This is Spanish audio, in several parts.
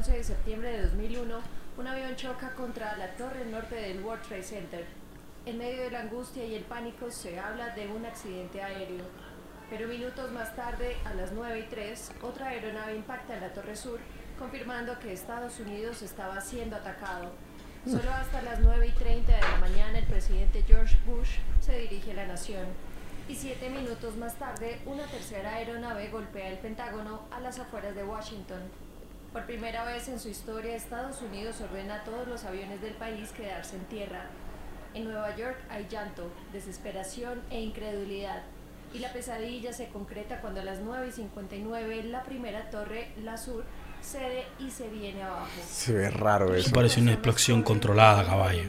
11 de septiembre de 2001, un avión choca contra la torre norte del World Trade Center. En medio de la angustia y el pánico se habla de un accidente aéreo. Pero minutos más tarde, a las 9 y 3, otra aeronave impacta en la torre sur, confirmando que Estados Unidos estaba siendo atacado. Solo hasta las 9 y 30 de la mañana el presidente George Bush se dirige a la nación. Y siete minutos más tarde, una tercera aeronave golpea el Pentágono a las afueras de Washington. Por primera vez en su historia, Estados Unidos ordena a todos los aviones del país quedarse en tierra. En Nueva York hay llanto, desesperación e incredulidad. Y la pesadilla se concreta cuando a las 9 y 59 la primera torre, la sur, cede y se viene abajo. Se ve raro eso. Parece una explosión controlada, caballo.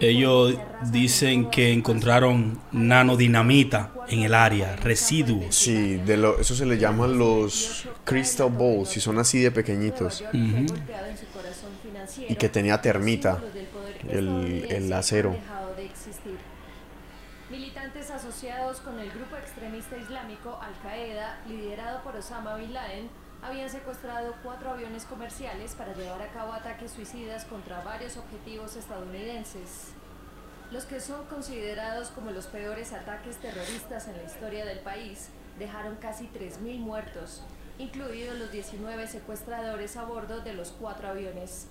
Ellos dicen que encontraron nanodinamita en el área, residuos. Sí, de lo, eso se le llaman los crystal balls y son así de pequeñitos. Y que tenía termita, el, el acero. Militantes asociados con el grupo extremista islámico Al-Qaeda, liderado por Osama Bin Laden, habían secuestrado cuatro aviones comerciales para llevar a cabo ataques suicidas contra varios objetivos estadounidenses. Los que son considerados como los peores ataques terroristas en la historia del país dejaron casi 3.000 muertos, incluidos los 19 secuestradores a bordo de los cuatro aviones.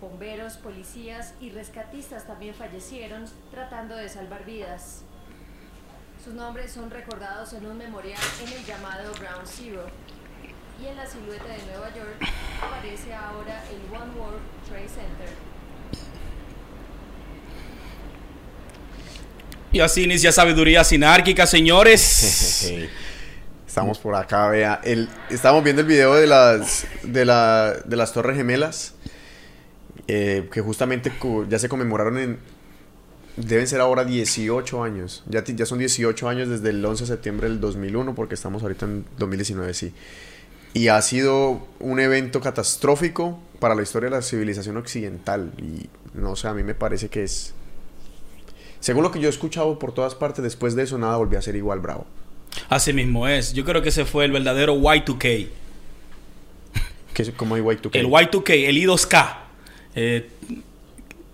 Bomberos, policías y rescatistas también fallecieron tratando de salvar vidas. Sus nombres son recordados en un memorial en el llamado Ground Zero, y en la silueta de Nueva York aparece ahora el One World Trade Center. Y así inicia sabiduría sinárquica, señores. Estamos por acá, vea. El, estamos viendo el video de las, de, la, de las Torres Gemelas, eh, que justamente ya se conmemoraron en... Deben ser ahora 18 años. Ya, ya son 18 años desde el 11 de septiembre del 2001, porque estamos ahorita en 2019, sí. Y ha sido un evento catastrófico para la historia de la civilización occidental. Y no sé, a mí me parece que es... Según lo que yo he escuchado por todas partes, después de eso nada volvió a ser igual bravo. Así mismo es. Yo creo que ese fue el verdadero Y2K. ¿Qué, ¿Cómo hay Y2K? El Y2K, el I2K. Eh,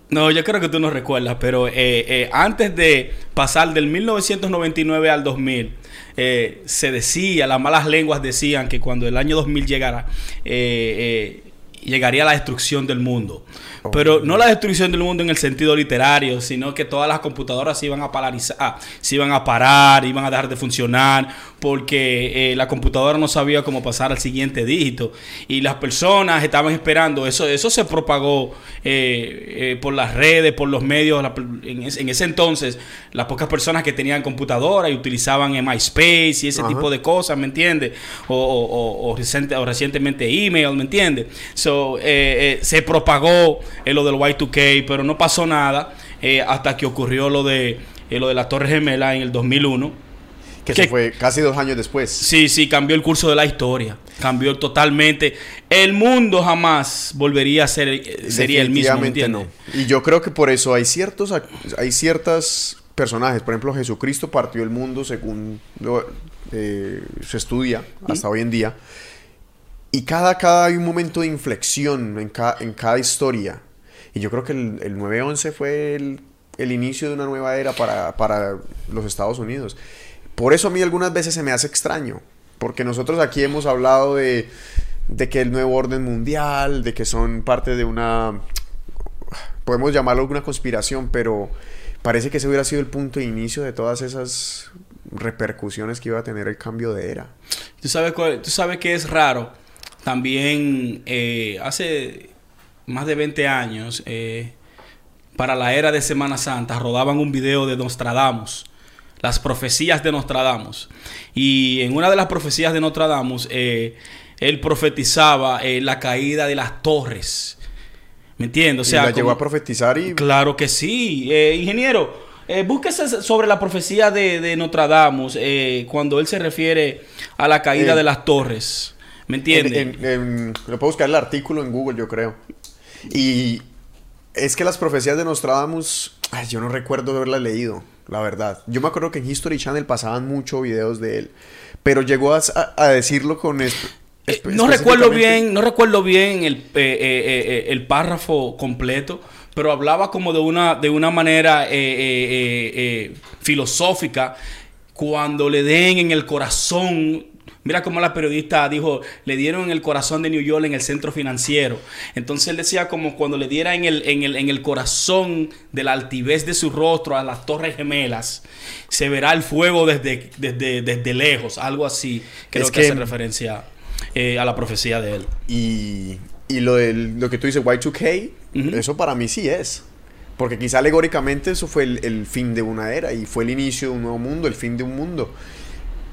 no, yo creo que tú no recuerdas, pero eh, eh, antes de pasar del 1999 al 2000, eh, se decía, las malas lenguas decían que cuando el año 2000 llegara, llegaría la destrucción del mundo. Pero no la destrucción del mundo en el sentido literario, sino que todas las computadoras se iban a paralizar, se iban a parar, iban a dejar de funcionar, porque eh, la computadora no sabía cómo pasar al siguiente dígito. Y las personas estaban esperando, eso, eso se propagó eh, eh, por las redes, por los medios. en, ese, entonces, las pocas personas que tenían computadora y utilizaban MySpace y ese tipo de cosas, ¿me entiendes? O, recientemente email, ¿me entiendes? se propagó lo del Y2K, pero no pasó nada hasta que ocurrió lo de, lo de la Torre Gemela en el 2001 que, fue casi dos años después. Sí, sí, cambió el curso de la historia. Cambió totalmente. El mundo jamás volvería a ser eh, sería el mismo. No. Y yo creo que por eso hay ciertos hay ciertas personajes. Por ejemplo, Jesucristo partió el mundo según eh, se estudia hasta hoy en día. Y cada, cada hay un momento de inflexión en cada, en cada historia. Y yo creo que el, el 9-11 fue el, el, inicio de una nueva era para, para los Estados Unidos. Por eso a mí algunas veces se me hace extraño, porque nosotros aquí hemos hablado de, que el nuevo orden mundial, de que son parte de una, podemos llamarlo una conspiración, pero parece que ese hubiera sido el punto de inicio de todas esas repercusiones que iba a tener el cambio de era. Tú sabes, tú sabes que es raro. También eh, hace más de 20 años, eh, para la era de Semana Santa, rodaban un video de Nostradamus las profecías de Nostradamus. Y en una de las profecías de Nostradamus, eh, él profetizaba eh, la caída de las torres. ¿Me entiendes? O sea, la llegó a profetizar y... Claro que sí. Eh, ingeniero, búsquese sobre la profecía de, de Nostradamus cuando él se refiere a la caída de las torres. ¿Me entiende? lo puedo buscar el artículo en Google, yo creo. Y es que las profecías de Nostradamus, yo no recuerdo haberlas leído la verdad. Yo me acuerdo que en History Channel pasaban muchos videos de él, pero llegó a, decirlo con Eh, no recuerdo bien, no recuerdo bien el, eh, eh, el párrafo completo, pero hablaba como de una, de una manera filosófica cuando le den en el corazón Mira cómo la periodista dijo, le dieron en el corazón de New York en el centro financiero. Entonces él decía como cuando le diera en el, en el, en el corazón de la altivez de su rostro a las torres gemelas, se verá el fuego desde, desde, desde lejos, algo así. Creo que, hace referencia eh, a la profecía de él. Y, y lo, de, lo que tú dices, Y2K, eso para mí sí es. Porque quizá alegóricamente eso fue el, el, fin de una era y fue el inicio de un nuevo mundo, el fin de un mundo.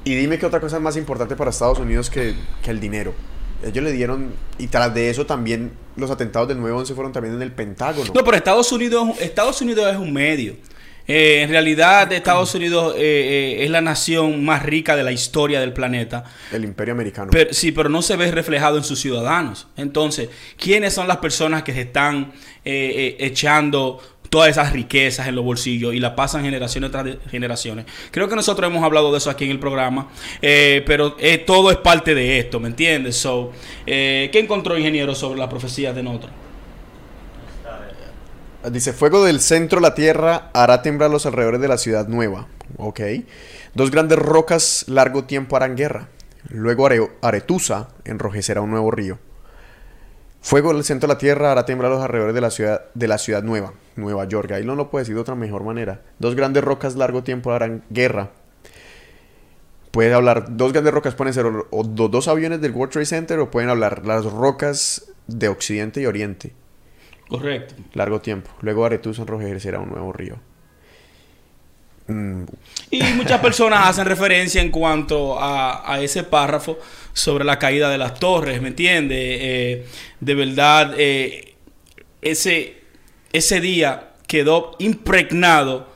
Y dime qué otra cosa es más importante para Estados Unidos que, que el dinero. Ellos le dieron, y tras de eso también los atentados del 9-11 fueron también en el Pentágono. No, pero Estados Unidos, Estados Unidos es un medio. Eh, en realidad, Estados Unidos eh, eh, es la nación más rica de la historia del planeta. El imperio americano. sí, pero no se ve reflejado en sus ciudadanos. Entonces, ¿quiénes son las personas que se están echando todas esas riquezas en los bolsillos y la pasan generaciones tras generaciones. Creo que nosotros hemos hablado de eso aquí en el programa, eh, pero eh, todo es parte de esto, ¿me entiendes? So, eh, ¿Qué encontró ingeniero sobre la profecía de Notre? Dice, fuego del centro la tierra hará temblar los alrededores de la ciudad nueva. Ok. Dos grandes rocas largo tiempo harán guerra. Luego Aretusa enrojecerá un nuevo río. Fuego del centro de la tierra hará temblar los alrededores de la ciudad, de la ciudad nueva, Nueva York. Ahí no lo puede decir de otra mejor manera. Dos grandes rocas largo tiempo harán guerra. Puede hablar, dos grandes rocas pueden ser o, dos aviones del World Trade Center o pueden hablar las rocas de Occidente y Oriente. Correcto. Largo tiempo. Luego Aretusa enrojecerá un nuevo río. Mm. Y muchas personas hacen referencia en cuanto a, ese párrafo sobre la caída de las torres, ¿me entiendes? Eh, de verdad, eh, ese, ese día quedó impregnado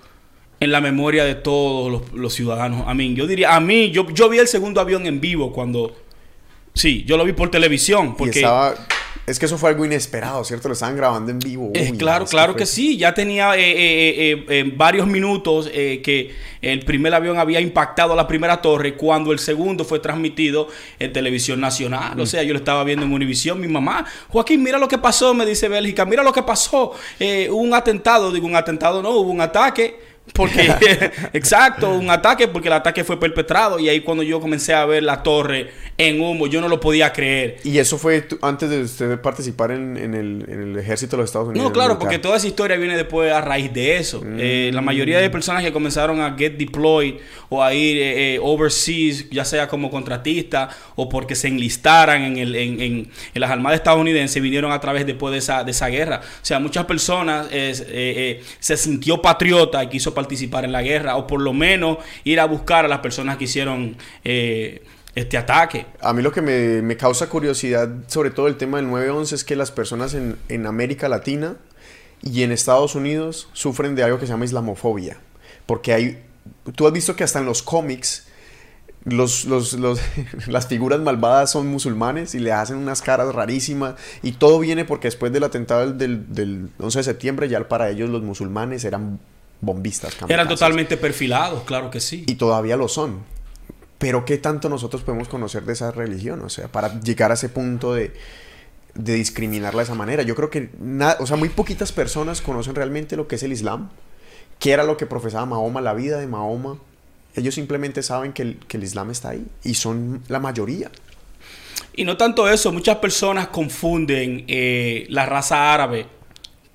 en la memoria de todos los, ciudadanos. A mí, yo diría, a mí, yo, yo vi el segundo avión en vivo cuando... Sí, yo lo vi por televisión. Porque... Es que eso fue algo inesperado, ¿cierto? Lo estaban grabando en vivo. Eh, claro, claro que, sí. Ya tenía eh, eh, varios minutos que el primer avión había impactado la primera torre cuando el segundo fue transmitido en televisión nacional. O mm. sea, yo lo estaba viendo en Univisión. Mi mamá, Joaquín, mira lo que pasó, me dice Bélgica. Mira lo que pasó. hubo un atentado. Digo, un atentado no, hubo un ataque porque, exacto, un ataque, porque el ataque fue perpetrado. Y ahí cuando yo comencé a ver la torre en humo, yo no lo podía creer. ¿Y eso fue antes de usted participar en, el, ejército de los Estados Unidos? No, claro, porque toda esa historia viene después a raíz de eso. Eh, la mayoría de personas que comenzaron a get deployed o a ir eh, eh, overseas, ya sea como contratista o porque se enlistaran en, el, en, en, en, las armadas estadounidenses, vinieron a través después de esa, de esa guerra. O sea, muchas personas se sintió patriota y quiso participar en la guerra o por lo menos ir a buscar a las personas que hicieron eh, este ataque. A mí lo que me, causa curiosidad sobre todo el tema del 9-11 es que las personas en, América Latina y en Estados Unidos sufren de algo que se llama islamofobia. Porque hay, tú has visto que hasta en los cómics las figuras malvadas son musulmanes y le hacen unas caras rarísimas y todo viene porque después del atentado del, del 11 de septiembre ya para ellos los musulmanes eran bombistas. Eran totalmente perfilados, claro que sí. Y todavía lo son. Pero ¿qué tanto nosotros podemos conocer de esa religión? O sea, para llegar a ese punto de, de discriminarla de esa manera. Yo creo que, nada, o sea, muy poquitas personas conocen realmente lo que es el Islam, qué era lo que profesaba Mahoma, la vida de Mahoma. Ellos simplemente saben que el, que el Islam está ahí y son la mayoría. Y no tanto eso, muchas personas confunden eh, la raza árabe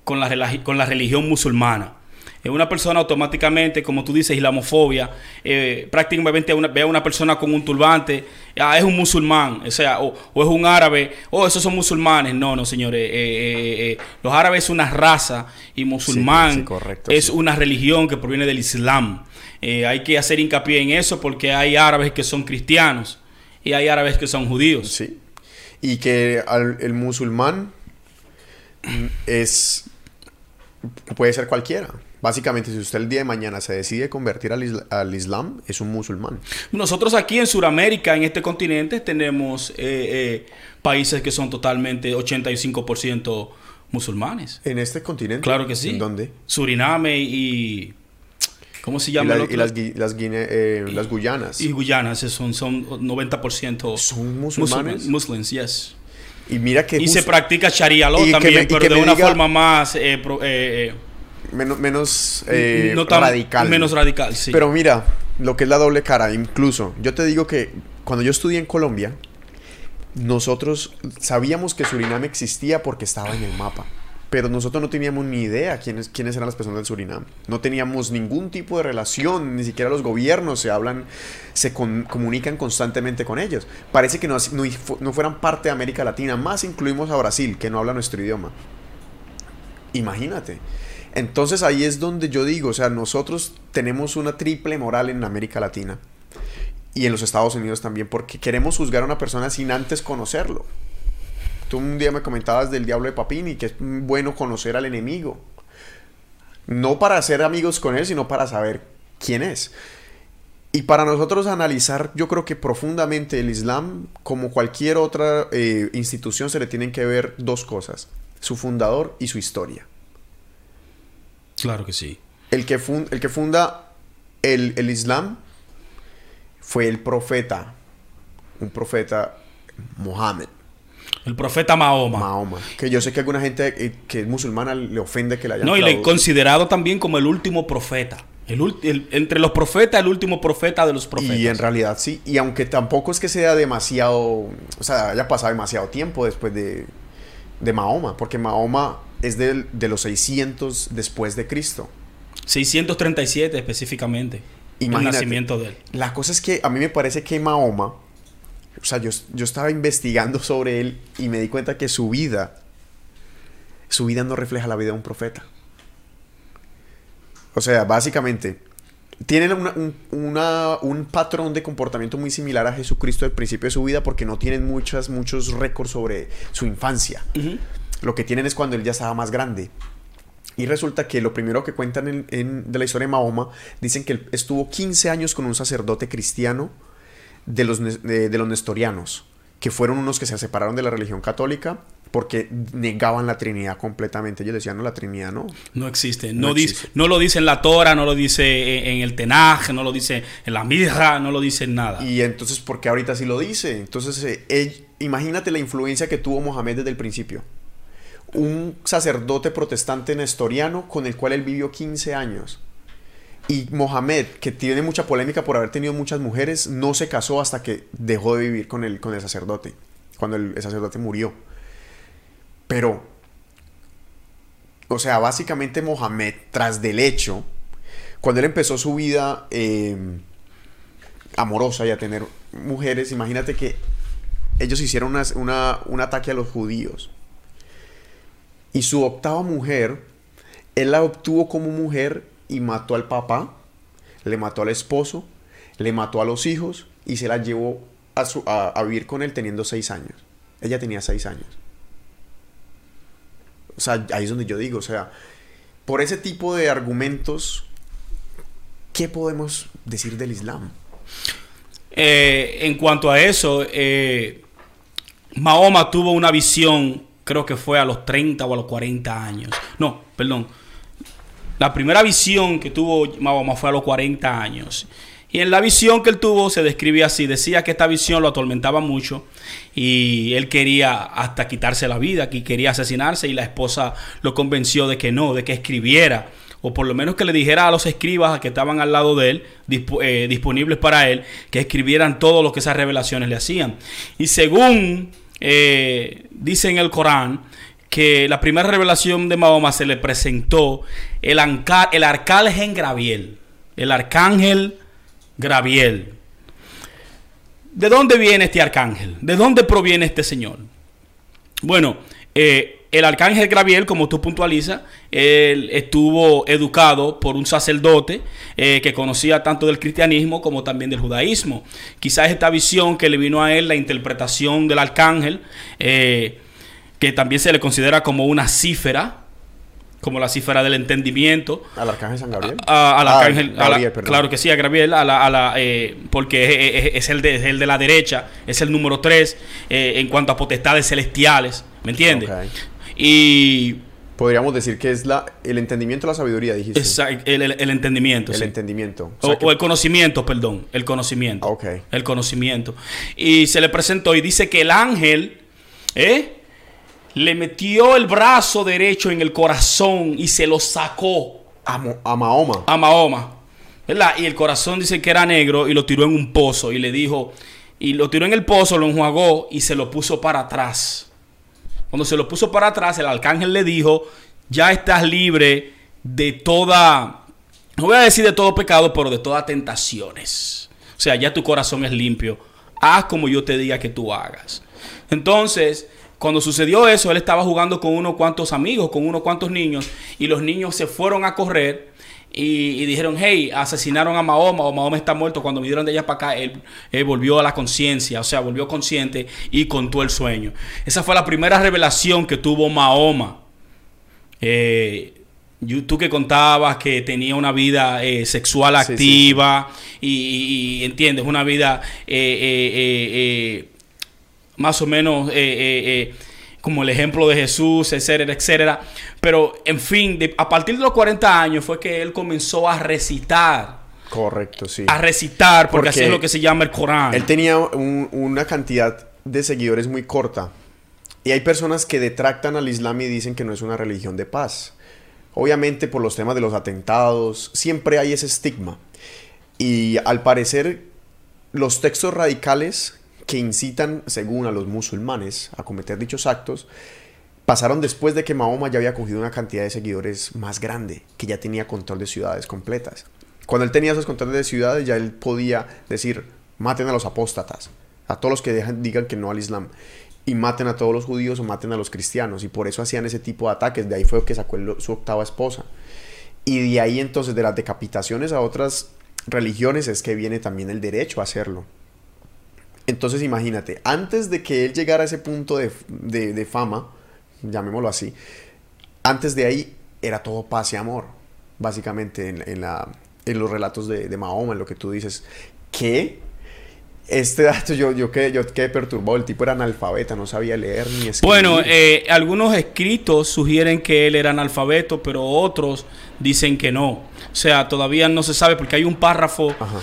con la, con la religión musulmana una persona automáticamente, como tú dices, islamofobia, eh, prácticamente ve a una persona con un turbante, ah, es un musulmán, o sea, o, es un árabe, o oh, esos son musulmanes. No, no, señores, eh, eh, los árabes es una raza y musulmán es una religión que proviene del Islam. hay que hacer hincapié en eso porque hay árabes que son cristianos y hay árabes que son judíos. Sí. Y que el musulmán es puede ser cualquiera. Básicamente, si usted el día de mañana se decide convertir al, Islam, es un musulmán. Nosotros aquí en Sudamérica, en este continente, tenemos eh, eh, países que son totalmente 85% musulmanes. ¿En este continente? Claro que sí. ¿En dónde? Suriname y... ¿Cómo se Y, llama la- el y las, Gui- las, Guine- eh, las Guyanas. Y Guyana, esos son, son 90% Son musulmanes. Muslims, yes. Y mira que Y se practica Sharia law y también, me- y pero de una diga- forma más eh, pro- eh, menos, menos eh, no tan- radical. Menos radical, sí. Pero mira, lo que es la doble cara, incluso, yo te digo que cuando yo estudié en Colombia, nosotros sabíamos que Surinam existía porque estaba en el mapa. Pero nosotros no teníamos ni idea quiénes, quiénes eran las personas del Surinam. No teníamos ningún tipo de relación, ni siquiera los gobiernos se hablan, se con- comunican constantemente con ellos. Parece que no, no, no fueran parte de América Latina, más incluimos a Brasil, que no habla nuestro idioma. Imagínate. Entonces ahí es donde yo digo, o sea, nosotros tenemos una triple moral en América Latina y en los Estados Unidos también, porque queremos juzgar a una persona sin antes conocerlo. Tú un día me comentabas del diablo de Papini, que es bueno conocer al enemigo. No para ser amigos con él, sino para saber quién es. Y para nosotros analizar, yo creo que profundamente el Islam, como cualquier otra eh, institución, se le tienen que ver dos cosas, su fundador y su historia. Claro que sí. El que, el que funda el, el Islam fue el profeta, un profeta Mohammed, El profeta Mahoma. Mahoma. Que yo sé que alguna gente que es musulmana le ofende que la hayan No, y le considerado también como el último profeta. El, el- entre los profetas, el último profeta de los profetas. Y en realidad sí. Y aunque tampoco es que sea demasiado. O sea, haya pasado demasiado tiempo después de, de Mahoma. Porque Mahoma es del- de, los 600 después de Cristo. 637 específicamente. El Imagínate. nacimiento de él. La cosa es que a mí me parece que Mahoma. O sea, yo, yo estaba investigando sobre él y me di cuenta que su vida. Su vida no refleja la vida de un profeta. O sea, básicamente. Tienen una- un, una- un patrón de comportamiento muy similar a Jesucristo al principio de su vida porque no tienen muchas, muchos récords sobre su infancia. Lo que tienen es cuando él ya estaba más grande. Y resulta que lo primero que cuentan en- en- de la historia de Mahoma, dicen que él estuvo 15 años con un sacerdote cristiano de los, de, de los nestorianos, que fueron unos que se separaron de la religión católica porque negaban la Trinidad completamente. Ellos decían, no, la Trinidad no. No existe. No No, dice- no lo dice en la Torah, no lo dice en, el Tenaj, no lo dice en la Mirra, no lo dice en nada. Y entonces, ¿por qué ahorita sí lo dice? Entonces, eh, imagínate la influencia que tuvo Mohamed desde el principio. Un sacerdote protestante nestoriano con el cual él vivió 15 años. Y Mohamed, que tiene mucha polémica por haber tenido muchas mujeres, no se casó hasta que dejó de vivir con el, con el sacerdote, cuando el, sacerdote murió. Pero, o sea, básicamente Mohamed, tras del hecho, cuando él empezó su vida eh, amorosa y a tener mujeres, imagínate que ellos hicieron unas- una- un ataque a los judíos. Y su octava mujer, él la obtuvo como mujer y mató al papá, le mató al esposo, le mató a los hijos y se la llevó a, vivir con él teniendo seis años. Ella tenía seis años. O sea, ahí es donde yo digo, o sea, por ese tipo de argumentos, ¿qué podemos decir del Islam? Eh, en cuanto a eso, eh, Mahoma tuvo una visión, creo que fue a los 30 o a los 40 años. No, perdón. La primera visión que tuvo Mahoma fue a los 40 años. Y en la visión que él tuvo se describía así. Decía que esta visión lo atormentaba mucho y él quería hasta quitarse la vida, que quería asesinarse y la esposa lo convenció de que no, de que escribiera o por lo menos que le dijera a los escribas que estaban al lado de él, eh, disponibles para él, que escribieran todo lo que esas revelaciones le hacían. Y según eh, dice en el Corán, que la primera revelación de Mahoma se le presentó el, el arcángel Graviel. El arcángel Graviel. ¿De dónde viene este arcángel? ¿De dónde proviene este señor? Bueno, eh, el arcángel Graviel, como tú puntualizas, él estuvo educado por un sacerdote eh, que conocía tanto del cristianismo como también del judaísmo. Quizás esta visión que le vino a él, la interpretación del arcángel, eh, que también se le considera como una cífera, como la cifra del entendimiento, ¿Al arcángel San Gabriel? a- al Ah, arcángel, a la- Gabriel, claro que sí, a Gabriel, a la, a la, eh, porque es, es- es el de, es el de la derecha, es el número 3 en cuanto a potestades celestiales, ¿me entiendes? Y Podríamos decir que es la, el entendimiento, la sabiduría, dijiste. Exacto, el, el- el entendimiento. el sí. entendimiento. O, O sea que- o el conocimiento, perdón. El conocimiento. Ah, ok. El conocimiento. Y se le presentó y dice que el ángel, ¿eh? Le metió el brazo derecho en el corazón y se lo sacó a, Mo- a Mahoma. a Mahoma. ¿Verdad? Y el corazón dice que era negro y lo tiró en un pozo y le dijo, y lo tiró en el pozo, lo enjuagó y se lo puso para atrás. Cuando se lo puso para atrás, el arcángel le dijo, ya estás libre de toda, no voy a decir de todo pecado, pero de todas tentaciones. O sea, ya tu corazón es limpio. Haz como yo te diga que tú hagas. Entonces, cuando sucedió eso, él estaba jugando con unos cuantos amigos, con unos cuantos niños, y los niños se fueron a correr y, y dijeron, hey, asesinaron a Mahoma o Mahoma está muerto. Cuando vinieron de allá para acá, él, él volvió a la conciencia, o sea, volvió consciente y contó el sueño. Esa fue la primera revelación que tuvo Mahoma. Eh, tú que contabas que tenía una vida eh, sexual Sí, sí, activa Y, y- y, entiendes, una vida eh, eh, eh, más o menos como el ejemplo de Jesús, etcétera, etcétera. Pero, en fin, de- a partir de los 40 años fue que él comenzó a recitar, Correcto, sí. a recitar, porque, así Porque es lo que se llama el Corán. Él tenía un- una cantidad de seguidores muy corta. Y hay personas que detractan al Islam y dicen que no es una religión de paz. Obviamente por los temas de los atentados, siempre hay ese estigma. Y al parecer, los textos radicales que incitan, según a los musulmanes, a cometer dichos actos, pasaron después de que Mahoma ya había cogido una cantidad de seguidores más grande, que ya tenía control de ciudades completas. Cuando él tenía esos controles de ciudades, ya él podía decir, maten a los apóstatas, a todos los que dejan- digan que no al Islam, y maten a todos los judíos o maten a los cristianos, y por eso hacían ese tipo de ataques, de ahí fue que sacó el- su octava esposa. Y de ahí entonces, de las decapitaciones a otras religiones, es que viene también el derecho a hacerlo. Entonces imagínate, antes de que él llegara a ese punto de, de- de fama, llamémoslo así, antes de ahí era todo paz y amor, básicamente en, en la, en los relatos de, de Mahoma, en lo que tú dices. ¿Qué? Este dato yo, yo, quedé, yo quedé perturbado, el tipo era analfabeta, no sabía leer ni escribir. Bueno, eh, algunos escritos sugieren que él era analfabeto, pero otros dicen que no. O sea, todavía no se sabe porque hay un párrafo. Ajá.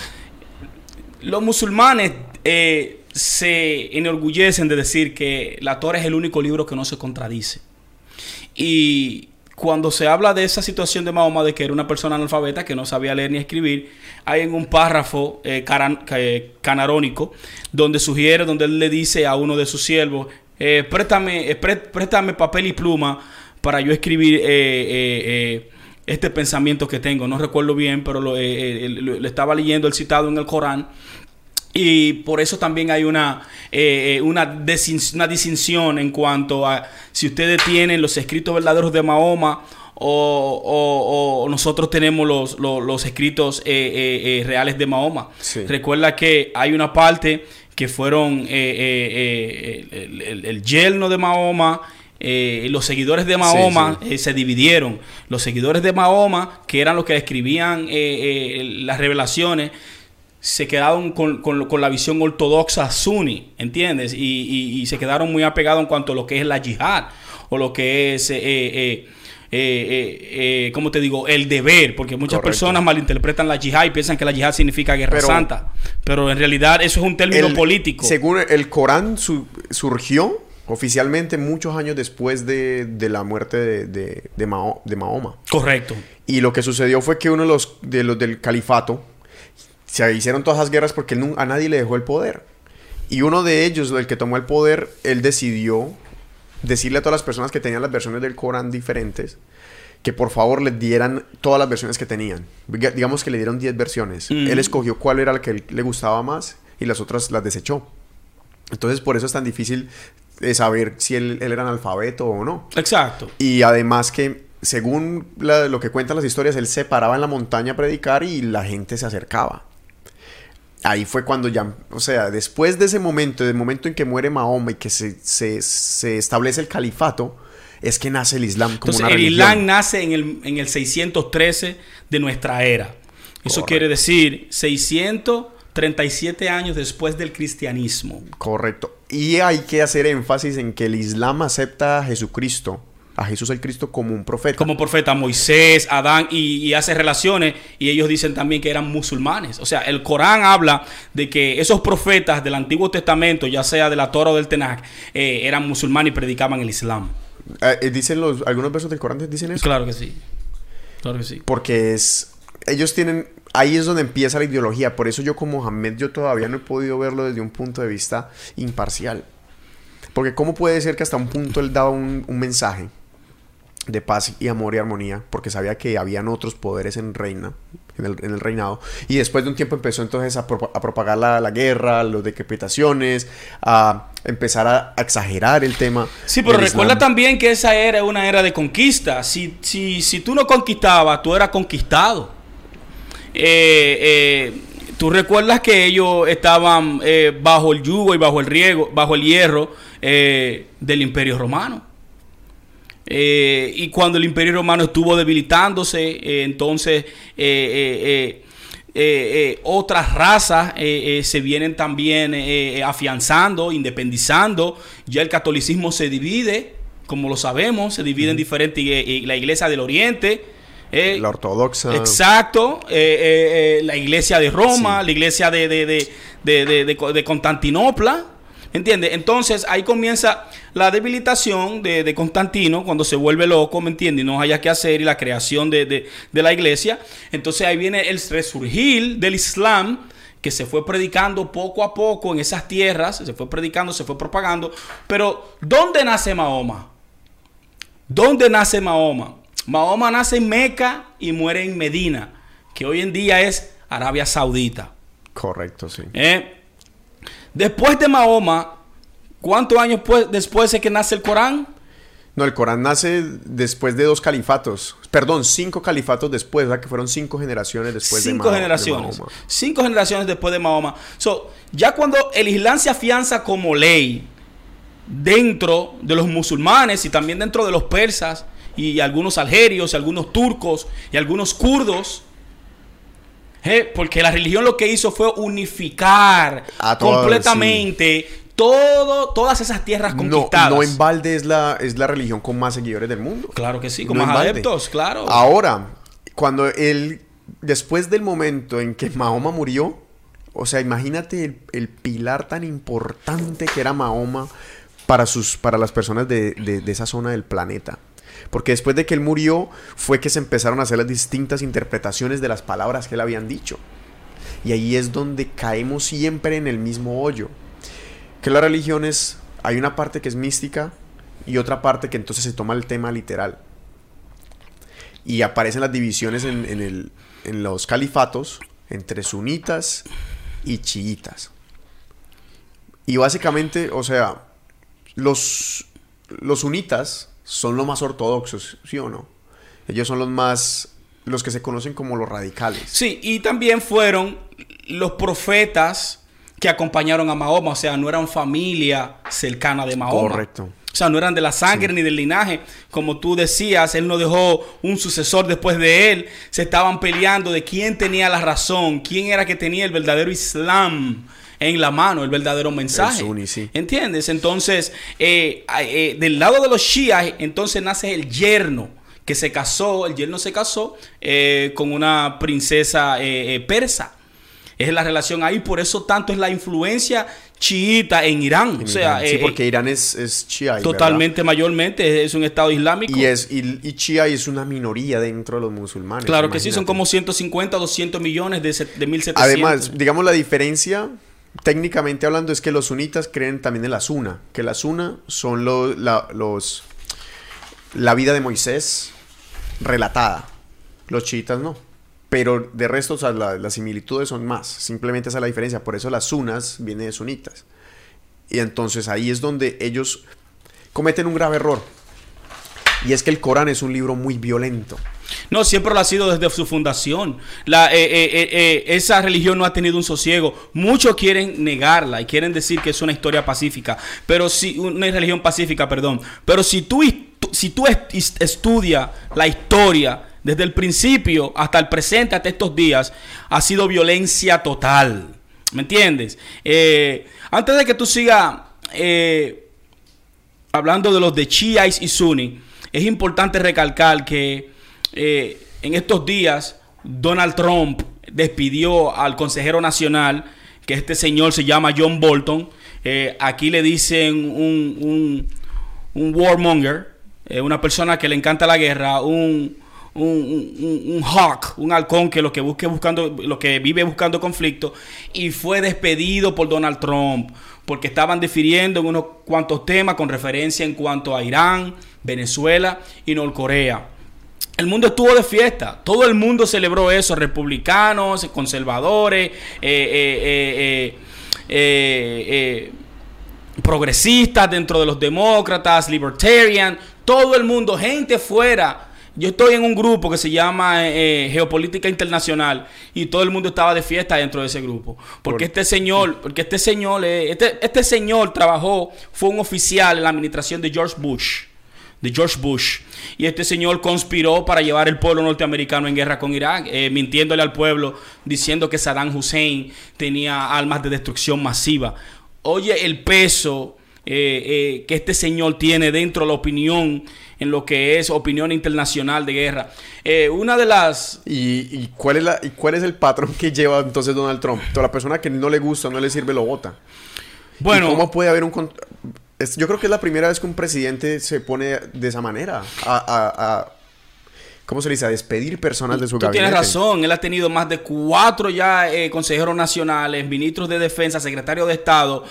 Los musulmanes eh, se enorgullecen de decir que la Torah es el único libro que no se contradice. Y cuando se habla de esa situación de Mahoma, de que era una persona analfabeta que no sabía leer ni escribir, hay en un párrafo eh, eh, canarónico donde sugiere, donde él le dice a uno de sus siervos, préstame, pré- préstame papel y pluma para yo escribir este pensamiento que tengo. No recuerdo bien, pero lo, lo estaba leyendo el citado en el Corán. Y por eso también hay una, eh, eh, una, una distinción en cuanto a si ustedes tienen los escritos verdaderos de Mahoma o, o- o nosotros tenemos los, los- los escritos eh, eh, eh, reales de Mahoma. Sí. Recuerda que hay una parte que fueron el, el- el yerno de Mahoma. eh, los seguidores de Mahoma Sí, eh, se dividieron. Los seguidores de Mahoma, que eran los que escribían eh, las revelaciones, se quedaron con, con- con la visión ortodoxa suní, ¿entiendes? Y, y- y se quedaron muy apegados en cuanto a lo que es la yihad o lo que es, eh, eh, eh, eh, eh, ¿cómo te digo? El deber, porque muchas Correcto. personas malinterpretan la yihad y piensan que la yihad significa guerra Pero- santa, pero en realidad eso es un término El- político. Según el Corán su- surgió oficialmente muchos años después de, de la muerte de, de- de Maho- de Mahoma. Correcto. Y lo que sucedió fue que uno de los, de los del califato se hicieron todas esas guerras porque él a nadie le dejó el poder. Y uno de ellos, el que tomó el poder, él decidió decirle a todas las personas que tenían las versiones del Corán diferentes que por favor les dieran todas las versiones que tenían. Diga- Digamos que le dieron 10 versiones. Ujú. Él escogió cuál era la que le gustaba más y las otras las desechó. Entonces por eso es tan difícil eh, saber si él, él era analfabeto o no. Exacto. Y además que, según la- lo que cuentan las historias, él se paraba en la montaña a predicar y la gente se acercaba. Ahí fue cuando ya, o sea, después de ese momento, del momento en que muere Mahoma y que se, se- se establece el califato, es que nace el Islam como Entonces, una el religión. Islam nace en el, en el 613 de nuestra era. Eso Correcto. quiere decir 637 años después del cristianismo. Correcto. Y hay que hacer énfasis en que el Islam acepta a Jesucristo a Jesús el Cristo como un profeta. Como profeta Moisés, Adán, y, y, hace relaciones, y ellos dicen también que eran musulmanes. O sea, el Corán habla de que esos profetas del Antiguo Testamento, ya sea de la Torah o del Tenach, eh, eran musulmanes y predicaban el Islam. Eh, dicen los, algunos versos del Corán dicen eso. Claro que sí. Claro que sí. Porque es. Ellos tienen. Ahí es donde empieza la ideología. Por eso yo, como Mohamed, yo todavía no he podido verlo desde un punto de vista imparcial. Porque, ¿cómo puede ser que hasta un punto él daba un, un mensaje de paz y amor y armonía? Porque sabía que habían otros poderes en reina. En el, en el reinado. Y después de un tiempo empezó entonces a, pro, a propagar la, la, guerra, las decapitaciones, a empezar a, a, exagerar el tema. Sí, pero recuerda Islam. también que esa era una era de conquista. Si, si, si tú no conquistabas, tú eras conquistado. Eh, eh, tú recuerdas que ellos estaban eh, bajo el yugo y bajo el riego, bajo el hierro eh, del Imperio Romano. Eh, y cuando el Imperio Romano estuvo debilitándose, eh, entonces eh, otras razas se vienen también afianzando, independizando. Ya el catolicismo se divide, como lo sabemos, se divide en diferentes, la Iglesia del Oriente. Eh, la ortodoxa. Exacto. Eh, eh, la iglesia de Roma, sí. la iglesia de, de, de, de, Constantinopla. ¿Entiendes? Entonces ahí comienza la debilitación de, Constantino cuando se vuelve loco, ¿me entiendes? Y no haya que hacer y la creación de, la iglesia. Entonces ahí viene el resurgir del Islam que se fue predicando poco a poco en esas tierras, se fue predicando, se fue propagando. Pero ¿dónde nace Mahoma? ¿Dónde nace Mahoma? Mahoma nace en Meca y muere en Medina, que hoy en día es Arabia Saudita. Correcto, sí. Eh, después de Mahoma, ¿cuántos años después de que nace el Corán? No, el Corán nace después de dos califatos. Perdón, cinco califatos después, ¿verdad? Que fueron cinco generaciones después cinco de, Mahoma, generaciones, de Mahoma. Cinco generaciones después de Mahoma. So, ya cuando el Islam se afianza como ley dentro de los musulmanes y también dentro de los persas, y algunos algerios, y algunos turcos, y algunos kurdos. ¿Eh? Porque la religión lo que hizo fue unificar completamente sí. todo, todas esas tierras conquistadas. No, no en balde es la, es la religión con más seguidores del mundo. Claro que sí, con no más adeptos, claro. Ahora, cuando él, después del momento en que Mahoma murió, o sea, imagínate el, el pilar tan importante que era Mahoma para, sus, para las personas de, de, de esa zona del planeta. Porque después de que él murió fue que se empezaron a hacer las distintas interpretaciones de las palabras que él habían dicho. Y ahí es donde caemos siempre en el mismo hoyo. Que las religiones, hay una parte que es mística y otra parte que entonces se toma el tema literal. Y aparecen las divisiones en, en, el, en los califatos entre sunitas y chiitas. Y básicamente, o sea, los, los sunitas son los más ortodoxos, ¿sí o no? Ellos son los más, los que se conocen como los radicales. Sí, y también fueron los profetas que acompañaron a Mahoma, o sea, no eran familia cercana de Mahoma. Correcto. O sea, no eran de la sangre sí. ni del linaje. Como tú decías, él no dejó un sucesor después de él. Se estaban peleando de quién tenía la razón, quién era que tenía el verdadero Islam en la mano el verdadero mensaje. El sunni, sí. ¿Entiendes? Entonces, eh, eh, del lado de los shias, entonces nace el yerno que se casó, el yerno se casó eh, con una princesa persa. Es la relación ahí, por eso tanto es la influencia chiita en Irán. En o sea, Irán. Sí, porque Irán es, es chiá. Totalmente, ¿verdad? mayormente, es un estado islámico. Y, es, y, y es una minoría dentro de los musulmanes. Claro que sí, son como 150, 200 millones de, de 1700. Además, digamos la diferencia técnicamente hablando es que los sunitas creen también en la suna, que la suna son la, los la vida de Moisés relatada, los chiitas no. Pero de resto, o las similitudes son más. Simplemente esa es la diferencia. Por eso las sunas vienen de sunitas. Y entonces ahí es donde ellos cometen un grave error. Y es que el Corán es un libro muy violento. No, siempre lo ha sido desde su fundación. Eh, eh, eh, esa religión no ha tenido un sosiego. Muchos quieren negarla y quieren decir que es una historia pacífica. Pero si, una religión pacífica, perdón. Pero si tú, si tú estudias la historia desde el principio hasta el presente, hasta estos días, ha sido violencia total. ¿Me entiendes? Antes de que tú sigas hablando de los de Chiais y Sunni, es importante recalcar que eh, en estos días Donald Trump despidió al consejero nacional, que este señor se llama John Bolton. Eh, aquí le dicen un, warmonger, eh, una persona que le encanta la guerra, un, un, hawk, un halcón que lo que busque buscando, lo que vive buscando conflicto, y fue despedido por Donald Trump, porque estaban difiriendo en unos cuantos temas con referencia en cuanto a Irán, Venezuela y Norcorea. El mundo estuvo de fiesta, todo el mundo celebró eso, republicanos, conservadores, eh, eh, eh, progresistas dentro de los demócratas, libertarian, todo el mundo, gente fuera. Yo estoy en un grupo que se llama Geopolítica Internacional y todo el mundo estaba de fiesta dentro de ese grupo. Porque este señor, porque este señor, este, este señor trabajó, fue un oficial en la administración de George Bush de George Bush. Y este señor conspiró para llevar el pueblo norteamericano en guerra con Irak, eh, mintiéndole al pueblo, diciendo que Saddam Hussein tenía armas de destrucción masiva. Oye, el peso eh, eh, que este señor tiene dentro de la opinión, en lo que es opinión internacional de guerra. una de las... ¿Y, cuál es la, ¿Y cuál es el patrón que lleva entonces Donald Trump? Toda la persona que no le gusta, no le sirve, lo vota. Bueno, ¿cómo puede haber un yo creo que es la primera vez que un presidente se pone de esa manera a, ¿cómo se dice? A despedir personas de su Tú gabinete. Tienes razón, él ha tenido más de cuatro ya eh, consejeros nacionales, ministros de defensa, secretarios de Estado.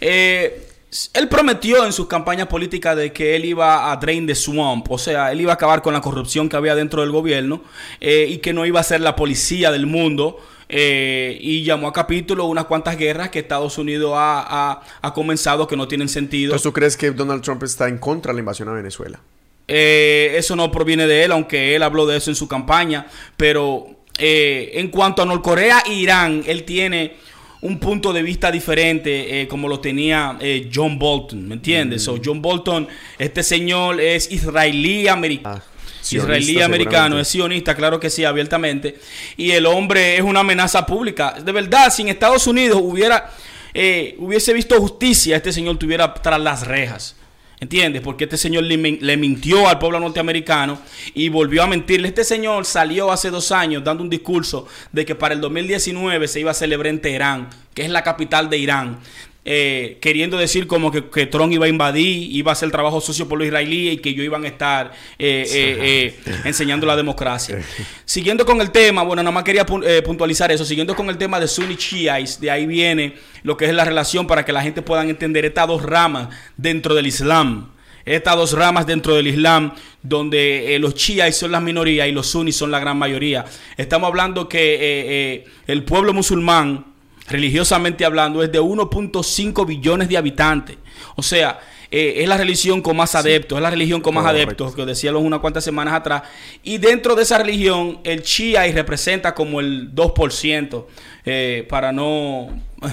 Eh, él prometió en sus campañas políticas de que él iba a drain the swamp, o sea, él iba a acabar con la corrupción que había dentro del gobierno eh, y que no iba a ser la policía del mundo. Eh, y llamó a capítulo unas cuantas guerras que Estados Unidos ha, comenzado que no tienen sentido. Entonces, ¿tú crees que Donald Trump está en contra de la invasión a Venezuela? Eh, eso no proviene de él, aunque él habló de eso en su campaña. Pero eh, en cuanto a Norcorea e Irán, él tiene un punto de vista diferente como lo tenía John Bolton, ¿me entiendes? Mm. John Bolton, este señor es israelí americano. Ah israelí americano, es sionista, claro que sí, abiertamente. Y el hombre es una amenaza pública. De verdad, si en Estados Unidos hubiera, eh, hubiese visto justicia, este señor estuviera tras las rejas. ¿Entiendes? Porque este señor le, le, mintió al pueblo norteamericano y volvió a mentirle. Este señor salió hace dos años dando un discurso de que para el 2019 se iba a celebrar en Teherán, que es la capital de Irán. Eh, queriendo decir como que, que, Trump iba a invadir, iba a hacer trabajo sucio por los israelíes y que yo iban a estar eh, eh, enseñando la democracia. Siguiendo con el tema, bueno, nada más quería puntualizar eso, siguiendo con el tema de Sunni Shiites, de ahí viene lo que es la relación para que la gente pueda entender estas dos ramas dentro del Islam. Estas dos ramas dentro del Islam, donde los chiíes son las minorías y los sunnis son la gran mayoría. Estamos hablando que el pueblo musulmán, religiosamente hablando, es de 1.5 billones de habitantes. O sea, eh, es la religión con más adeptos, es la religión con más adeptos, que decíamos unas cuantas semanas atrás. Y dentro de esa religión, el Chia representa como el 2%, eh, para no...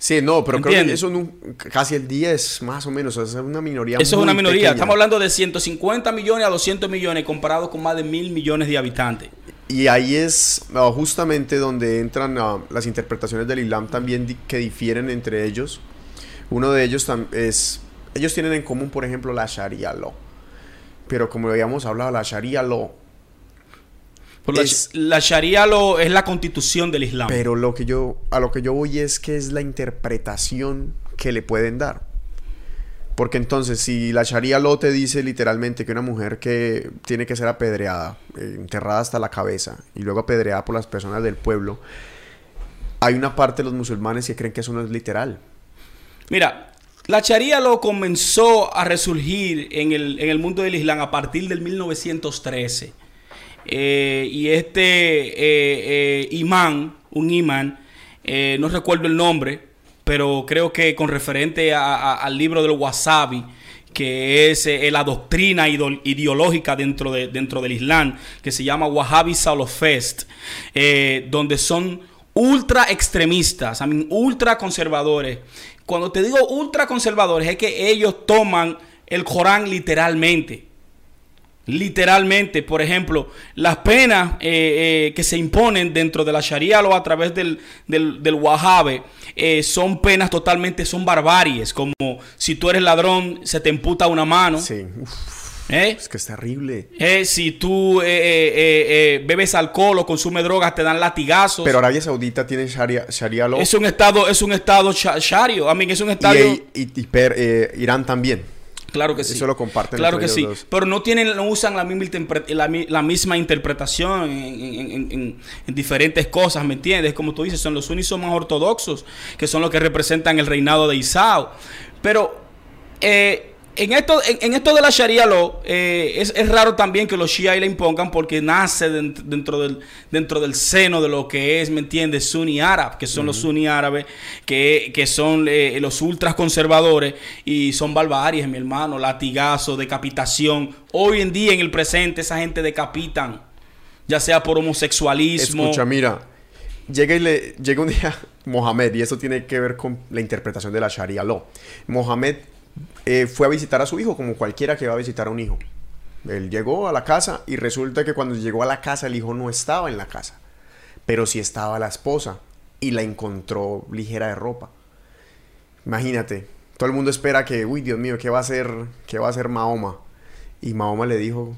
Sí, no, pero creo que eso no, casi el 10 más o menos, es una minoría. Eso es una minoría, estamos hablando de 150 millones a 200 millones comparado con más de mil millones de habitantes. Y ahí es ah, justamente donde entran ah, las interpretaciones del Islam también que difieren entre ellos. Uno de ellos es, ellos tienen en común, por ejemplo, la Sharia law. Pero como habíamos hablado, la Sharia law es, la, Sharia law es la constitución del Islam. Pero lo que yo, a lo que yo voy es que es la interpretación que le pueden dar. Porque entonces, si la Sharia lo te dice literalmente que una mujer que tiene que ser apedreada, eh, enterrada hasta la cabeza y luego apedreada por las personas del pueblo, hay una parte de los musulmanes que creen que eso no es literal. Mira, la Sharia lo comenzó a resurgir en el, mundo del Islam a partir del 1913. Eh, y este eh, imán, un imán, no recuerdo el nombre, pero creo que con referente al libro del wasabi, que es eh, la doctrina ideológica dentro, de, dentro del Islam, que se llama Wahhabi Salofest, eh, donde son ultra extremistas, ultra conservadores. Cuando te digo ultra conservadores, es que ellos toman el Corán literalmente. Literalmente, por ejemplo, las penas eh, que se imponen dentro de la Sharia o a través del, del, eh, son penas totalmente, son barbaries, como si tú eres ladrón, se te emputa una mano. Sí. ¿Eh? Es que es terrible. Eh, si tú eh, eh, eh, eh, bebes alcohol o consumes drogas, te dan latigazos. Pero Arabia Saudita tiene Sharia, Sharia law. es un estado, es un estado sha- shario. A mí es un estado. y- y per- eh, Irán también. Claro que sí. Eso lo comparten Claro que sí. dos. Pero no tienen, no usan la misma, interpre- la, mi- la misma interpretación en, en- en- en- en diferentes cosas, ¿me entiendes? Como tú dices, son los son más ortodoxos, que son los que representan el reinado de Isao. Pero eh, en esto, en, en esto de la Sharia law, eh, es, es raro también que los Shia la impongan porque nace dent- dentro del, dentro del seno de lo que es, ¿me entiendes? Sunni árabe, que son los sunni árabes, que, que son eh, los ultras conservadores y son barbaries, mi hermano, latigazo, decapitación. Hoy en día, en el presente, esa gente decapitan, ya sea por homosexualismo. Escucha, mira. Llega, y le, llega un día Mohamed, y eso tiene que ver con la interpretación de la Sharia law. Mohamed eh, fue a visitar a su hijo, como cualquiera que va a visitar a un hijo. Él llegó a la casa y resulta que cuando llegó a la casa el hijo no estaba en la casa, pero sí estaba la esposa y la encontró ligera de ropa. Imagínate, todo el mundo espera que, uy, Dios mío, ¿qué va a hacer, qué va a hacer Mahoma? Y Mahoma le dijo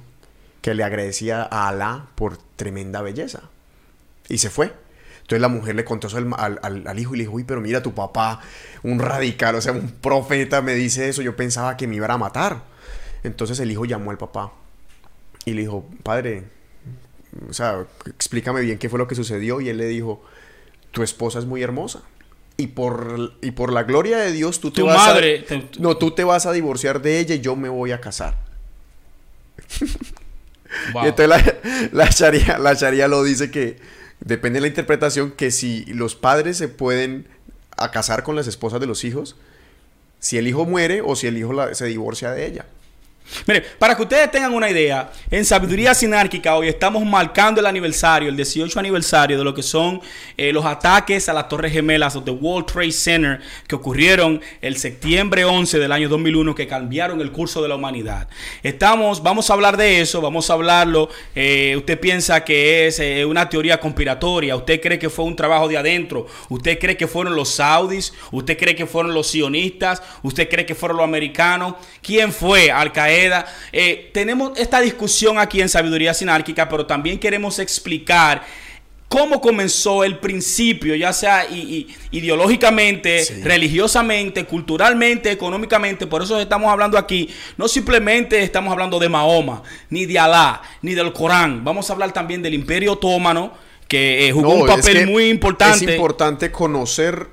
que le agradecía a Alá por tremenda belleza. Y se fue. Entonces la mujer le contó eso al, al- al- al hijo y le dijo, uy, pero mira, tu papá, un radical, o sea, un profeta me dice eso, yo pensaba que me iba a matar. Entonces el hijo llamó al papá y le dijo, padre, o sea, explícame bien qué fue lo que sucedió. Y él le dijo, tu esposa es muy hermosa. Y por, y por la gloria de Dios, tú te Tu vas madre a... te- No, tú te vas a divorciar de ella y yo me voy a casar. Wow. Y entonces la, la Sharia, la Sharia lo dice que depende de la interpretación que si los padres se pueden a casar con las esposas de los hijos, si el hijo muere o si el hijo la- se divorcia de ella. Mire, para que ustedes tengan una idea, en Sabiduría Sinárquica hoy estamos marcando el aniversario, el 18 aniversario de lo que son eh, los ataques a las Torres Gemelas o The World Trade Center que ocurrieron el septiembre 11 del año 2001 que cambiaron el curso de la humanidad. Estamos, vamos a hablar de eso, vamos a hablarlo. eh, usted piensa que es eh, una teoría conspiratoria, usted cree que fue un trabajo de adentro, usted cree que fueron los saudis, usted cree que fueron los sionistas, usted cree que fueron los americanos. ¿Quién fue Al Qaeda? Eh, tenemos esta discusión aquí en Sabiduría Sinárquica, pero también queremos explicar cómo comenzó el principio, ya sea ideológicamente, Sí. religiosamente, culturalmente, económicamente. Por eso estamos hablando aquí. No simplemente estamos hablando de Mahoma, ni de Alá, ni del Corán. Vamos a hablar también del Imperio Otomano, que eh, jugó No, un es papel que muy importante. Es importante conocer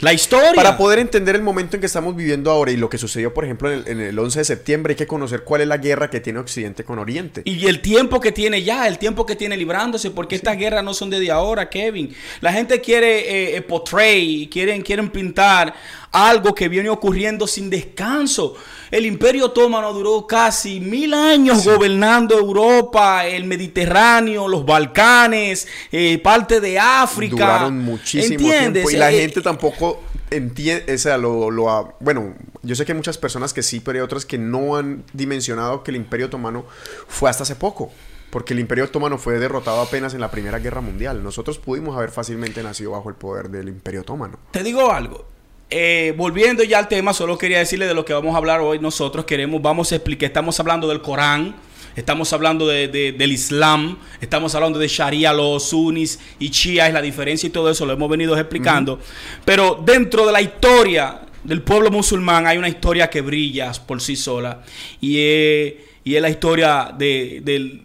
La historia. Para poder entender el momento en que estamos viviendo ahora y lo que sucedió, por ejemplo, en el, en el 11 de septiembre, hay que conocer cuál es la guerra que tiene Occidente con Oriente. Y el tiempo que tiene ya, el tiempo que tiene librándose, porque estas guerras no son desde ahora, Kevin. La gente quiere eh, eh, portray, quieren, quieren pintar algo que viene ocurriendo sin descanso. El Imperio Otomano duró casi mil años gobernando Europa, el Mediterráneo, los Balcanes, eh, parte de África. Duraron muchísimo ¿Entiendes? tiempo y la Eh, gente tampoco entiende, o sea, lo, lo bueno, yo sé que hay muchas personas que sí, pero hay otras que no han dimensionado que el Imperio Otomano fue hasta hace poco. Porque el Imperio Otomano fue derrotado apenas en la Primera Guerra Mundial. Nosotros pudimos haber fácilmente nacido bajo el poder del Imperio Otomano. Te digo algo. Eh, volviendo ya al tema, solo quería decirle de lo que vamos a hablar hoy. Nosotros queremos, vamos a explicar, estamos hablando del Corán, estamos hablando de- de- del Islam, estamos hablando de Sharia, los sunnis y chiíes, la diferencia y todo eso, lo hemos venido explicando. Pero dentro de la historia del pueblo musulmán hay una historia que brilla por sí sola y es, y es la historia de- del,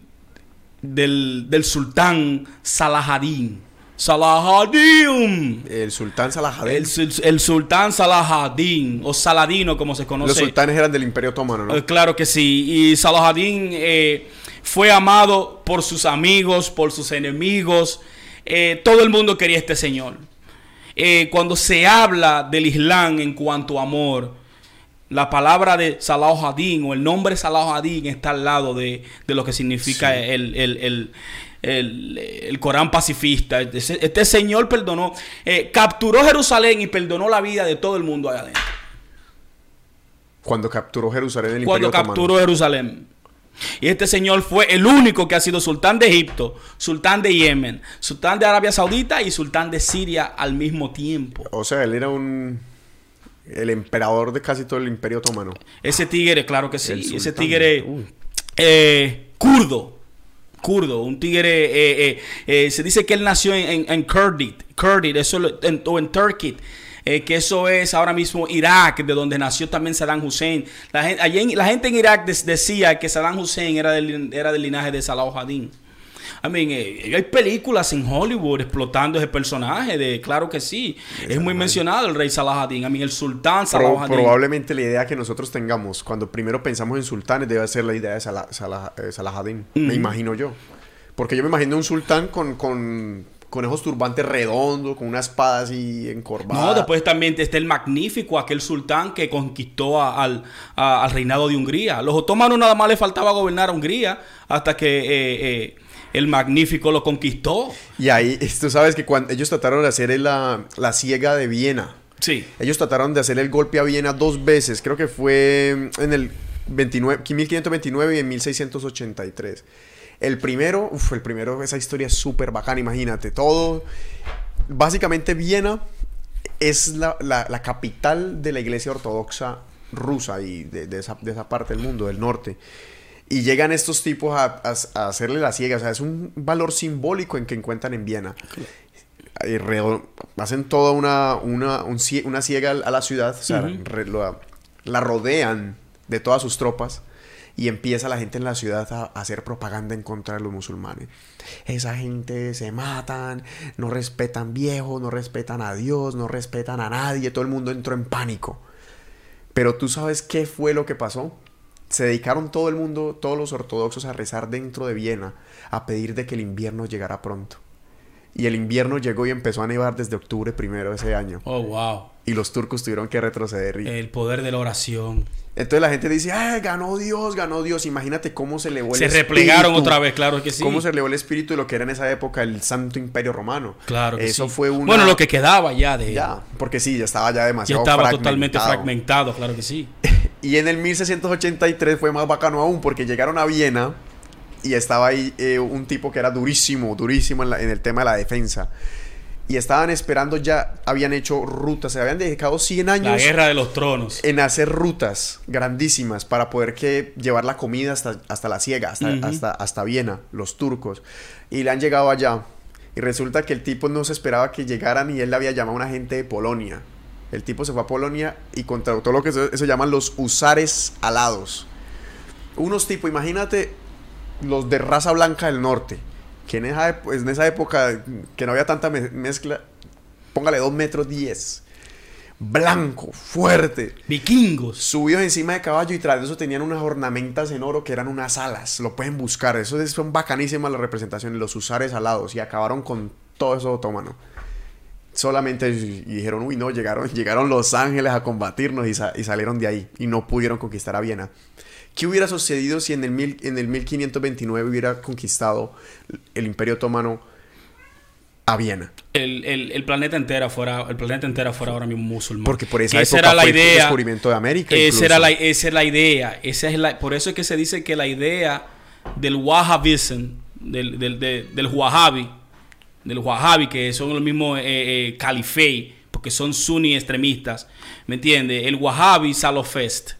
del, del sultán Salahadin. Salahadin. El sultán Salahadin. El, sul- el sultán Salahadin o Saladino como se conoce. Los sultanes eran del Imperio Otomano, ¿no? Eh, claro que sí. Y Salahadin eh, fue amado por sus amigos, por sus enemigos. Eh, todo el mundo quería a este señor. Eh, cuando se habla del Islam en cuanto a amor, la palabra de Salahadin o el nombre Salahadin está al lado de, de lo que significa Sí. el, el- el- el- el Corán pacifista. Este, este señor perdonó, eh, capturó Jerusalén y perdonó la vida de todo el mundo allá adentro. Cuando capturó Jerusalén el cuando Imperio Otomano. capturó Jerusalén. Y este señor fue el único que ha sido sultán de Egipto, sultán de Yemen, sultán de Arabia Saudita y sultán de Siria al mismo tiempo. O sea, él era un... El emperador de casi todo el Imperio Otomano. Ese tigre, claro que sí, ese tigre eh, kurdo. Kurdo, un tigre. eh, eh, eh, se dice que él nació en, en, en Kurdit, Kurdit, eso en- o en Turkey. eh, que eso es ahora mismo Irak, de donde nació también Saddam Hussein. La gente, en, la gente en Irak decía que Saddam Hussein era del, era del linaje de Salah Hadin. I mean, eh, hay películas en Hollywood explotando ese personaje, de claro que sí. Es muy mencionado el rey Salah Hadin, I mean, el sultán Salah Pro- probablemente la idea que nosotros tengamos cuando primero pensamos en sultanes debe ser la idea de Salah, Salah- eh, Salahadin, me imagino yo. Porque yo me imagino un sultán con, con, con esos turbantes redondos, con una espada así encorvada. No, después también está el magnífico, aquel sultán que conquistó a- al, a- al reinado de Hungría. Los otomanos nada más le faltaba gobernar a Hungría hasta que eh, eh, el magnífico lo conquistó. Y ahí, tú sabes que cuando ellos trataron de hacer la, la ciega de Viena. Sí. Ellos trataron de hacer el golpe a Viena dos veces. Creo que fue en el 29, 1529 y en 1683. El primero, uf, el primero, esa historia es súper bacana, imagínate. Todo. Básicamente, Viena es la, la- la capital de la iglesia ortodoxa rusa y de, de esa, de esa parte del mundo, del norte. Y llegan estos tipos a, a- a hacerle la ciega. O sea, es un valor simbólico en que encuentran en Viena. Eh, hacen toda una, una, un una ciega a la ciudad, o sea, Ujú. re- lo- la rodean de todas sus tropas y empieza la gente en la ciudad a, a hacer propaganda en contra de los musulmanes. Esa gente se matan, no respetan viejos, no respetan a Dios, no respetan a nadie, todo el mundo entró en pánico. Pero tú sabes qué fue lo que pasó. Se dedicaron todo el mundo, todos los ortodoxos, a rezar dentro de Viena, a pedir de que el invierno llegara pronto. Y el invierno llegó y empezó a nevar desde octubre primero de ese año. Oh, wow. Y los turcos tuvieron que retroceder. y- El poder de la oración. Entonces la gente dice, ¡ay, ganó Dios, ganó Dios! Imagínate cómo se elevó el Se replegaron espíritu. otra vez, claro que sí. Cómo se elevó el espíritu de lo que era en esa época el Santo Imperio Romano. Claro que Eso sí. fue una... Bueno, lo que quedaba ya de... Ya, porque sí, ya estaba ya ya demasiado estaba totalmente fragmentado. fragmentado, claro que sí. Y en el 1683 fue más bacano aún porque llegaron a Viena y estaba ahí eh, un tipo que era durísimo, durísimo en, la- en el tema de la defensa. Y estaban esperando ya, habían hecho rutas, se habían dedicado 100 La años guerra de los tronos. en hacer rutas grandísimas para poder que llevar la comida hasta, hasta la ciega, hasta, hasta, hasta Viena, los turcos. Y le han llegado allá. Y resulta que el tipo no se esperaba que llegaran y él le había llamado a una gente de Polonia. El tipo se fue a Polonia y contrató lo que se, llaman los usares alados. Unos tipos, imagínate los de raza blanca del norte, que en esa, ep- en esa época que no había tanta me- mezcla, póngale 2 metros 10. Blanco, fuerte, Vikingos. subidos encima de caballo y tras de eso tenían unas ornamentas en oro que eran unas alas. Lo pueden buscar. Eso es- son bacanísimas las representaciones, los usares alados. Y acabaron con todo eso otomano. Solamente y dijeron, uy, no, llegaron, llegaron los ángeles a combatirnos y, sa- y salieron de ahí. Y no pudieron conquistar a Viena. ¿Qué hubiera sucedido si en el, mil, en el 1529 hubiera conquistado el Imperio Otomano a Viena? El, el- el planeta entero fuera, el planeta entero fuera ahora mismo musulmán. Porque por esa Que época era la fue el idea. descubrimiento de América. Esa era la, esa es la idea. Esa es la, por eso es que se dice que la idea del Wahhabism, del, del, de- del Wahhabi, del Wahhabi, que son los mismos eh, eh, califei, porque son sunni extremistas, ¿me entiendes? El Wahhabi Salofest,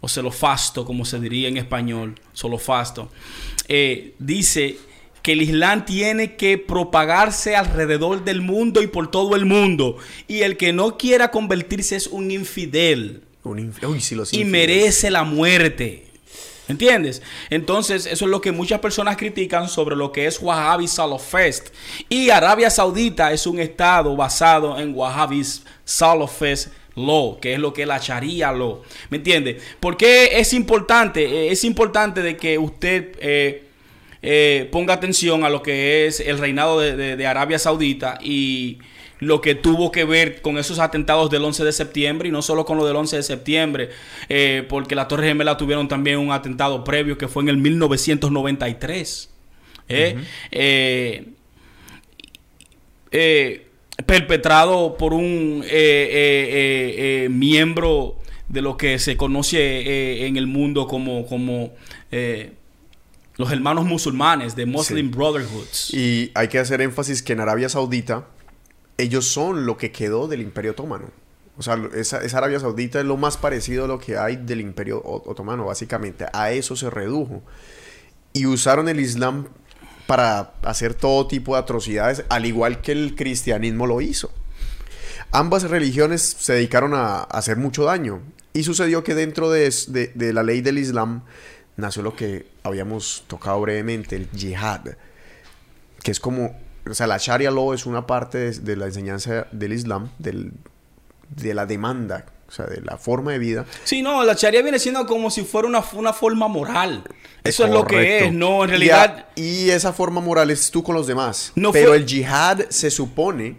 o Celofasto, como se diría en español, Solofasto, eh, dice que el Islam tiene que propagarse alrededor del mundo y por todo el mundo. Y el que no quiera convertirse es un infidel Un inf- Uy, sí, los y merece la muerte. ¿Entiendes? Entonces, eso es lo que muchas personas critican sobre lo que es Wahhabi Salafist. Y Arabia Saudita es un estado basado en Wahhabi Salafist Law, que es lo que es la Sharia Law. ¿Me entiende? ¿Por qué es importante? Eh, Es importante de que usted eh, eh, ponga atención a lo que es el reinado de, de- de Arabia Saudita y lo que tuvo que ver con esos atentados del 11 de septiembre y no solo con lo del 11 de septiembre, eh, porque la Torre Gemela tuvieron también un atentado previo que fue en el 1993. ¿eh? Eh, eh, perpetrado por un miembro de lo que se conoce en el mundo como, como los hermanos musulmanes de Muslim Sí. Brotherhoods. Y hay que hacer énfasis que en Arabia Saudita ellos son lo que quedó del Imperio Otomano. O sea, esa, Arabia Saudita es lo más parecido a lo que hay del Imperio Otomano, básicamente. A eso se redujo. Y usaron el Islam para hacer todo tipo de atrocidades, al igual que el cristianismo lo hizo. Ambas religiones se dedicaron a, hacer mucho daño. Y sucedió que dentro de, de- de la ley del Islam nació lo que habíamos tocado brevemente, el yihad. Que es como, o sea, la Sharia law es una parte de, de la enseñanza del Islam, del, de la demanda, o sea, de la forma de vida. Sí, no, la charía viene siendo como si fuera una, una forma moral. Eso es lo que es, no, en Y realidad... a- Y, esa forma moral es tú con los demás. No Pero fue- el yihad se supone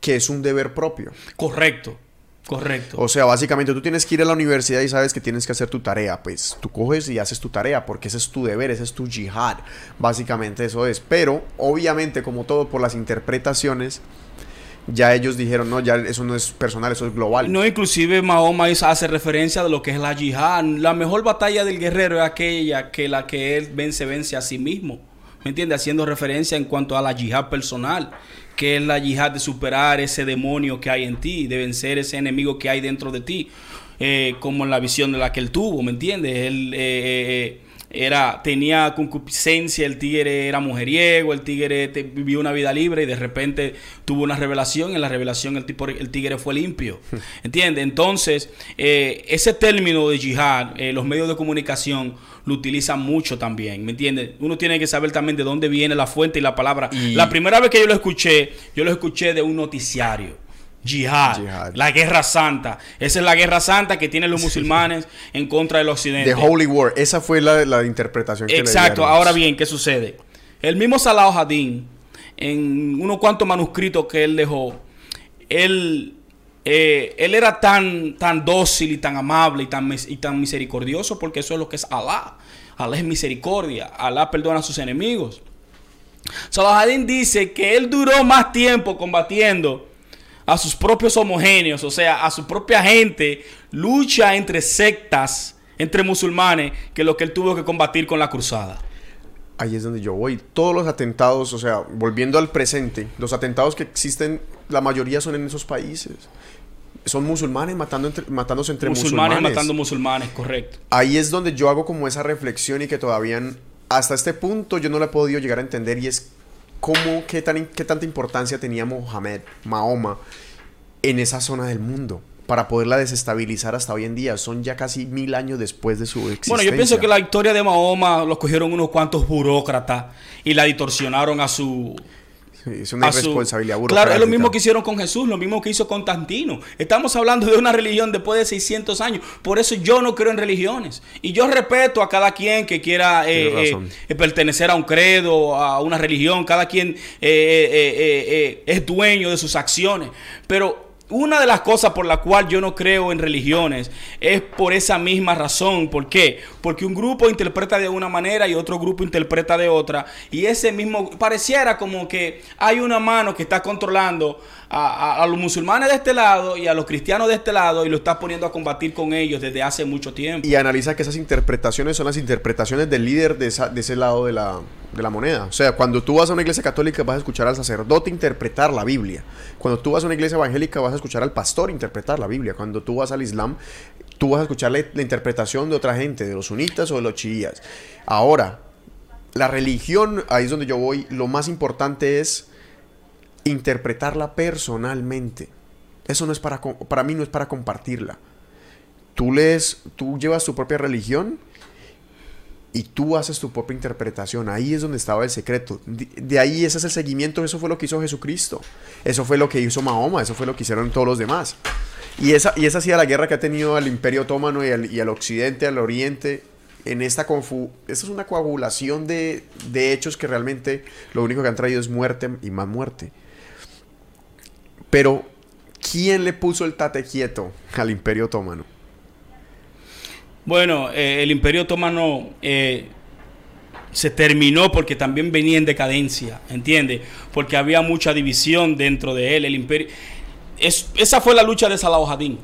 que es un deber propio. Correcto, correcto. O sea, básicamente tú tienes que ir a la universidad y sabes que tienes que hacer tu tarea. Pues tú coges y haces tu tarea porque ese es tu deber, ese es tu yihad. Básicamente eso es. Pero obviamente, como todo por las interpretaciones, ya ellos dijeron, no, ya eso no es personal, eso es global. No, inclusive Mahoma hace referencia de lo que es la yihad. La mejor batalla del guerrero es aquella que la que él vence, vence a sí mismo. ¿Me entiendes? Haciendo referencia en cuanto a la yihad personal, que es la yihad de superar ese demonio que hay en ti, de vencer ese enemigo que hay dentro de ti, eh, como en la visión de la que él tuvo, ¿me entiendes? Él eh, eh, era, tenía concupiscencia, el tigre era mujeriego, el tigre te- vivió una vida libre y de repente tuvo una revelación, y en la revelación el, tipo, el tigre fue limpio. ¿Entiendes? Entonces, eh, ese término de yihad, eh, los medios de comunicación lo utilizan mucho también, ¿me entiendes? Uno tiene que saber también de dónde viene la fuente y la palabra. Y- La primera vez que yo lo escuché, yo lo escuché de un noticiario. Yihad. la guerra santa. Esa es la guerra santa que tienen los musulmanes en contra del occidente. The Holy War. Esa fue la, la interpretación que le Exacto, ahora bien, ¿qué sucede? El mismo Salah Hadin, en unos cuantos manuscritos que él dejó, él, eh, él era tan, tan dócil y tan amable y tan, y tan misericordioso, porque eso es lo que es Alá. Alá es misericordia, Alá perdona a sus enemigos. Salah Hadin dice que él duró más tiempo combatiendo a sus propios homogéneos, o sea, a su propia gente, lucha entre sectas, entre musulmanes, que lo que él tuvo que combatir con la cruzada. Ahí es donde yo voy. Todos los atentados, o sea, volviendo al presente, los atentados que existen, la mayoría son en esos países. Son musulmanes matando entre- matándose entre musulmanes, musulmanes. matando musulmanes, correcto. Ahí es donde yo hago como esa reflexión y que todavía hasta este punto yo no la he podido llegar a entender y es cómo, qué, tan, qué tanta importancia tenía Mohamed, Mahoma, en esa zona del mundo para poderla desestabilizar hasta hoy en día. Son ya casi mil años después de su existencia. Bueno, yo pienso que la historia de Mahoma lo cogieron unos cuantos burócratas y la distorsionaron a su... Es una a su- irresponsabilidad Claro, es lo mismo que hicieron con Jesús, lo mismo que hizo Constantino. Estamos hablando de una religión después de 600 años. Por eso yo no creo en religiones. Y yo respeto a cada quien que quiera eh, eh, eh, pertenecer a un credo, a una religión. Cada quien eh, es dueño de sus acciones. Pero una de las cosas por la cual yo no creo en religiones es por esa misma razón. ¿Por qué? Porque un grupo interpreta de una manera y otro grupo interpreta de otra. Y ese mismo, pareciera como que hay una mano que está controlando a, los musulmanes de este lado y a los cristianos de este lado y lo está poniendo a combatir con ellos desde hace mucho tiempo. Y analiza que esas interpretaciones son las interpretaciones del líder de, esa- de ese lado de la, de la moneda. O sea, cuando tú vas a una iglesia católica vas a escuchar al sacerdote interpretar la Biblia. Cuando tú vas a una iglesia evangélica vas a escuchar al pastor interpretar la Biblia. Cuando tú vas al Islam, tú vas a escuchar la, la interpretación de otra gente, de los sunitas o de los chiías. Ahora, la religión, ahí es donde yo voy, lo más importante es interpretarla personalmente. Eso no es para, para mí no es para compartirla. Tú lees, tú llevas tu propia religión y tú haces tu propia interpretación. Ahí es donde estaba el secreto. De, ahí ese es el seguimiento. Eso fue lo que hizo Jesucristo. Eso fue lo que hizo Mahoma. Eso fue lo que hicieron todos los demás. Y esa, y esa ha sido la guerra que ha tenido al Imperio Otomano y al, y al Occidente, al Oriente. En esta confu esta es una coagulación de, de hechos que realmente lo único que han traído es muerte y más muerte. Pero, ¿quién le puso el tate quieto al Imperio Otomano? Bueno, eh, el Imperio Otomano eh, se terminó porque también venía en decadencia, ¿entiendes? Porque había mucha división dentro de él. El Imperio. Es- esa fue la lucha de. Salahadin,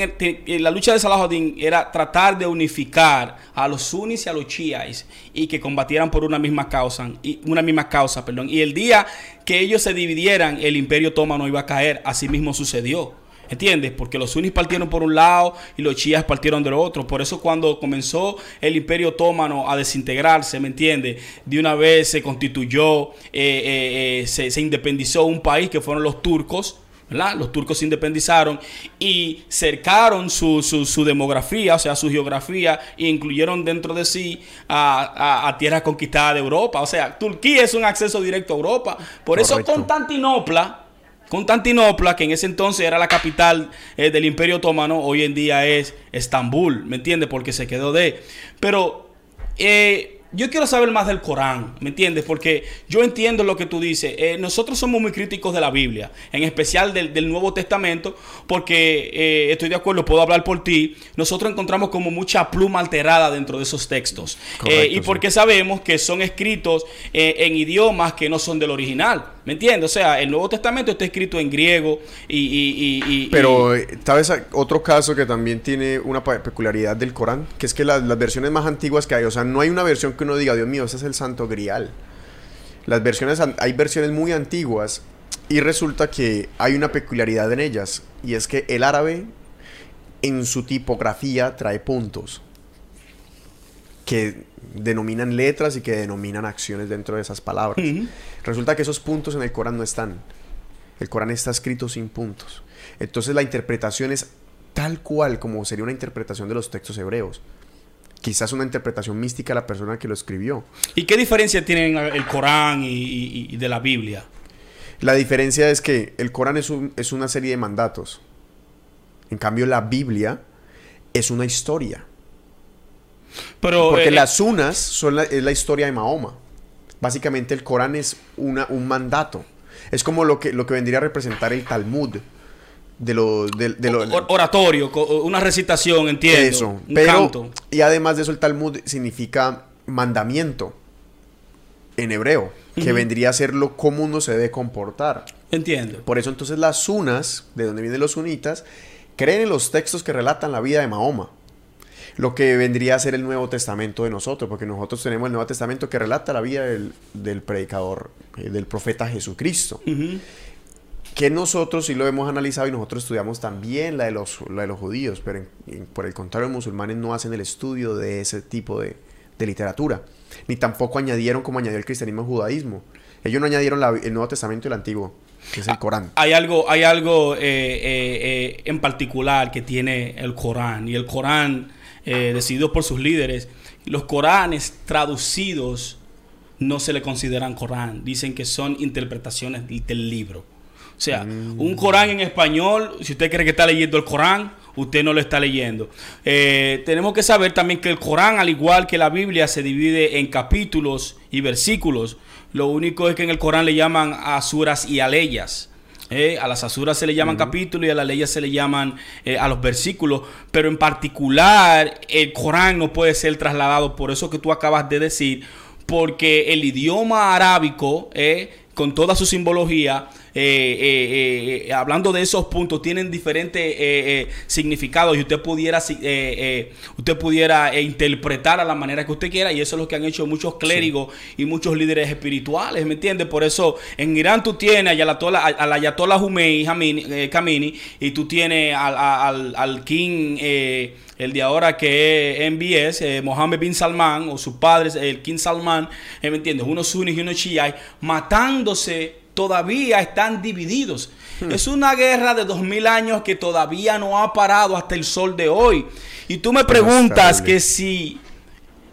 eh, te- eh, la lucha de Salahadin era tratar de unificar a los sunnis y a los chiíes y que combatieran por una misma causa, y una misma causa, perdón. Y el día que ellos se dividieran, el Imperio Otomano iba a caer. Así mismo sucedió. ¿Entiendes? Porque los sunnis partieron por un lado y los chiíes partieron del otro. Por eso cuando comenzó el imperio otomano a desintegrarse, ¿me entiendes? De una vez se constituyó, eh, eh, se independizó un país que fueron los turcos. ¿Verdad? Los turcos se independizaron y cercaron su, su, su, demografía, o sea, su geografía, e incluyeron dentro de sí a, a, a, tierras conquistadas de Europa. O sea, Turquía es un acceso directo a Europa. Por Correcto. eso Constantinopla, Constantinopla, que en ese entonces era la capital eh, del Imperio Otomano, hoy en día es Estambul, ¿me entiendes? Porque se quedó de... Pero... Eh, yo quiero saber más del Corán, ¿me entiendes? Porque yo entiendo lo que tú dices. Eh, nosotros somos muy críticos de la Biblia, en especial del, del Nuevo Testamento, porque eh, estoy de acuerdo, puedo hablar por ti. Nosotros encontramos como mucha pluma alterada dentro de esos textos. Correcto, eh, y porque sí. sabemos que son escritos en idiomas que no son del original. ¿Me entiendes? O sea, el Nuevo Testamento está escrito en griego y... y, y, y Pero, ¿sabes? Otro caso que también tiene una peculiaridad del Corán, que es que las, las versiones más antiguas que hay, o sea, no hay una versión que uno diga, Dios mío, ese es el santo grial. Las versiones, hay versiones muy antiguas y resulta que hay una peculiaridad en ellas y es que el árabe en su tipografía trae puntos que denominan letras y que denominan acciones dentro de esas palabras. Uh -huh. Resulta que esos puntos en el Corán no están. El Corán está escrito sin puntos. Entonces la interpretación es tal cual como sería una interpretación de los textos hebreos quizás una interpretación mística a la persona que lo escribió. ¿Y qué diferencia tienen el Corán y, y, y de la Biblia? La diferencia es que el Corán es, un, es, una serie de mandatos. En cambio, la Biblia es una historia. Pero, Porque eh, las sunas son la, es la historia de Mahoma. Básicamente el Corán es una, un mandato. Es como lo que, lo que vendría a representar el Talmud de lo, de, de lo oratorio, una recitación, entiendo. Eso, un pero canto. y además de eso el Talmud significa mandamiento en hebreo, que uh -huh. vendría a ser lo cómo uno se debe comportar. Entiendo. Por eso entonces las sunas, de donde vienen los sunitas, creen en los textos que relatan la vida de Mahoma. Lo que vendría a ser el Nuevo Testamento de nosotros, porque nosotros tenemos el Nuevo Testamento que relata la vida del, del predicador, eh, del profeta Jesucristo. Uh -huh que nosotros sí lo hemos analizado y nosotros estudiamos también la de los, la de los judíos, pero en, en, por el contrario, los musulmanes no hacen el estudio de ese tipo de, de, literatura, ni tampoco añadieron como añadió el cristianismo al judaísmo. Ellos no añadieron la, el Nuevo Testamento y el Antiguo, que es el Corán. Hay algo, hay algo eh, eh, eh, en particular que tiene el Corán, y el Corán, eh, decidido por sus líderes, los Coranes traducidos no se le consideran Corán, dicen que son interpretaciones del libro. O sea, mm. un Corán en español, si usted cree que está leyendo el Corán, usted no lo está leyendo. Eh, tenemos que saber también que el Corán, al igual que la Biblia, se divide en capítulos y versículos. Lo único es que en el Corán le llaman asuras y aleyas. Eh, a las asuras se le llaman uh -huh. capítulos y a las leyes se le llaman eh, a los versículos. Pero en particular, el Corán no puede ser trasladado por eso que tú acabas de decir, porque el idioma arábico, eh, con toda su simbología, eh, eh, eh, hablando de esos puntos, tienen diferentes significados y usted pudiera, usted pudiera interpretar a la manera que usted quiera y eso es lo que han hecho muchos clérigos sí. y muchos líderes espirituales, ¿me entiende? Por eso en Irán tú tienes al Ayatollah Khomeini, Kamini y tú tienes al, al, al King el de ahora que es MBS, eh, Mohammed bin Salman, o su padre, el King Salman, eh, ¿me entiendes? Unos sunnis y unos chiíes, matándose todavía están divididos. Hmm. Es una guerra de dos mil años que todavía no ha parado hasta el sol de hoy. Y tú me preguntas que si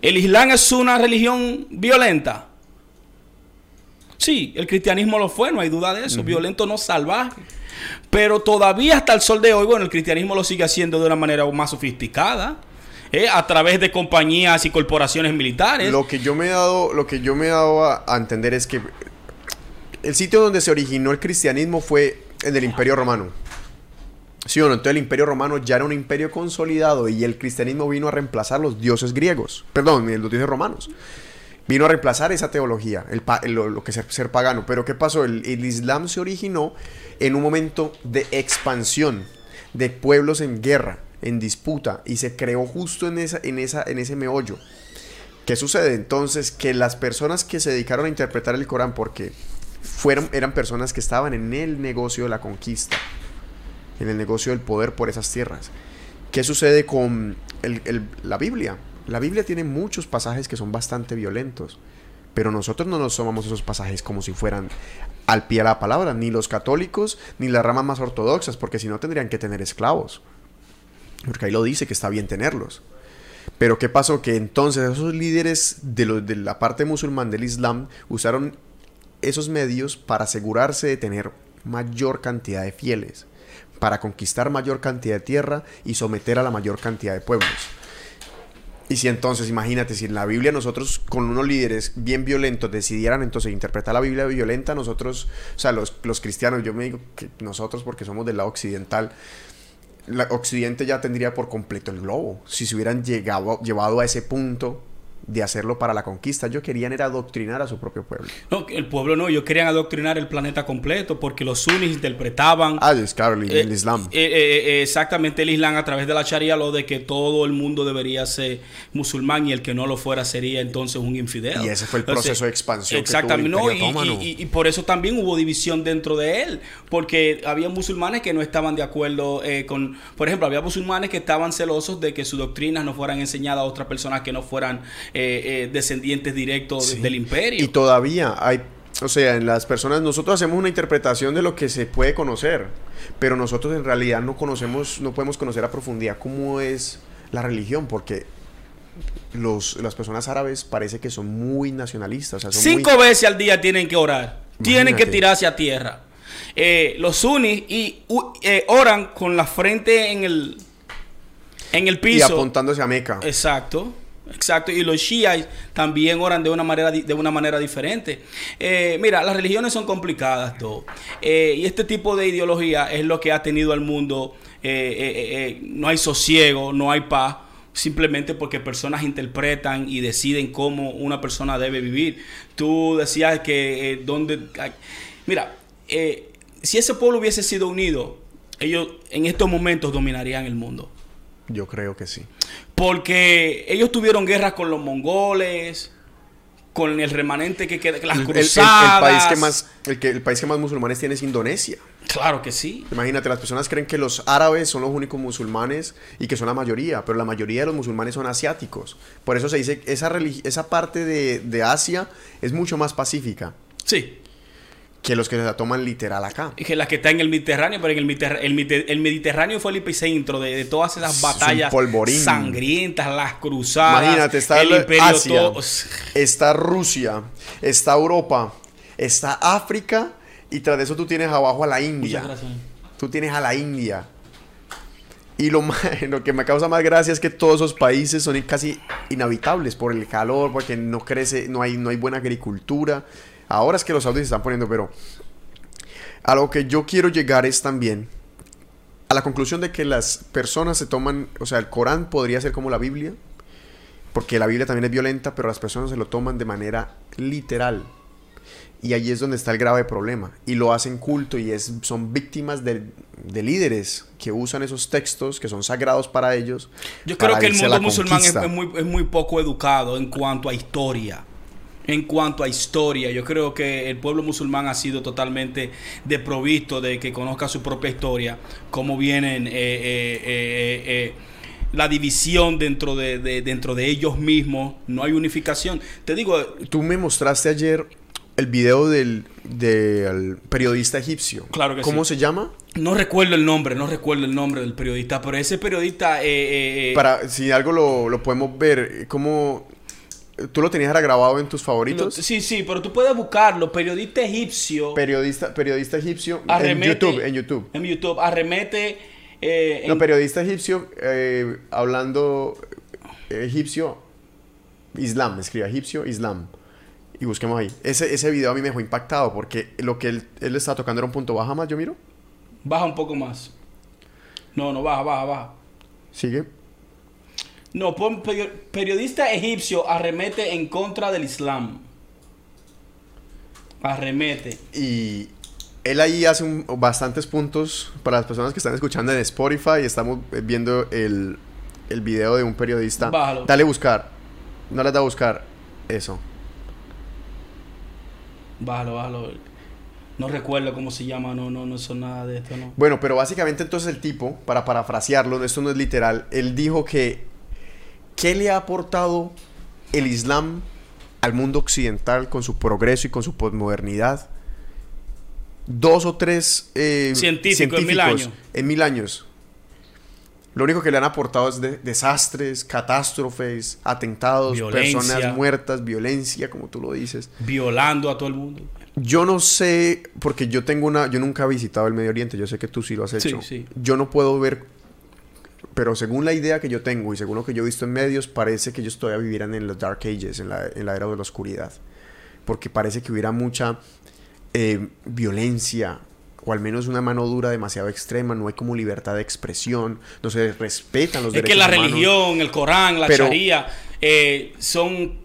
el Islam es una religión violenta. Sí, el cristianismo lo fue, no hay duda de eso. Uh -huh. Violento, no salvaje. Pero todavía hasta el sol de hoy, bueno, el cristianismo lo sigue haciendo de una manera más sofisticada. ¿eh? a través de compañías y corporaciones militares. Lo que yo me he dado, lo que yo me he a, a entender es que el sitio donde se originó el cristianismo fue en el Imperio Romano. Sí o no, entonces el Imperio Romano ya era un imperio consolidado y el cristianismo vino a reemplazar los dioses griegos, perdón, los dioses romanos. Vino a reemplazar esa teología, el, lo, que es ser pagano. Pero ¿qué pasó? El, el Islam se originó en un momento de expansión de pueblos en guerra, en disputa, y se creó justo en, esa, en, esa, en ese meollo. ¿Qué sucede entonces? Que las personas que se dedicaron a interpretar el Corán, porque fueron, eran personas que estaban en el negocio de la conquista. en el negocio del poder por esas tierras. ¿Qué sucede con el- el- la Biblia? La Biblia tiene muchos pasajes que son bastante violentos, pero nosotros no nos tomamos esos pasajes como si fueran al pie de la palabra, ni los católicos, ni las ramas más ortodoxas, porque si no tendrían que tener esclavos. Porque ahí lo dice que está bien tenerlos. Pero ¿qué pasó? Que entonces esos líderes de, de la parte musulmán del Islam usaron esos medios para asegurarse de tener mayor cantidad de fieles, para conquistar mayor cantidad de tierra y someter a la mayor cantidad de pueblos. Y si entonces, imagínate, si en la Biblia nosotros con unos líderes bien violentos decidieran entonces interpretar la Biblia violenta, nosotros, o sea, los, los cristianos, yo me digo que nosotros porque somos del lado occidental, la Occidente ya tendría por completo el globo. Si se hubieran llegado, llevado a ese punto de hacerlo para la conquista, ellos querían era adoctrinar a su propio pueblo. No, el pueblo no, ellos querían adoctrinar el planeta completo porque los sunnis interpretaban Ah, es claro, el, el Eh, Islam. eh, eh, exactamente el Islam a través de la Sharia lo de que todo el mundo debería ser musulmán y el que no lo fuera sería entonces un infidel. Y ese fue el Entonces, proceso de expansión que Exactamente, tuvo el no, y- y, y- y por eso también hubo división dentro de él, porque había musulmanes que no estaban de acuerdo eh, con, por ejemplo, había musulmanes que estaban celosos de que sus doctrinas no fueran enseñadas a otras personas que no fueran eh, eh, descendientes directos Sí. del imperio. Y todavía hay, o sea, en las personas, nosotros hacemos una interpretación de lo que se puede conocer, pero nosotros en realidad no conocemos, no podemos conocer a profundidad cómo es la religión, porque los, las personas árabes parece que son muy nacionalistas. o sea, son muy- Cinco veces al día tienen que orar. Tienen que tirarse a tierra. Eh, los sunnis y, eh, oran con la frente en el, en el y piso. apuntándose a Meca. Exacto. Exacto, y los shias también oran de una manera, de una manera diferente. Eh, mira, las religiones son complicadas, todo. Eh, y este tipo de ideología es lo que ha tenido al mundo. eh, eh, no hay sosiego, no hay paz, simplemente porque personas interpretan y deciden cómo una persona debe vivir. Tú decías que donde... Mira, si ese pueblo hubiese sido unido, ellos en estos momentos dominarían el mundo. Yo creo que sí. Porque ellos tuvieron guerras con los mongoles, con el remanente que queda, las El, el- el- cruzadas. el país que más, el, que, el país que más musulmanes tiene es Indonesia. Claro que sí. Imagínate, las personas creen que los árabes son los únicos musulmanes y que son la mayoría, pero la mayoría de los musulmanes son asiáticos. Por eso se dice que esa, esa parte de, de Asia es mucho más pacífica Sí. Que los que se la toman literal acá. Y que la que está en el Mediterráneo, pero en el, Mediter- el Mediterráneo fue el epicentro de, de todas esas Es batallas polvorín. sangrientas, las cruzadas. Imagínate, está el imperio Asia, todo- está Rusia, está Europa, está África y tras de eso tú tienes abajo a la India. Tú tienes a la India. Y lo, más- lo que me causa más gracia es que todos esos países son casi inhabitables por el calor, porque no crece, no hay, no hay buena agricultura. Ahora es que los audios se están poniendo, pero a lo que yo quiero llegar es también a la conclusión de que las personas se toman, o sea, el Corán podría ser como la Biblia, porque la Biblia también es violenta, pero las personas se lo toman de manera literal. Y ahí es donde está el grave problema. Y lo hacen culto y es, son víctimas de, de líderes que usan esos textos que son sagrados para ellos. Yo creo que el mundo musulmán es muy, es muy poco educado en cuanto a historia. En cuanto a historia, yo creo que el pueblo musulmán ha sido totalmente desprovisto de que conozca su propia historia, cómo vienen eh, eh, eh, la división dentro de, de- dentro de ellos mismos, no hay unificación. Te digo, Tú me mostraste ayer el video del, del periodista egipcio. Claro que ¿Cómo sí. se llama? no recuerdo el nombre, no recuerdo el nombre del periodista, pero ese periodista... Para, si algo lo, lo podemos ver, ¿cómo... ¿Tú lo tenías grabado en tus favoritos? sí, sí, pero tú puedes buscarlo, periodista egipcio. Periodista, periodista egipcio en YouTube, en YouTube. En YouTube, arremete. eh, en- No, periodista egipcio eh, hablando eh, egipcio, Islam, escribe egipcio, Islam. Y busquemos ahí. Ese, ese video a mí me dejó impactado porque lo que él, él estaba tocando era un punto baja más, yo miro. Baja un poco más. No, no, baja, baja, baja. Sigue. No, pon perio- periodista egipcio arremete en contra del Islam. Arremete. Y él ahí hace un- bastantes puntos para las personas que están escuchando en Spotify. Estamos viendo el, el video de un periodista. Bájalo. Dale buscar. No le da a buscar eso. Bájalo, bájalo. No recuerdo cómo se llama, no, no, no son nada de esto, no. Bueno, pero básicamente entonces el tipo, para parafrasearlo, esto no es literal, él dijo que ¿qué le ha aportado el Islam al mundo occidental con su progreso y con su posmodernidad? Dos o tres eh, Científicos en mil años. En mil años. Lo único que le han aportado es de- desastres, catástrofes, atentados, Violencia. personas muertas, violencia, como tú lo dices. Violando a todo el mundo. Yo no sé, porque yo tengo una, yo nunca he visitado el Medio Oriente, yo sé que tú sí lo has Sí, hecho. sí. Yo no puedo ver, pero según la idea que yo tengo y según lo que yo he visto en medios, parece que ellos todavía vivieran en los Dark Ages, en la, en la era de la oscuridad. Porque parece que hubiera mucha eh, violencia, o al menos una mano dura demasiado extrema, no hay como libertad de expresión, no se respetan los Es derechos que la humanos. religión, el Corán, la Pero- Sharia, eh, son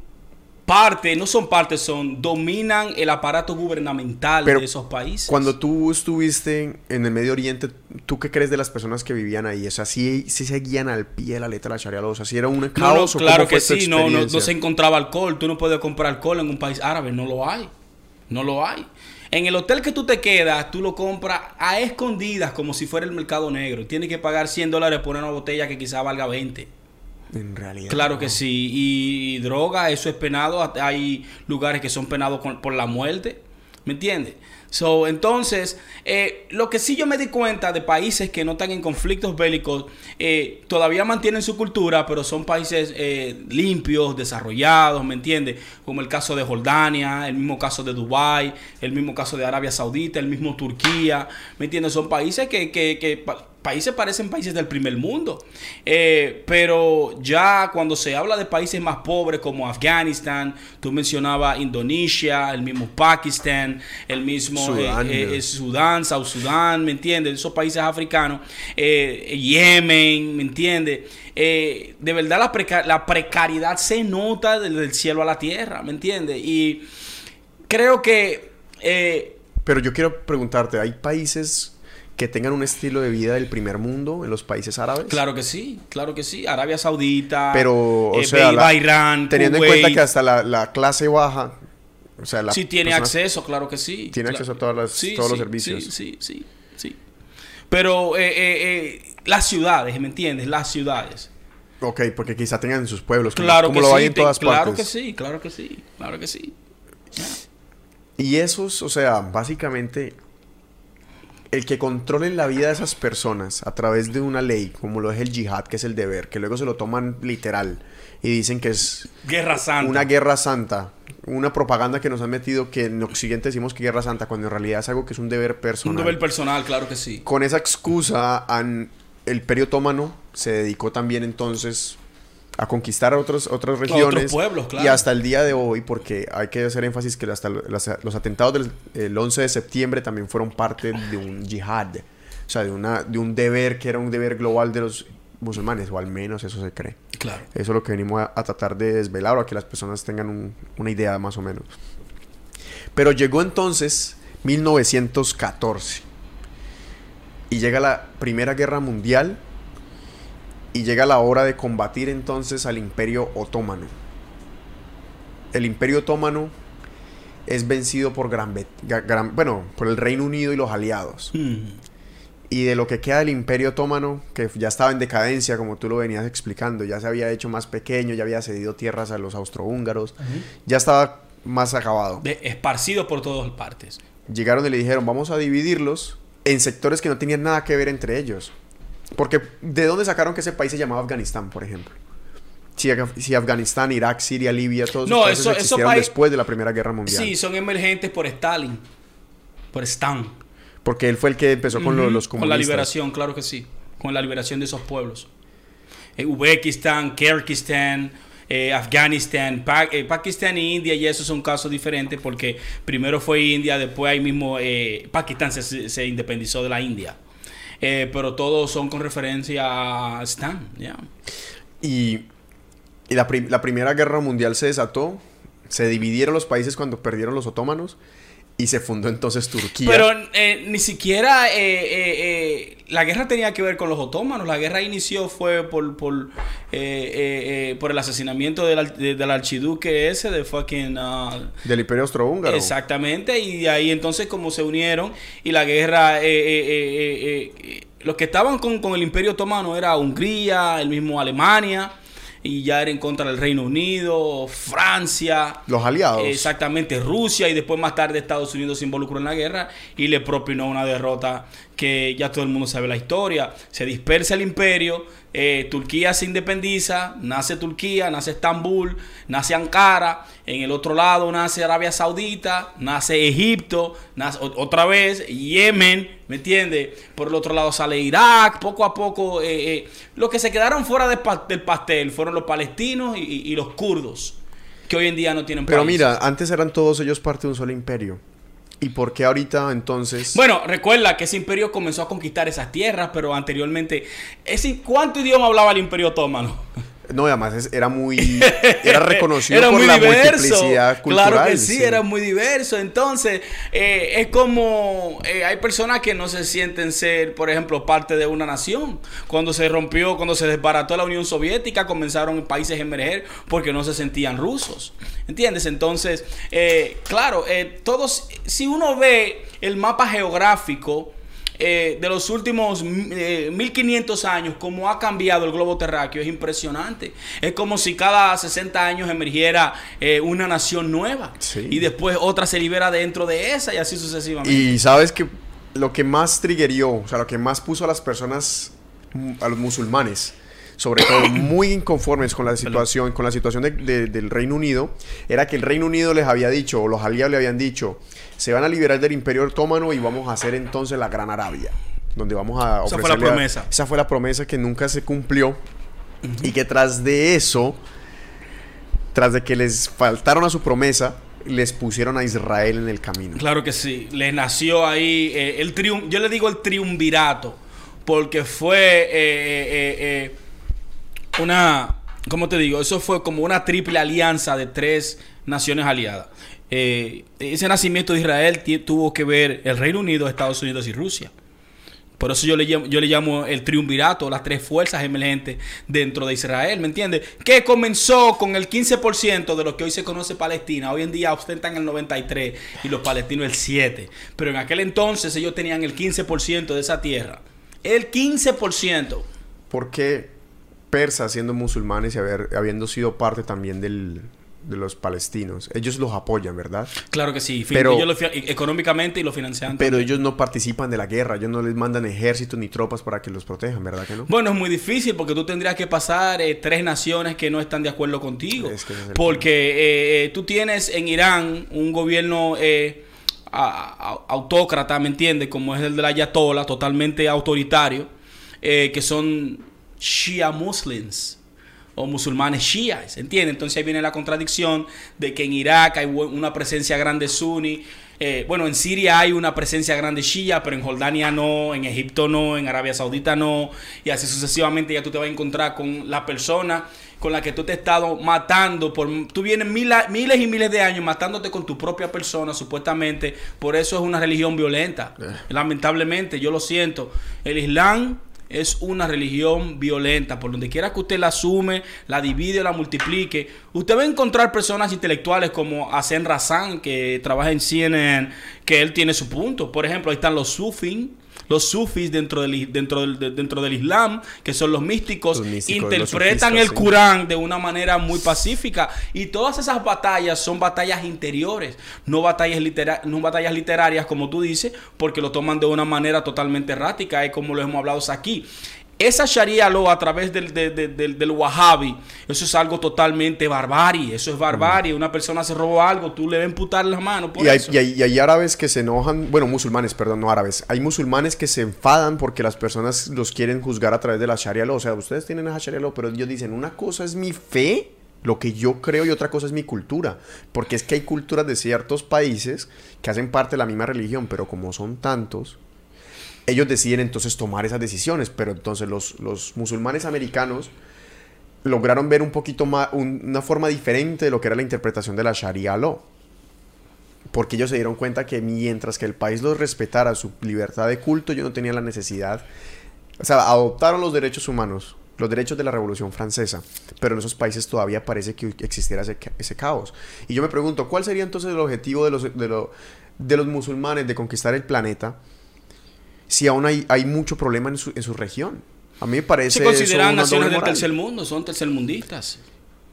parte, no son parte, son, dominan el aparato gubernamental Pero de esos países. Cuando tú estuviste en el Medio Oriente, ¿tú qué crees de las personas que vivían ahí? O sea, ¿sí, sí seguían al pie de la letra la Sharia law? O sea, ¿sí era un No, no, caos o cómo claro fue que sí, no, no, se encontraba alcohol. Tú no puedes comprar alcohol en un país árabe, no lo hay. No lo hay. En el hotel que tú te quedas, tú lo compras a escondidas como si fuera el mercado negro. Tienes que pagar 100 dólares por una botella que quizá valga 20. En realidad. Claro que sí. Y, droga, eso es penado. Hay lugares que son penados con- por la muerte. ¿Me entiendes? So, entonces, eh, lo que sí yo me di cuenta de países que no están en conflictos bélicos, eh, todavía mantienen su cultura, pero son países eh, limpios, desarrollados, ¿me entiendes? Como el caso de Jordania, el mismo caso de Dubái, el mismo caso de Arabia Saudita, el mismo Turquía, ¿me entiendes? Son países que, que- que países parecen países del primer mundo. Eh, pero ya cuando se habla de países más pobres como Afganistán, tú mencionabas Indonesia, el mismo Pakistán, el mismo Sudán. eh, eh, eh, Sudán, South Sudán, ¿me entiendes? Esos países africanos, eh, Yemen, ¿me entiendes? Eh, de verdad la, preca- la precariedad se nota desde el cielo a la tierra, ¿me entiendes? Y creo que... eh, Pero yo quiero preguntarte, ¿hay países que tengan un estilo de vida del primer mundo en los países árabes? Claro que sí, claro que sí. Arabia Saudita, Pero, o eh, sea, Iba la- Irán, teniendo en cuenta que hasta la, la clase baja, o sea, la sí tiene acceso, claro que sí. Tiene acceso a todas las- Sí, todos los servicios. Sí, sí, sí, sí. Pero eh, eh, las ciudades, ¿me entiendes? Las ciudades. Ok, porque quizá tengan en sus pueblos, como, Claro como que lo sí. hay en te- todas claro partes. que sí, claro que sí, claro que sí. Y esos, o sea, básicamente, el que controlen la vida de esas personas a través de una ley, como lo es el yihad, que es el deber, que luego se lo toman literal y dicen que es Guerra Santa. una guerra santa, una propaganda que nos han metido que en Occidente decimos que guerra santa, cuando en realidad es algo que es un deber Un personal. deber personal, claro que sí. Con esa excusa, el Imperio Otomano se dedicó también entonces a conquistar otros, otras regiones. pueblos, claro. Y hasta el día de hoy, porque hay que hacer énfasis que hasta los atentados del el 11 de septiembre también fueron parte de un yihad. O sea, de, una, de un deber que era un deber global de los musulmanes, o al menos eso se cree. Claro. Eso es lo que venimos a, a tratar de desvelar o a que las personas tengan un- una idea más o menos. Pero llegó entonces 1914 y llega la Primera Guerra Mundial y llega la hora de combatir entonces al Imperio Otomano. El Imperio Otomano es vencido por Gran, bueno, por el Reino Unido y los aliados. Mm. Y de lo que queda del Imperio Otomano, que ya estaba en decadencia, como tú lo venías explicando, ya se había hecho más pequeño, ya había cedido tierras a los austrohúngaros, ya estaba más acabado. De- esparcido por todas partes. Llegaron y le dijeron, vamos a dividirlos en sectores que no tenían nada que ver entre ellos. Porque, ¿de dónde sacaron que ese país se llamaba Afganistán, por ejemplo? Si, Af- si Afganistán, Irak, Siria, Libia, todos esos No, eso- existieron paí- después de la Primera Guerra Mundial. Sí, son emergentes por Stalin. Por Stan. Porque él fue el que empezó con los Con comunistas. la liberación, claro que sí. Con la liberación de esos pueblos. Eh, Uzbekistán, Kirguistán, eh, Afganistán, Pa- eh, Pakistán y India, y esos son casos diferentes porque primero fue India, después ahí mismo eh, Pakistán se independizó de la India. Eh, pero todos son con referencia a Stan, ya. Y, y la, la Primera Guerra Mundial se desató, se dividieron los países cuando perdieron los otomanos y se fundó entonces Turquía. Pero eh, ni siquiera eh, eh, eh, la guerra tenía que ver con los otomanos. La guerra inició fue por, por, eh, eh, por el asesinamiento del, del, archiduque ese de fucking... Uh, del Imperio Austrohúngaro. Exactamente. Y ahí entonces como se unieron y la guerra... los que estaban con, con el Imperio Otomano era Hungría, el mismo Alemania y ya era en contra del Reino Unido, Francia. Los aliados. Exactamente, Rusia y después más tarde Estados Unidos se involucró en la guerra y le propinó una derrota que ya todo el mundo sabe la historia. Se dispersa el imperio, eh, Turquía se independiza, nace Turquía, nace Estambul, nace Ankara, en el otro lado nace Arabia Saudita, nace Egipto, nace otra vez Yemen, ¿me entiendes? Por el otro lado sale Irak, poco a poco. Eh, eh, los que se quedaron fuera del pastel fueron los palestinos y, los kurdos, que hoy en día no tienen Pero mira, antes eran todos ellos parte de un solo imperio. ¿Y por qué ahorita entonces? Bueno, recuerda que ese imperio comenzó a conquistar esas tierras, pero anteriormente, ese, ¿cuánto idioma hablaba el imperio otomano? No, además era muy. Era reconocido por la multiplicidad cultural. Claro que sí, era muy diverso. Entonces, eh, es como. Eh, hay personas que no se sienten ser, por ejemplo, parte de una nación. Cuando se rompió, cuando se desbarató la Unión Soviética, comenzaron países a emerger porque no se sentían rusos. ¿Entiendes? Entonces, eh, claro, todos. Si uno ve el mapa geográfico eh, de los últimos 1500 eh, años, cómo ha cambiado el globo terráqueo, es impresionante. Es como si cada 60 años emergiera eh, una nación nueva y después otra se libera dentro de esa y así sucesivamente. Y sabes que lo que más triggerió, o sea, lo que más puso a las personas, a los musulmanes, sobre todo muy inconformes con la situación, con la situación del Reino Unido, era que el Reino Unido les había dicho, o los aliados le habían dicho, se van a liberar del Imperio Otomano y vamos a hacer entonces la Gran Arabia, donde vamos a Esa fue la promesa. esa fue la promesa que nunca se cumplió y que tras de eso, tras de que les faltaron a su promesa, les pusieron a Israel en el camino. Claro que sí, le nació ahí eh, el triun yo le digo el triunvirato, porque fue eh, eh, una, ¿cómo te digo? Eso fue como una triple alianza de tres naciones aliadas. Eh, ese nacimiento de Israel tuvo que ver el Reino Unido, Estados Unidos y Rusia. Por eso yo le, llamo, yo le llamo el triunvirato, las tres fuerzas emergentes dentro de Israel, ¿me entiendes? Que comenzó con el 15% de lo que hoy se conoce Palestina. Hoy en día ostentan el 93% y los palestinos el 7%. Pero en aquel entonces ellos tenían el 15% de esa tierra. El 15%. ¿Por qué persas siendo musulmanes y haber, habiendo sido parte también del, de los palestinos. Ellos los apoyan, ¿verdad? Claro que sí. Pero, ellos económicamente y lo financian. Pero ellos no participan de la guerra. Ellos no les mandan ejércitos ni tropas para que los protejan, ¿verdad que no? Bueno, es muy difícil porque tú tendrías que pasar eh, tres naciones que no están de acuerdo contigo. porque eh, eh, tú tienes en Irán un gobierno... autócrata, ¿me entiendes? Como es el de la Ayatollah, totalmente autoritario, que son Shia Muslims o musulmanes shias, ¿entiendes? Entonces ahí viene la contradicción de que en Irak hay una presencia grande suní, eh, bueno, en Siria hay una presencia grande shia, pero en Jordania no, en Egipto no, en Arabia Saudita no, y así sucesivamente ya tú te vas a encontrar con la persona con la que tú te has estado matando, por, tú vienes miles y miles de años matándote con tu propia persona, supuestamente, por eso es una religión violenta. Eh. Lamentablemente, yo lo siento. El Islam es una religión violenta. Por donde quiera que usted la asume, la divide o la multiplique, usted va a encontrar personas intelectuales como Asen Razan, que trabaja en CNN, que él tiene su punto. Por ejemplo, ahí están los sufis los sufis dentro del, dentro del, dentro del Islam, que son los místicos, interpretan el Corán de una manera muy pacífica. Y todas esas batallas son batallas interiores, no batallas, no batallas literarias, como tú dices, porque lo toman de una manera totalmente errática, y como lo hemos hablado aquí. Esa Sharia law a través del, del, Wahhabi, eso es algo totalmente barbarie. Eso es barbarie. Una persona se robó algo, tú le vas a imputar las manos. y, hay, Y, hay, árabes que se enojan, bueno, musulmanes, perdón, no árabes. Hay musulmanes que se enfadan porque las personas los quieren juzgar a través de la Sharia law. O sea, ustedes tienen esa Sharia law, pero ellos dicen, una cosa es mi fe lo que yo creo y otra cosa es mi cultura. Porque es que hay culturas de ciertos países que hacen parte de la misma religión, pero como son tantos, ellos deciden entonces tomar esas decisiones, pero entonces los, musulmanes americanos lograron ver un poquito más, una forma diferente de lo que era la interpretación de la Sharia law. Porque ellos se dieron cuenta que mientras que el país los respetara su libertad de culto, yo no tenía la necesidad O sea, adoptaron los derechos humanos, los derechos de la Revolución Francesa, pero en esos países todavía parece que existiera ese, ese caos. Y yo me pregunto, ¿cuál sería entonces el objetivo de los, de, de los musulmanes de conquistar el planeta si aún hay, hay mucho problema en su, en su región? A mí me parece Se consideran naciones del tercer mundo, son tercermundistas.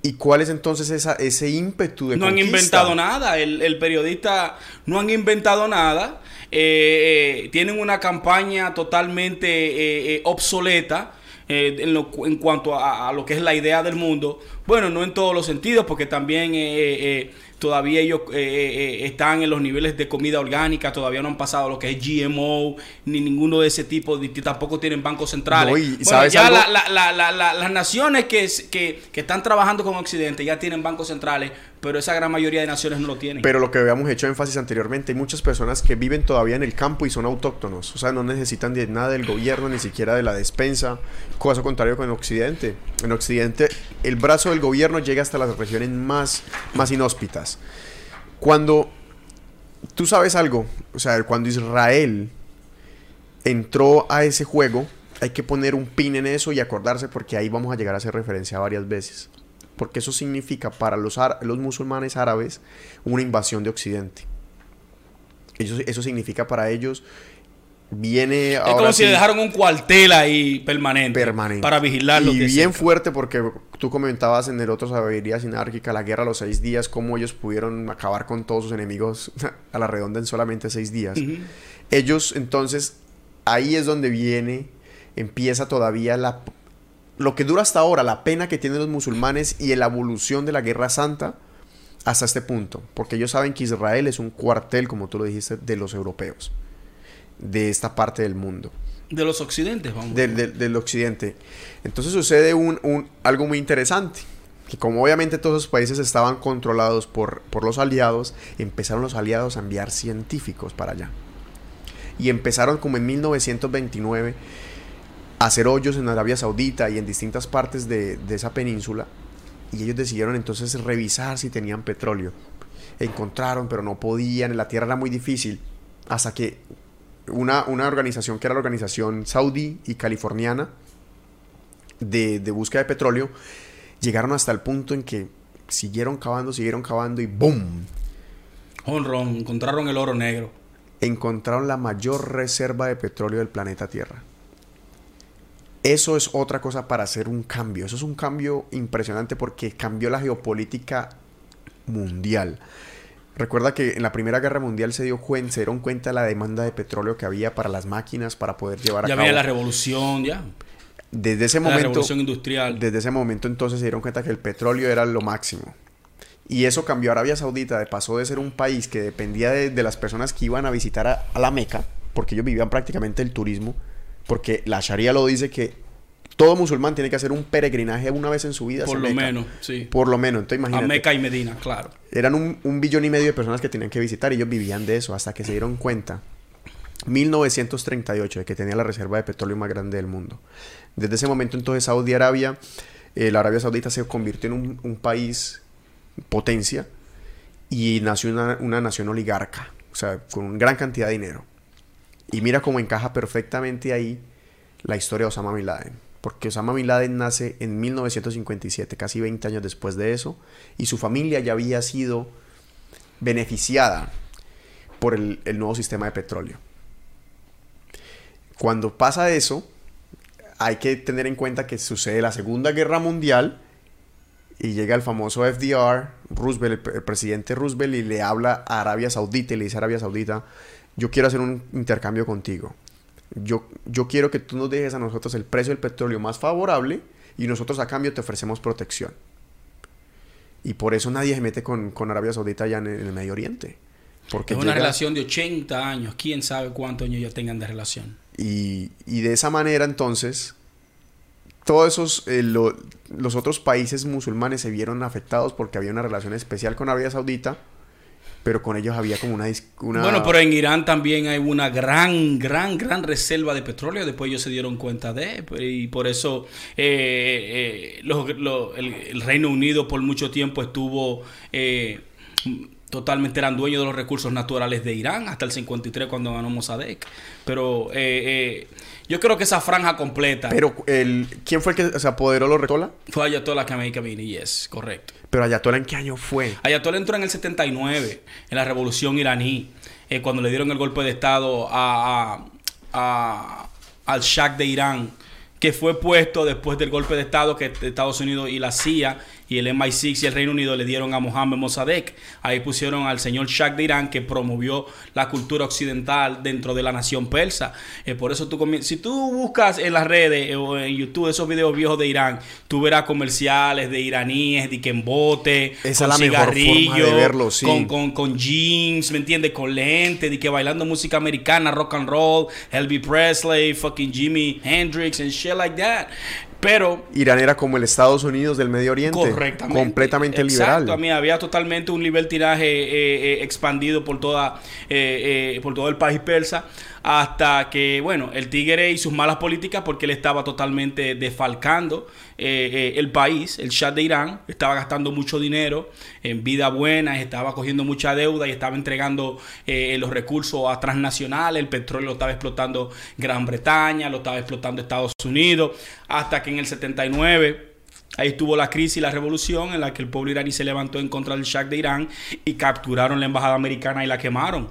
¿Y cuál es entonces esa, ese ímpetu de No han inventado nada. El, el periodista no han inventado nada. Eh, eh, tienen una campaña totalmente eh, obsoleta. en, lo en cuanto a, a lo que es la idea del mundo, bueno, no en todos los sentidos, porque también todavía ellos eh, eh, están en los niveles de comida orgánica, todavía no han pasado lo que es GMO, ni ninguno de ese tipo, ni tampoco tienen bancos centrales. No, y- y Bueno, ¿sabes ya la- la- la- la- la- las naciones que, que, que están trabajando con Occidente ya tienen bancos centrales, pero esa gran mayoría de naciones no lo tienen. Pero lo que habíamos hecho énfasis anteriormente, hay muchas personas que viven todavía en el campo y son autóctonos. O sea, no necesitan nada del gobierno, ni siquiera de la despensa. Cosa contrario con Occidente. En Occidente, el brazo del gobierno llega hasta las regiones más, más inhóspitas. Cuando tú sabes algo, o sea, cuando Israel entró a ese juego, hay que poner un pin en eso y acordarse porque ahí vamos a llegar a hacer referencia varias veces. Porque eso significa para los, los musulmanes árabes una invasión de Occidente. Eso, eso significa para ellos, viene es ahora como si sí dejaron un cuartel ahí permanente, permanente. para vigilar lo y bien fuerte porque tú comentabas en el otro Sabiduría Sinárquica, la guerra a los seis días, cómo ellos pudieron acabar con todos sus enemigos a la redonda en solamente seis días. Ellos entonces, ahí es donde viene, empieza todavía la, lo que dura hasta ahora, la pena que tienen los musulmanes y la evolución de la guerra santa hasta este punto, porque ellos saben que Israel es un cuartel, como tú lo dijiste, de los europeos, de esta parte del mundo De los occidentes, vamos. del, del- del occidente. Entonces sucede un, un- algo muy interesante. Que como obviamente todos esos países estaban controlados por, por los aliados, empezaron los aliados a enviar científicos para allá. Y empezaron como en 1929 a hacer hoyos en Arabia Saudita y en distintas partes de, de esa península. Y ellos decidieron entonces revisar si tenían petróleo. Encontraron, pero no podían, la tierra era muy difícil. Hasta que una, una organización que era la organización saudí y californiana de, de búsqueda de petróleo, llegaron hasta el punto en que siguieron cavando, siguieron cavando y ¡boom! Honron, encontraron el oro negro. Encontraron la mayor reserva de petróleo del planeta Tierra. Eso es otra cosa para hacer un cambio. Eso es un cambio impresionante porque cambió la geopolítica mundial. Recuerda que en la Primera Guerra Mundial se, dio cuen- se dieron cuenta de la demanda de petróleo que había para las máquinas para poder llevar a Ya cabo. había la revolución, ya. Desde ese La momento, revolución industrial. desde ese momento entonces se dieron cuenta que el petróleo era lo máximo. Y eso cambió a Arabia Saudita, de pasó de ser un país que dependía de, de las personas que iban a visitar a, a la Meca, porque ellos vivían prácticamente el turismo, porque la Sharia lo dice que todo musulmán tiene que hacer un peregrinaje una vez en su vida. Por lo Meca. menos, sí. Por lo menos, entonces A imagínate. Meca y Medina, claro. Eran un, un billón y medio de personas que tenían que visitar y ellos vivían de eso hasta que se dieron cuenta. 1938 de que tenía la reserva de petróleo más grande del mundo. Desde ese momento entonces Saudi Arabia, eh, la Arabia Saudita se convirtió en un, un país potencia y nació una, una nación oligarca, o sea, con una gran cantidad de dinero. Y mira cómo encaja perfectamente ahí la historia de Osama Bin Laden. Porque Osama Bin Laden nace en 1957, casi 20 años después de eso, y su familia ya había sido beneficiada por el, nuevo sistema de petróleo. Cuando pasa eso, hay que tener en cuenta que sucede la Segunda Guerra Mundial y llega el famoso FDR, Roosevelt, el, el presidente Roosevelt, y le habla a Arabia Saudita y le dice a Arabia Saudita, yo quiero hacer un intercambio contigo. Yo, yo quiero que tú nos dejes a nosotros el precio del petróleo más favorable y nosotros a cambio te ofrecemos protección. Y por eso nadie se mete con, con Arabia Saudita allá en el, en el Medio Oriente. Porque es una llega- relación de 80 años. ¿Quién sabe cuántos años ya tengan de relación? Y, y de esa manera entonces, todos esos, eh, lo- los otros países musulmanes se vieron afectados porque había una relación especial con Arabia Saudita, pero con ellos había como una... Bueno, pero en Irán también hay una gran, gran, gran reserva de petróleo. Después ellos se dieron cuenta de, y por eso eh, eh, lo- el, el Reino Unido por mucho tiempo estuvo eh, totalmente eran dueños de los recursos naturales de Irán hasta el 53 cuando ganó Mossadegh. Pero eh, eh, yo creo que esa franja completa Pero, el, ¿quién fue el que se apoderó de los Ayatollah? fue Ayatollah Khamenei, yes, correcto. Pero Ayatollah, ¿en qué año fue? Ayatollah entró en el 79, en la revolución iraní, eh, cuando le dieron el golpe de Estado a, a- al Shah de Irán, que fue puesto después del golpe de Estado que Estados Unidos y la CIA y el MI6 y el Reino Unido le dieron a Mohammed Mossadegh. Ahí pusieron al señor Shah de Irán que promovió la cultura occidental dentro de la nación persa. Eh, por eso tú si tú buscas en las redes eh, o en YouTube esos videos viejos de Irán, tú verás comerciales de iraníes, de que en bote, Esa con es la mejor forma de cigarrillo, verlo, sí. con, con, con jeans, ¿me entiendes? Con lentes, de que bailando música americana, rock and roll, Elvis Presley, fucking Jimi Hendrix and shit like that. Pero Irán era como el Estados Unidos del Medio Oriente. Correctamente. Completamente Exacto, liberal. a mí había totalmente un libertinaje eh, eh, expandido por toda eh, eh, por todo el país persa hasta que, bueno, el tigre y sus malas políticas porque él estaba totalmente desfalcando eh, eh, el país, el Shah de Irán, estaba gastando mucho dinero en vida buena, estaba cogiendo mucha deuda y estaba entregando eh, los recursos a transnacionales, el petróleo lo estaba explotando Gran Bretaña, lo estaba explotando Estados Unidos, hasta que en el 79 Ahí estuvo la crisis y la revolución en la que el pueblo iraní se levantó en contra del Shah de Irán y capturaron la embajada americana y la quemaron.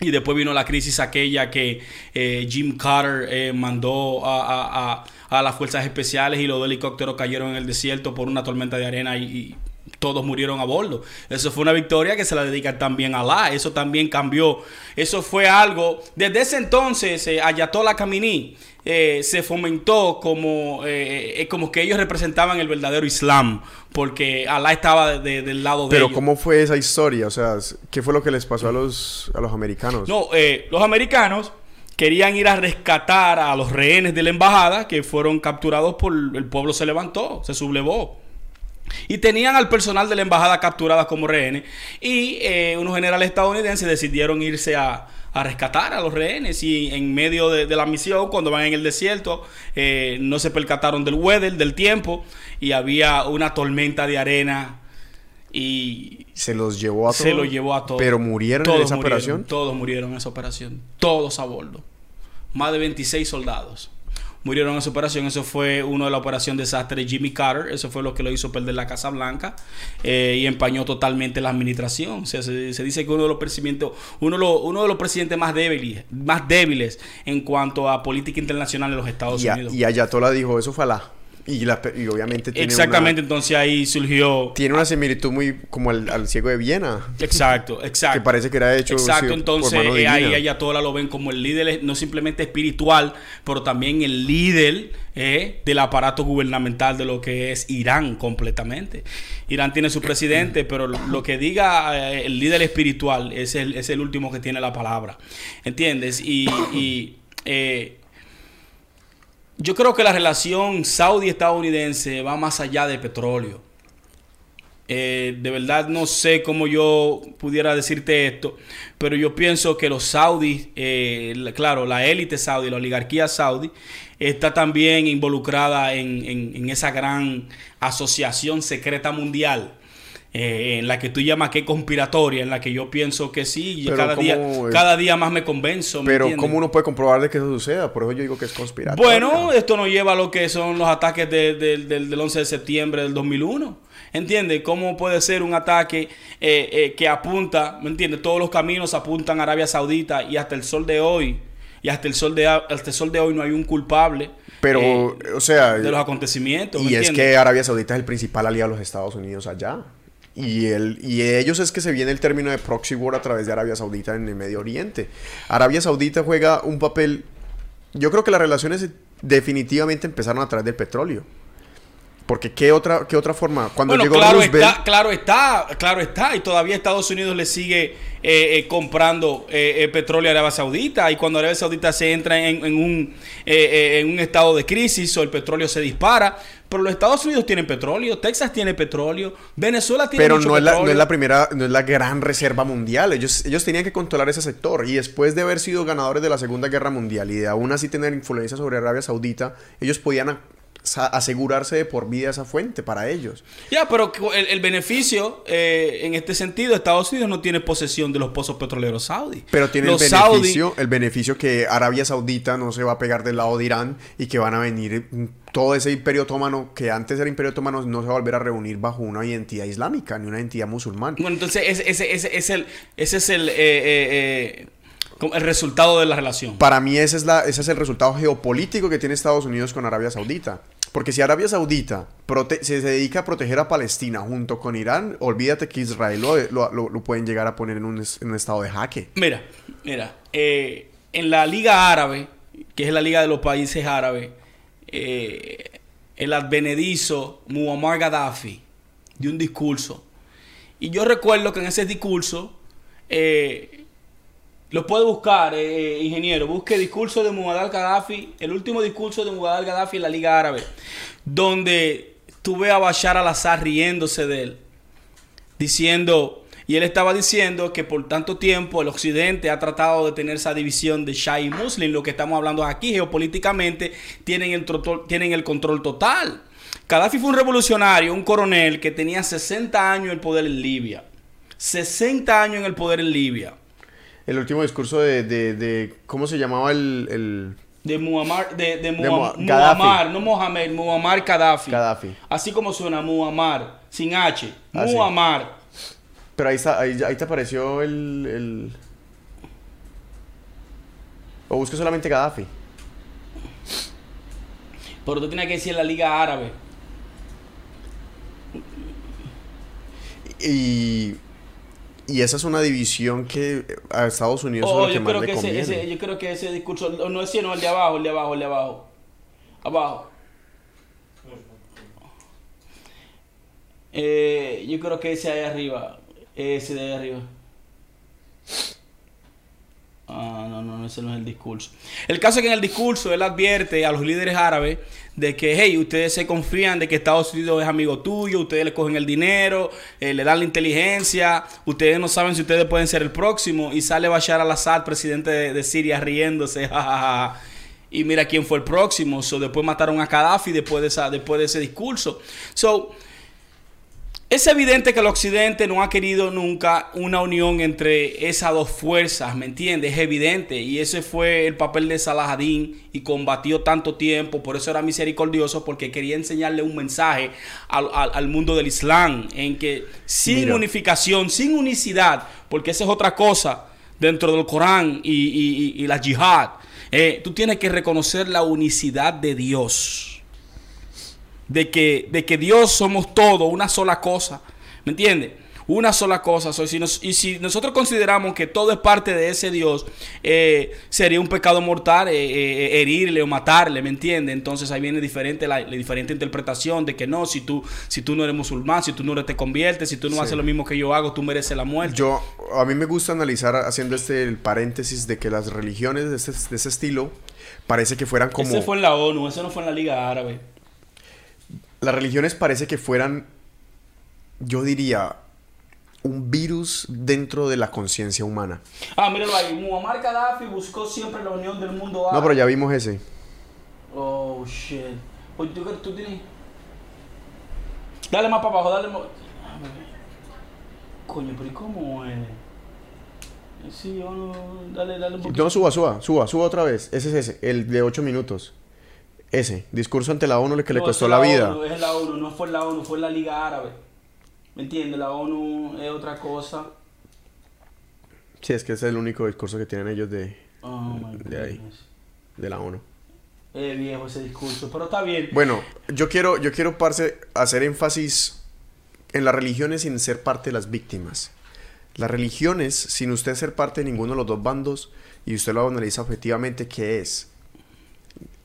Y después vino la crisis aquella que eh, Jim Carter eh, mandó a, a- a- las fuerzas especiales y los helicópteros cayeron en el desierto por una tormenta de arena y, todos murieron a bordo. Eso fue una victoria que se la dedican también a Alá. Eso también cambió. Eso fue algo. Desde ese entonces, eh, Ayatollah Khamenei eh, se fomentó como, eh, eh, como que ellos representaban el verdadero Islam, porque Alá estaba de- de- del lado de Pero ellos. ¿cómo fue esa historia? O sea, ¿qué fue lo que les pasó a los, a los americanos? No, eh, los americanos querían ir a rescatar a los rehenes de la embajada que fueron capturados por el pueblo se levantó, se sublevó. Y tenían al personal de la embajada capturada como rehenes. Y unos generales estadounidenses decidieron irse a, a rescatar a los rehenes. Y en medio de, de la misión, cuando van en el desierto, eh, no se percataron del weather, del tiempo. Y había una tormenta de arena. Y Se los llevó a todos. se lo llevó a todos. Pero murieron en esa murieron, operación. Todos murieron en esa operación. Todos a bordo. Más de 26 soldados murieron en esa operación. Eso fue uno de la operación desastre de Jimmy Carter. Eso fue lo que lo hizo perder la Casa Blanca eh, y empañó totalmente la administración. O sea, se, se dice que uno de los presidentes, uno, de los- uno de los presidentes más débiles, más débiles en cuanto a política internacional de los Estados Y, a- Unidos. y Ayatollah dijo, eso fue Alá. Y, la pe- y obviamente tiene Exactamente, una, entonces ahí surgió. tiene una similitud muy como al, al ciego de Viena. Exacto, exacto. Que parece que era hecho Exacto, sí, por entonces mano eh, ahí. Ayatollah lo ven como el líder, no simplemente espiritual, pero también el líder eh, del aparato gubernamental de lo que es Irán completamente. Irán tiene su presidente, pero lo, lo que diga eh, el líder espiritual es el, es el último que tiene la palabra. ¿Entiendes? Y, y, eh, yo creo que la relación saudí-estadounidense va más allá de petróleo. Eh, de verdad no sé cómo yo pudiera decirte esto, pero yo pienso que los saudis, eh, la- claro, la élite saudí, la oligarquía saudí, está también involucrada en- en esa gran asociación secreta mundial. Eh, en la que tú llamas que conspiratoria, en la que yo pienso que sí, y Pero cada, día, cada día más me convenzo. ¿me Pero entiendes? ¿cómo uno puede comprobar de que eso suceda? Por eso yo digo que es conspiratorio. Bueno, esto nos lleva a lo que son los ataques de- de- del- del 11 de septiembre del 2001. ¿Entiendes? ¿Cómo puede ser un ataque eh, eh, que apunta, ¿me entiendes? Todos los caminos apuntan a Arabia Saudita y hasta el sol de hoy, y hasta el sol de, hasta el sol de hoy no hay un culpable Pero, eh, o sea, de los acontecimientos. ¿me y es que Arabia Saudita es el principal aliado de los Estados Unidos allá. Y, el, y ellos es que se viene el término de proxy war a través de Arabia Saudita en el Medio Oriente. Arabia Saudita juega un papel... Yo creo que las relaciones definitivamente empezaron a través del petróleo. Porque ¿qué otra, qué otra forma? Cuando Bueno, llegó claro Roosevelt... está, claro está, claro está. Y todavía Estados Unidos le sigue eh, eh, comprando eh, eh, petróleo a Arabia Saudita. Y cuando Arabia Saudita se entra en, en un, eh, en un estado de crisis o el petróleo se dispara. Pero los Estados Unidos tienen petróleo, Texas tiene petróleo, Venezuela tiene Pero mucho no es, la, no petróleo. es la primera, no es la gran reserva mundial. Ellos, ellos tenían que controlar ese sector. Y después de haber sido ganadores de la Segunda Guerra Mundial y de aún así tener influencia sobre Arabia Saudita, ellos podían asegurarse de por vida esa fuente para ellos. Ya, pero el, el beneficio, eh, en este sentido, Estados Unidos no tiene posesión de los pozos petroleros saudí. Pero tiene los el beneficio, el beneficio que Arabia Saudita no se va a pegar del lado de Irán y que van a venir mm, todo ese imperio otomano que antes era imperio otomano no se va a volver a reunir bajo una identidad islámica ni una identidad musulmana. Bueno, entonces ese, ese, ese, es el, ese es el, eh, eh, eh, el resultado de la relación. Para mí ese es, la, ese es el resultado geopolítico que tiene Estados Unidos con Arabia Saudita. Porque si Arabia Saudita prote- se, dedica a proteger a Palestina junto con Irán, olvídate que Israel lo, lo- lo- pueden llegar a poner en un, en un estado de jaque. Mira, mira, eh, en la Liga Árabe, que es la Liga de los Países Árabes, eh, el advenedizo Muammar Gaddafi dio un discurso. Y yo recuerdo que en ese discurso, eh, lo puede buscar, eh, eh, ingeniero, busque discurso de Muammar Gaddafi, el último discurso de Muammar Gaddafi en la Liga Árabe, donde tuve a Bashar al-Assad riéndose de él diciendo, y él estaba diciendo que por tanto tiempo el occidente ha tratado de tener esa división de Shia y Muslim, lo que estamos hablando aquí geopolíticamente, tienen el, tienen el control total. Gaddafi fue un revolucionario, un coronel que tenía 60 años en el poder en Libia. 60 años en el poder en Libia. El último discurso de, de- de- ¿cómo se llamaba el, el De Muammar, de, de Mua- Muam- Gaddafi. Muammar, no Mohamed, Muammar Gaddafi. Gaddafi? Así como suena Muammar, sin H. Ah, sí. Muammar. Pero ahí, está, ahí, ahí te apareció el, el... O busca solamente Gaddafi. Pero tú tienes que decir la Liga Árabe. Y, y esa es una división que a Estados Unidos Oh, es lo que más le que ese, conviene. ese- yo creo que ese discurso, no es ese, no, el de abajo, el de abajo, el de abajo. Abajo. Eh, yo creo que ese ahí arriba, ese de ahí arriba. Ah, no, no, ese no es el discurso. El caso es que en el discurso él advierte a los líderes árabes de que, hey, ustedes se confían de que Estados Unidos es amigo tuyo, ustedes le cogen el dinero, eh, le dan la inteligencia, ustedes no saben si ustedes pueden ser el próximo. Y sale Bashar al-Assad, presidente de, Siria, riéndose. Y mira quién fue el próximo. So, después mataron a Gaddafi después de, después de ese discurso. So, es evidente que el Occidente no ha querido nunca una unión entre esas dos fuerzas, ¿me entiendes? Es evidente. Y ese fue el papel de Salahadín y combatió tanto tiempo. Por eso era misericordioso, porque quería enseñarle un mensaje al, al- al mundo del Islam, en que sin Mira. unificación, sin unicidad, porque esa es otra cosa dentro del Corán y, y- y- y la yihad, eh, tú tienes que reconocer la unicidad de Dios de que, de que Dios somos todo, una sola cosa. ¿Me entiendes? Una sola cosa. So, si nos- y si nosotros consideramos que todo es parte de ese Dios, eh, sería un pecado mortal eh, eh, herirle o matarle, ¿me entiendes? Entonces ahí viene diferente la, la diferente interpretación de que no, si tú, si tú no eres musulmán, si tú no te conviertes, si tú no Sí. haces lo mismo que yo hago, tú mereces la muerte. Yo, a mí me gusta analizar haciendo este el paréntesis de que las religiones de ese, de ese estilo parece que fueran como... Ese fue en la ONU, ese no fue en la Liga Árabe. Las religiones parece que fueran, yo diría, un virus dentro de la conciencia humana. Ah, míralo ahí. Muammar Gaddafi buscó siempre la unión del mundo árabe. No, pero ya vimos ese. Oh, shit. Oye, ¿tú, tú tienes... Dale más para abajo, dale más... Coño, pero ¿y cómo es? Sí, yo no... Dale, dale un poquito. No, suba, suba, suba, suba otra vez. Ese es ese, el de 8 minutos. Ese, discurso ante la ONU que le costó la ONU, vida. es la ONU, no fue la ONU, fue la Liga Árabe. ¿Me entiendes? La ONU es otra cosa. Sí, es que ese es el único discurso que tienen ellos de, Oh, De ahí. goodness. de la ONU. Es viejo ese discurso, pero está bien. Bueno, yo quiero, yo quiero parce, hacer énfasis en las religiones sin ser parte de las víctimas. Las religiones, sin usted ser parte de ninguno de los dos bandos, y usted lo analiza objetivamente, ¿qué es?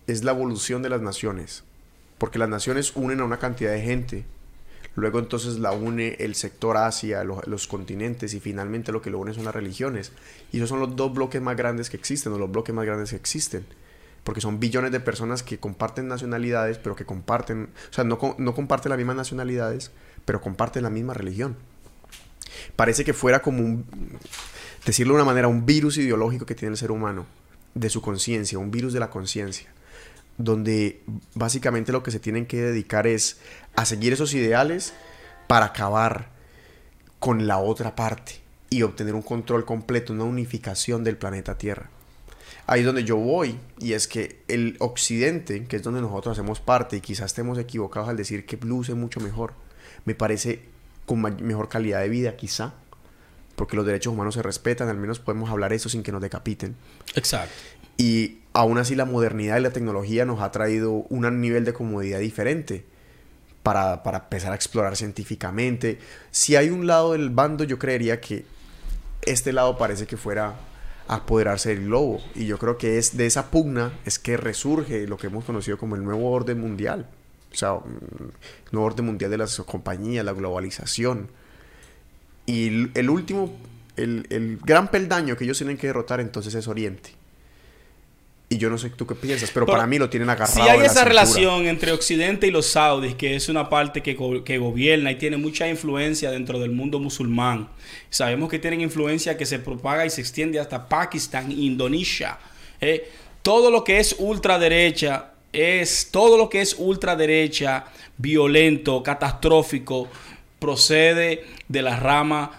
Es la evolución de las naciones. Porque las naciones unen a una cantidad de gente. Luego entonces la une el sector Asia, lo- los continentes y finalmente lo que lo une son las religiones. Y esos son los dos bloques más grandes que existen, o los bloques más grandes que existen porque son billones de personas que comparten nacionalidades, pero que comparten, o sea, no, no comparten las mismas nacionalidades, pero comparten la misma religión. Parece que fuera como un, decirlo de una manera, un virus ideológico que tiene el ser humano, de su conciencia, un virus de la conciencia. Donde básicamente lo que se tienen que dedicar es a seguir esos ideales para acabar con la otra parte y obtener un control completo, una unificación del planeta Tierra. Ahí es donde yo voy, y es que el occidente, que es donde nosotros hacemos parte, y quizás estemos equivocados al decir que luce mucho mejor, me parece con mejor calidad de vida, quizá, porque los derechos humanos se respetan, al menos podemos hablar eso sin que nos decapiten. Exacto. Y aún así la modernidad y la tecnología nos ha traído un nivel de comodidad diferente para, para empezar a explorar científicamente. Si hay un lado del bando, yo creería que este lado parece que fuera a apoderarse del globo. Y yo creo que es de esa pugna es que resurge lo que hemos conocido como el nuevo orden mundial. O sea, mm, el nuevo orden mundial de las compañías, la globalización. Y el último, el, el gran peldaño que ellos tienen que derrotar entonces es Oriente. Y yo no sé tú qué piensas, pero, para mí lo tienen agarrado. Si hay esa relación entre Occidente y los saudis, que es una parte que, que, gobierna y tiene mucha influencia dentro del mundo musulmán. Sabemos que tienen influencia que se propaga y se extiende hasta Pakistán, Indonesia. ¿eh? todo lo que es ultraderecha es todo lo que es ultraderecha, violento, catastrófico, procede de la rama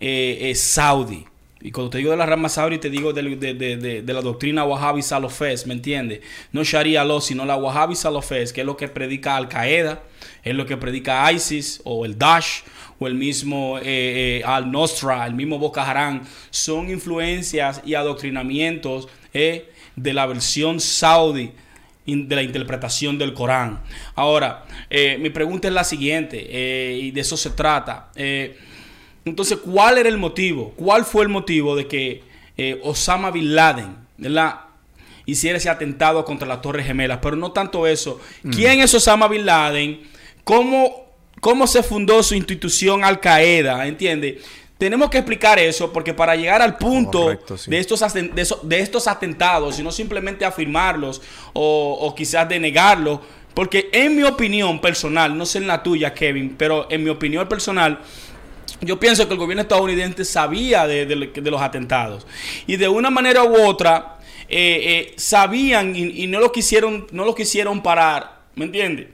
eh, eh, saudí. Y cuando te digo de la rama saudí, te digo de, la doctrina Wahhabi Salafés, ¿me entiendes? No Sharia law, sino la Wahhabi Salafés, que es lo que predica Al Qaeda, es lo que predica ISIS o el Daesh o el mismo eh, Al Nostra, el mismo Boko Haram. Son influencias y adoctrinamientos de la versión saudí de la interpretación del Corán. Ahora, mi pregunta es la siguiente, y de eso se trata. Entonces, ¿cuál era el motivo? ¿Cuál fue el motivo de que eh, Osama Bin Laden hiciera ese atentado contra las Torres Gemelas? Pero no tanto eso. Mm. ¿Quién es Osama Bin Laden? ¿Cómo, cómo se fundó su institución Al Qaeda? ¿Entiendes? Tenemos que explicar eso porque para llegar al punto de, estos, de, estos atentados y no simplemente afirmarlos o, o quizás denegarlos, porque en mi opinión personal, no sé en la tuya, Kevin, pero en mi opinión personal, yo pienso que el gobierno estadounidense sabía de, los atentados y de una manera u otra eh, eh, sabían y, no lo quisieron no lo quisieron parar, ¿me entiendes?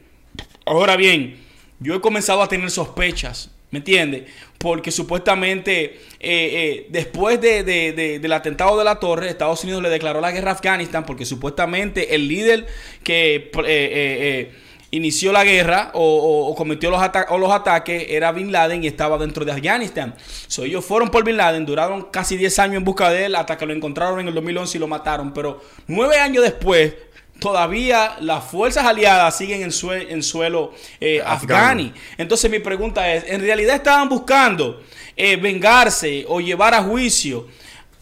Ahora bien, yo he comenzado a tener sospechas, ¿me entiendes? Porque supuestamente eh, después del atentado de la torre, Estados Unidos le declaró la guerra a Afganistán porque supuestamente el líder que inició la guerra o, cometió los, o los ataques era Bin Laden y estaba dentro de Afganistán. So, ellos fueron por Bin Laden, duraron casi 10 años en busca de él hasta que lo encontraron en el 2011 y lo mataron. Pero nueve años después, todavía las fuerzas aliadas siguen en, en suelo eh, afgani. Entonces mi pregunta es, ¿en realidad estaban buscando eh, vengarse o llevar a juicio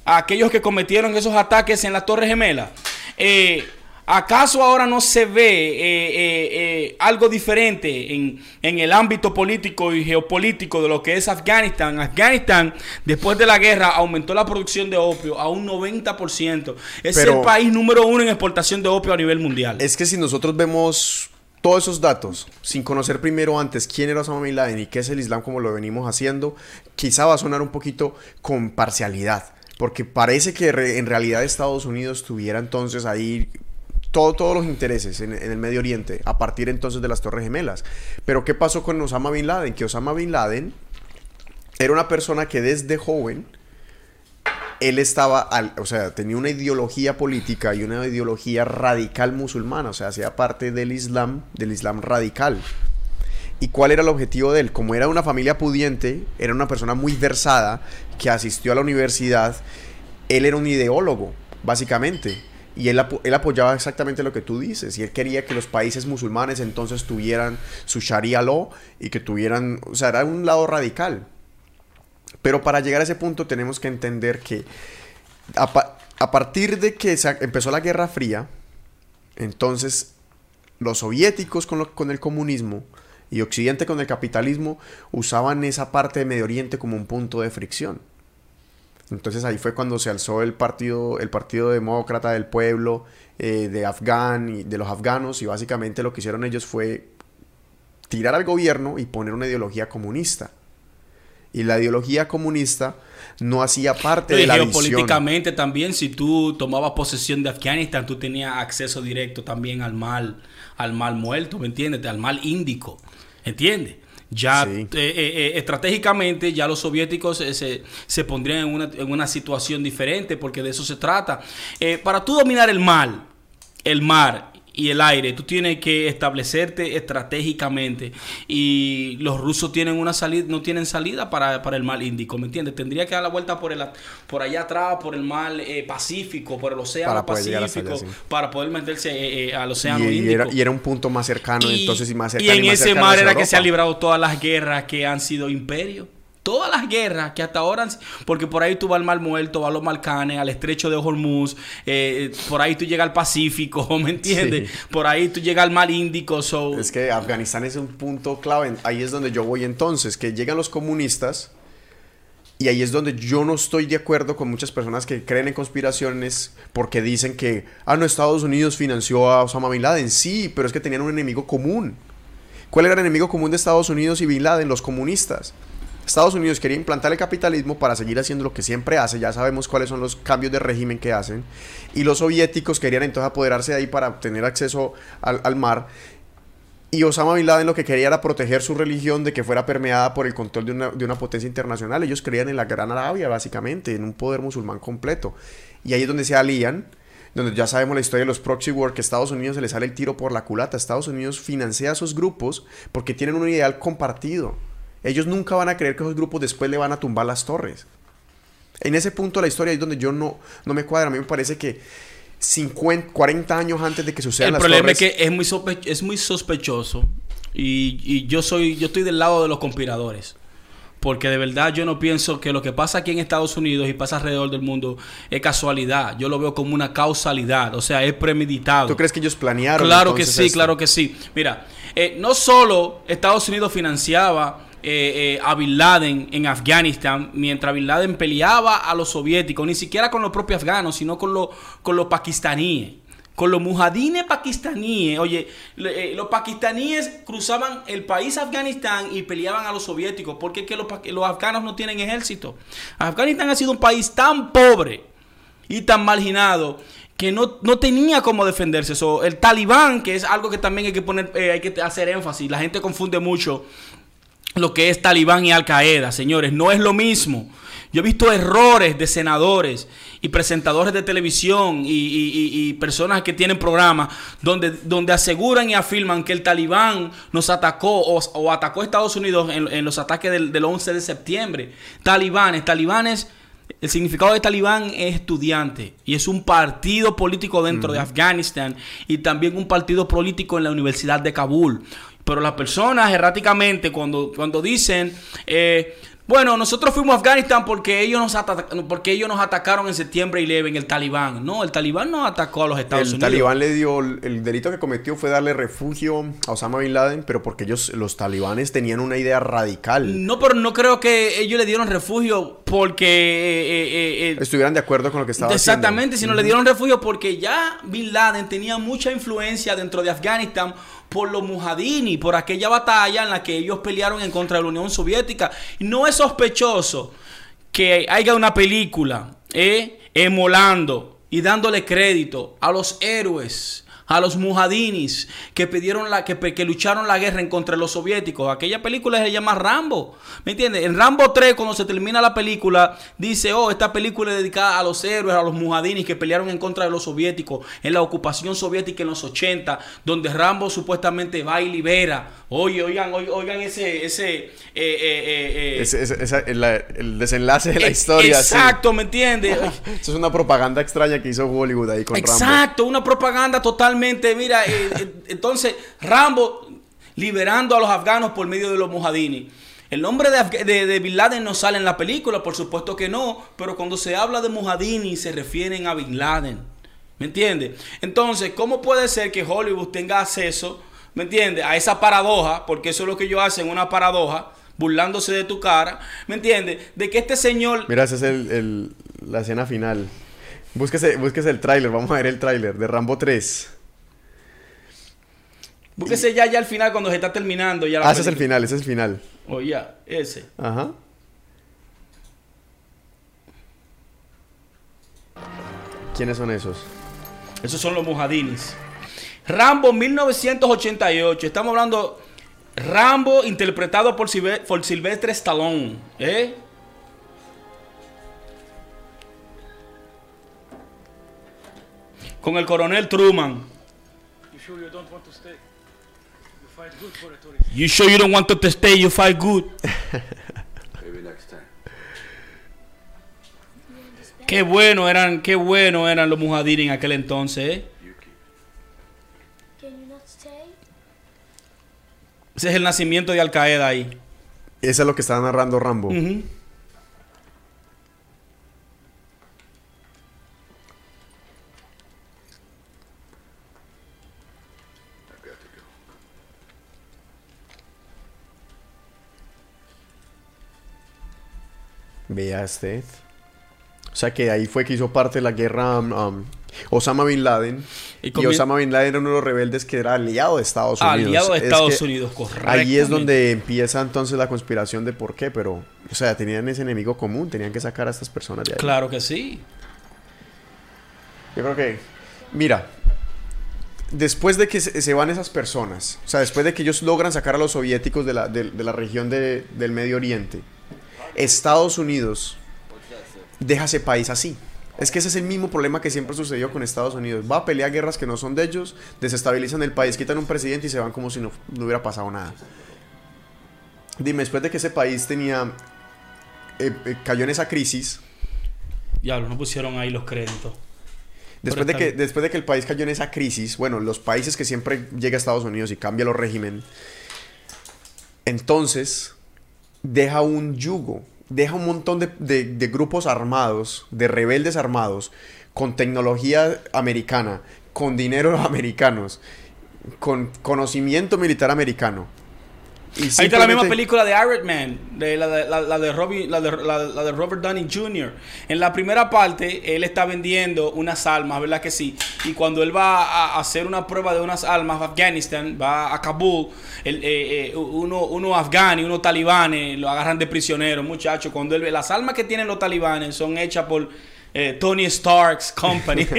a aquellos que cometieron esos ataques en la Torre Gemela? Eh, ¿Acaso ahora no se ve eh, eh, eh, algo diferente en, el ámbito político y geopolítico de lo que es Afganistán? Afganistán, después de la guerra, aumentó la producción de opio a un 90%. Es el país número uno en exportación de opio a nivel mundial. Es que si nosotros vemos todos esos datos, sin conocer primero antes quién era Osama Bin Laden y qué es el Islam como lo venimos haciendo, quizá va a sonar un poquito con parcialidad. Porque parece que en realidad Estados Unidos tuviera entonces ahí todos los intereses en, el Medio Oriente a partir entonces de las Torres Gemelas. Pero ¿qué pasó con Osama Bin Laden? Que Osama Bin Laden era una persona que desde joven él estaba, o sea, tenía una ideología política y una ideología radical musulmana, o sea, hacía parte del Islam, del Islam radical. ¿Y cuál era el objetivo de él? Como era una familia pudiente, era una persona muy versada, que asistió a la universidad, él era un ideólogo, básicamente. Y él, él, apoyaba exactamente lo que tú dices. Y él quería que los países musulmanes entonces tuvieran su Sharia law y que tuvieran, o sea, era un lado radical. Pero para llegar a ese punto tenemos que entender que a, partir de que empezó la Guerra Fría, entonces los soviéticos con, con el comunismo y Occidente con el capitalismo usaban esa parte de Medio Oriente como un punto de fricción. Entonces ahí fue cuando se alzó el partido, el partido demócrata del pueblo, eh, de Afgan y de los afganos, y básicamente lo que hicieron ellos fue tirar al gobierno y poner una ideología comunista. Y la ideología comunista no hacía parte No, de la visión. geopolíticamente también, si tú tomabas posesión de Afganistán, tú tenías acceso directo también al mal, al mal muerto, ¿me entiendes? Al mal índico, ¿entiendes? Ya Sí. eh, eh, eh, estratégicamente ya los soviéticos eh, se, se pondrían en una, en una situación diferente porque de eso se trata. Para tú dominar el mal, el mar y el aire, tú tienes que establecerte estratégicamente y los rusos tienen una salida, no tienen salida para, para el mar Índico, ¿me entiendes? Tendría que dar la vuelta por el por allá atrás, por el mar eh, Pacífico, por el océano Para Pacífico, sí. para poder meterse eh, eh, al océano y, y Índico. era, y era un punto más cercano, Y- entonces y más y cercano. en más ese mar era que se han librado todas las guerras que han sido imperios. Todas las guerras que hasta ahora, porque por ahí tú vas al Mar Muerto, vas a los Balcanes, al estrecho de Hormuz, eh, por ahí tú llegas al Pacífico, ¿me entiendes? Sí. Por ahí tú llegas al Mar Índico. So, Es que Afganistán es un punto clave. Ahí es donde yo voy entonces, que llegan los comunistas y ahí es donde yo no estoy de acuerdo con muchas personas que creen en conspiraciones porque dicen que, ah, no, Estados Unidos financió a Osama Bin Laden. Sí, pero es que tenían un enemigo común. ¿Cuál era el enemigo común de Estados Unidos y Bin Laden? Los comunistas. Estados Unidos quería implantar el capitalismo para seguir haciendo lo que siempre hace, ya sabemos cuáles son los cambios de régimen que hacen, y los soviéticos querían entonces apoderarse de ahí para obtener acceso al, mar, y Osama Bin Laden lo que quería era proteger su religión de que fuera permeada por el control de una, de una potencia internacional. Ellos creían en la Gran Arabia, básicamente, en un poder musulmán completo. Y ahí es donde se alían, donde ya sabemos la historia de los proxy war, que a Estados Unidos se le sale el tiro por la culata. Estados Unidos financia a esos grupos porque tienen un ideal compartido. Ellos nunca van a creer que esos grupos después le van a tumbar las torres. En ese punto de la historia es donde yo no, no me cuadra. A mí me parece que 50, 40 años antes de que sucedan el las problema torres... es que es muy, es muy sospechoso y, y yo soy yo estoy del lado de los conspiradores. Porque de verdad yo no pienso que lo que pasa aquí en Estados Unidos y pasa alrededor del mundo es casualidad. Yo lo veo como una causalidad, o sea, es premeditado. ¿Tú crees que ellos planearon? Claro que sí, esto? claro que sí. Mira, eh, no solo Estados Unidos financiaba eh, eh, a Bin Laden en Afganistán, mientras Bin Laden peleaba a los soviéticos, ni siquiera con los propios afganos, sino con, los con los pakistaníes. Con los mujadines pakistaníes. Oye, eh, los pakistaníes cruzaban el país Afganistán y peleaban a los soviéticos. Porque es que los, afganos no tienen ejército. Afganistán ha sido un país tan pobre y tan marginado que no, no tenía cómo defenderse. So, el talibán, que es algo que también hay que poner, hay que hacer énfasis. La gente confunde mucho lo que es talibán y Al Qaeda, señores. No es lo mismo. Yo he visto errores de senadores y presentadores de televisión y, y- y- y personas que tienen programas donde, donde aseguran y afirman que el talibán nos atacó o, o atacó a Estados Unidos en, en los ataques del, del 11 de septiembre. Talibanes, talibanes el significado de talibán es estudiante y es un partido político dentro de Afganistán y también un partido político en la Universidad de Kabul. Pero las personas erráticamente cuando, cuando dicen, eh, bueno, nosotros fuimos a Afganistán porque ellos, nos porque ellos nos atacaron en septiembre 11, el talibán. No, el talibán no atacó a los Estados El Unidos. talibán le dio, el delito que cometió fue darle refugio a Osama Bin Laden, pero porque ellos, los talibanes, tenían una idea radical. No, pero no creo que ellos le dieron refugio porque... eh, eh, eh, Estuvieran de acuerdo con lo que estaba Exactamente, haciendo. sino le dieron refugio porque ya Bin Laden tenía mucha influencia dentro de Afganistán por los mujadini, por aquella batalla en la que ellos pelearon en contra de la Unión Soviética. No es sospechoso que haya una película eh, emolando y dándole crédito a los héroes, a los mujadinis que pidieron la, que, que lucharon la guerra en contra de los soviéticos. Aquella película se llama Rambo. ¿Me entiendes? En Rambo 3, cuando se termina la película, dice, oh, esta película es dedicada a los héroes, a los mujadinis que pelearon en contra de los soviéticos en la ocupación soviética en los 80, donde Rambo supuestamente va y libera. Oye, oigan, oigan, oigan ese, ese, eh, eh, eh, eh, Ese- ese- esa- el, el desenlace de la historia. sí. Exacto, ¿me entiendes? Eso es una propaganda extraña que hizo Hollywood ahí con Rambo. Exacto, una propaganda totalmente. Mira, eh, eh, entonces Rambo liberando a los afganos por medio de los mujadini. El nombre de, Bin Laden no sale en la película, por supuesto que no, pero cuando se habla de mujadini se refieren a Bin Laden. ¿Me entiendes? Entonces, ¿cómo puede ser que Hollywood tenga acceso, ¿me entiendes? A esa paradoja, porque eso es lo que ellos hacen, una paradoja, burlándose de tu cara, ¿me entiendes? De que este señor Mira, esa es el- la escena final. Búsquese, búsquese el tráiler, vamos a ver el tráiler de Rambo 3. Búsquese ya, ya al final cuando se está terminando. Ya la ah, ese es el final, ese es el final. Oh, ya, ese. Ajá. ¿Quiénes son esos? Esos son los mojadines. Rambo 1988. Estamos hablando Rambo interpretado por, por Silvestre Stallone. ¿Eh? Con el coronel Truman. You sure you don't want to? You sure you don't want to stay? You fight good. Maybe next time. Qué bueno eran, qué bueno eran los mujadinis en aquel entonces. ¿eh? You keep. Can you not stay? Ese es el nacimiento de Al Qaeda ahí. Eso es lo que está narrando Rambo. Ujú. I've Vea usted. O sea que ahí fue que hizo parte de la guerra um, um, Osama Bin Laden. Y Osama Bin Laden era uno de los rebeldes que era aliado de Estados Unidos. Aliado de Es Estados Unidos, correcto. Ahí es donde empieza entonces la conspiración de por qué, pero, o sea, tenían ese enemigo común, tenían que sacar a estas personas de ahí. Claro que sí. Yo creo que, mira, después de que se, se van esas personas, o sea, después de que ellos logran sacar a los soviéticos de la, de- de la región de- del Medio Oriente, Estados Unidos deja ese país así. Es que ese es el mismo problema que siempre sucedió con Estados Unidos. Va a pelear guerras que no son de ellos, desestabilizan el país, quitan un presidente y se van como si no, no hubiera pasado nada. Dime, después de que ese país tenía... eh, eh, cayó en esa crisis, Diablo, no pusieron ahí los créditos. Después de, que, después de que el país cayó en esa crisis, bueno, los países que siempre llega a Estados Unidos y cambia los régimen, entonces deja un yugo, deja un montón de, de- grupos armados, de rebeldes armados, con tecnología americana, con dinero americanos, con conocimiento militar americano. Ahí está la misma película de Iron Man, de la, de, la, la de la de- la- la de Robert Downey Jr. En la primera parte, él está vendiendo unas almas, ¿verdad que sí? Y cuando él va a hacer una prueba de unas almas a Afganistán, va a Kabul, eh, eh, uno, uno afgani, unos talibanes, lo agarran de prisionero, muchachos. Cuando él ve las almas que tienen los talibanes son hechas por eh, Tony Stark's Company.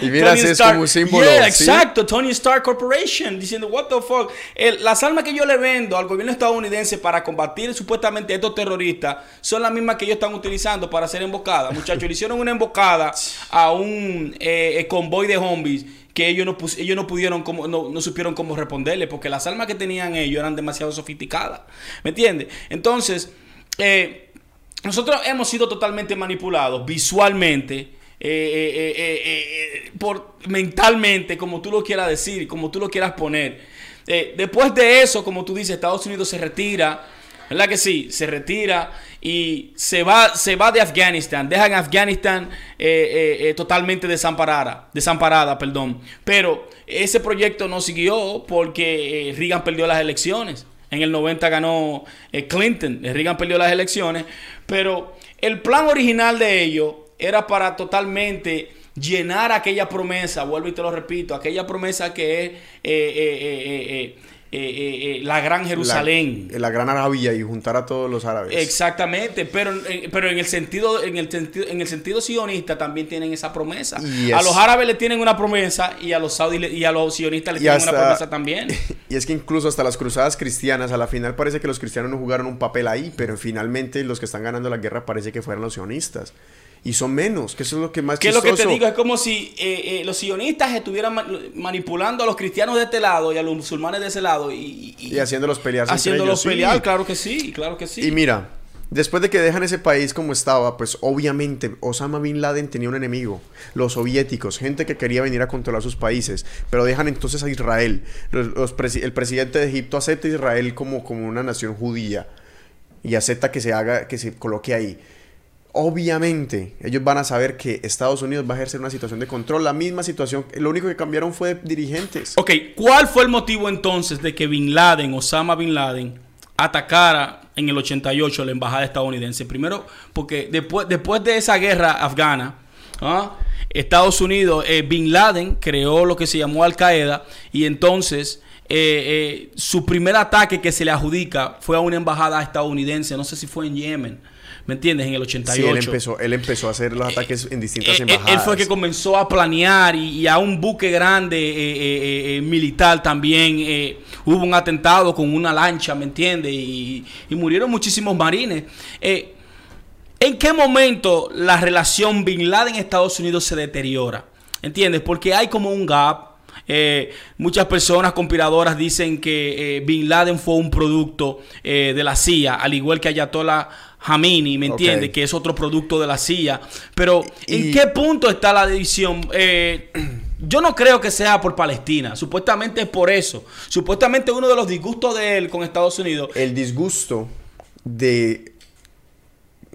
Y mira, es Stark- como un símbolo. Yeah, ¿sí? exacto. Tony Stark Corporation diciendo, what the fuck. El- las armas que yo le vendo al gobierno estadounidense para combatir supuestamente a estos terroristas son las mismas que ellos están utilizando para hacer emboscadas. Muchachos, le hicieron una emboscada a un eh, eh, convoy de zombies que ellos no, ellos no pudieron, como, no, no supieron cómo responderle porque las armas que tenían ellos eran demasiado sofisticadas. ¿Me entiendes? Entonces, eh, nosotros hemos sido totalmente manipulados visualmente, eh, eh, eh, por, mentalmente, como tú lo quieras decir, como tú lo quieras poner. Después de eso, como tú dices, Estados Unidos se retira, ¿verdad que sí? Se retira y se va, se va de Afganistán, dejan Afganistán totalmente desamparada, desamparada, perdón. Pero ese proyecto no siguió porque Reagan perdió las elecciones. En el 90 ganó eh, Clinton. eh, Reagan perdió las elecciones. Pero el plan original de ellos era para totalmente llenar aquella promesa, vuelvo y te lo repito, aquella promesa que es eh, eh, eh, eh, la gran Jerusalén. La, la gran Arabia y juntar a todos los árabes. Exactamente, pero, eh, pero en el sentido, en el sentido, en el sentido sionista también tienen esa promesa. A los árabes le tienen una promesa y a los saudíes le- y a los sionistas le Y tienen hasta- una promesa también. Y es que incluso hasta las cruzadas cristianas, a la final parece que los cristianos no jugaron un papel ahí, pero finalmente los que están ganando la guerra parece que fueran los sionistas. Y son menos, que eso es lo que más Que es lo que te digo, es como si eh, eh, los sionistas estuvieran ma- manipulando a los cristianos de este lado y a los musulmanes de ese lado y, y- Y haciéndolos pelear entre haciéndolos sí. pelear, claro que sí, claro que sí. Y mira, después de que dejan ese país como estaba, pues obviamente Osama Bin Laden tenía un enemigo, los soviéticos, gente que quería venir a controlar sus países, pero dejan entonces a Israel. Los- los presi- el presidente de Egipto acepta a Israel como, como una nación judía y acepta que se haga, que se coloque ahí. Obviamente, ellos van a saber que Estados Unidos va a ejercer una situación de control, la misma situación, lo único que cambiaron fue dirigentes. Ok, ¿cuál fue el motivo entonces de que Bin Laden, Osama Bin Laden, atacara en el 88 la embajada estadounidense? Primero, porque después, después de esa guerra afgana, ¿ah? Estados Unidos, eh, Bin Laden creó lo que se llamó Al Qaeda y entonces eh, eh, su primer ataque que se le adjudica fue a una embajada estadounidense, no sé si fue en Yemen. ¿Me entiendes? En el Sí, 88. él empezó, él empezó a hacer los ataques en distintas Eh, eh, embajadas. Él fue el que comenzó a planear y, y a un buque grande eh, eh, militar también hubo un atentado con una lancha, ¿me entiendes? Y, y murieron muchísimos marines. ¿En qué momento la relación Bin Laden-Estados Unidos se deteriora? ¿Entiendes? Porque hay como un gap. Eh, muchas personas conspiradoras dicen que eh, Bin Laden fue un producto eh, de la CIA, al igual que Ayatollah Hamini, ¿me Ok. entiendes? Que es otro producto de la CIA. Pero, ¿en Y- qué punto está la división? Yo no creo que sea por Palestina. Supuestamente es por eso. Supuestamente uno de los disgustos de él con Estados Unidos El disgusto de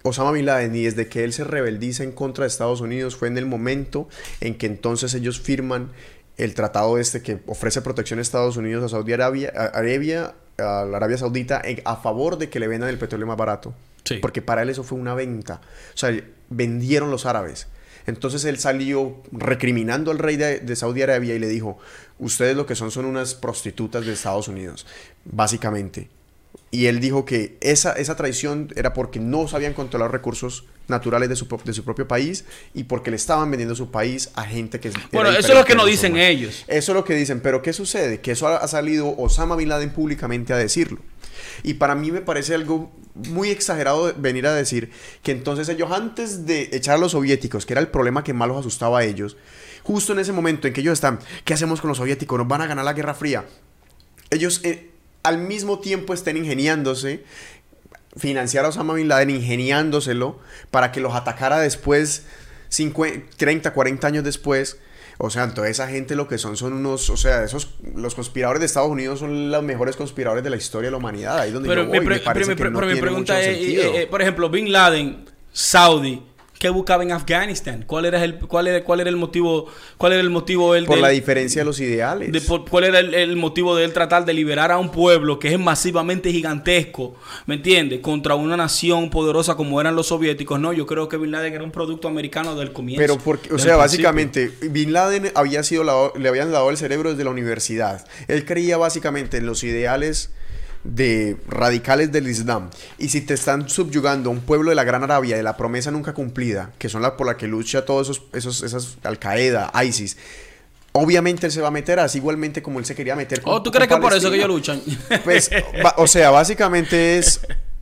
Osama Bin Laden y desde que él se rebeldiza en contra de Estados Unidos fue en el momento en que entonces ellos firman el tratado este que ofrece protección a Estados Unidos a Saudi Arabia, a Arabia, a la Arabia Saudita a favor de que le vendan el petróleo más barato. Sí. Porque para él eso fue una venta. O sea, vendieron los árabes. Entonces él salió recriminando al rey de, de Saudi Arabia y le dijo, ustedes lo que son son unas prostitutas de Estados Unidos, básicamente. Y él dijo que esa, esa traición era porque no sabían controlar recursos naturales de su, de su propio país y porque le estaban vendiendo su país a gente que... Bueno, eso es lo que nos dicen ellos. Eso es lo que dicen, pero ¿qué sucede? Que eso ha, ha salido Osama Bin Laden públicamente a decirlo. Y para mí me parece algo muy exagerado venir a decir que entonces ellos antes de echar a los soviéticos, que era el problema que más los asustaba a ellos, justo en ese momento en que ellos están, ¿qué hacemos con los soviéticos? Nos van a ganar la Guerra Fría. Ellos eh, al mismo tiempo estén ingeniándose financiar a Osama Bin Laden ingeniándoselo para que los atacara después, 50, 30, 40 años después. O sea, toda esa gente lo que son son unos, o sea, esos, los conspiradores de Estados Unidos son los mejores conspiradores de la historia de la humanidad. Ahí donde Pero, yo mi, voy, pre- me parece mi que pre- no pero mi pregunta mucho es, sentido. eh, eh, por ejemplo, Bin Laden, Saudi, ¿qué buscaba en Afganistán? ¿Cuál era el, cuál era, cuál era el motivo, cuál era el motivo él por de- la diferencia de los ideales. de por- cuál era el, el motivo de él tratar de liberar a un pueblo que es masivamente gigantesco, ¿me entiendes? Contra una nación poderosa como eran los soviéticos. No, yo creo que Bin Laden era un producto americano del comienzo. Pero porque, o sea, básicamente, Bin Laden había sido lavo- le habían dado el cerebro desde la universidad. Él creía básicamente en los ideales de radicales del Islam. Y si te están subyugando a un pueblo de la Gran Arabia, de la promesa nunca cumplida, que son la por la que lucha todos esos, esos esas Al Qaeda, ISIS. Obviamente él se va a meter así igualmente como él se quería meter con ¿O Oh, tú con crees que por eso que ellos luchan? Pues, o sea, básicamente es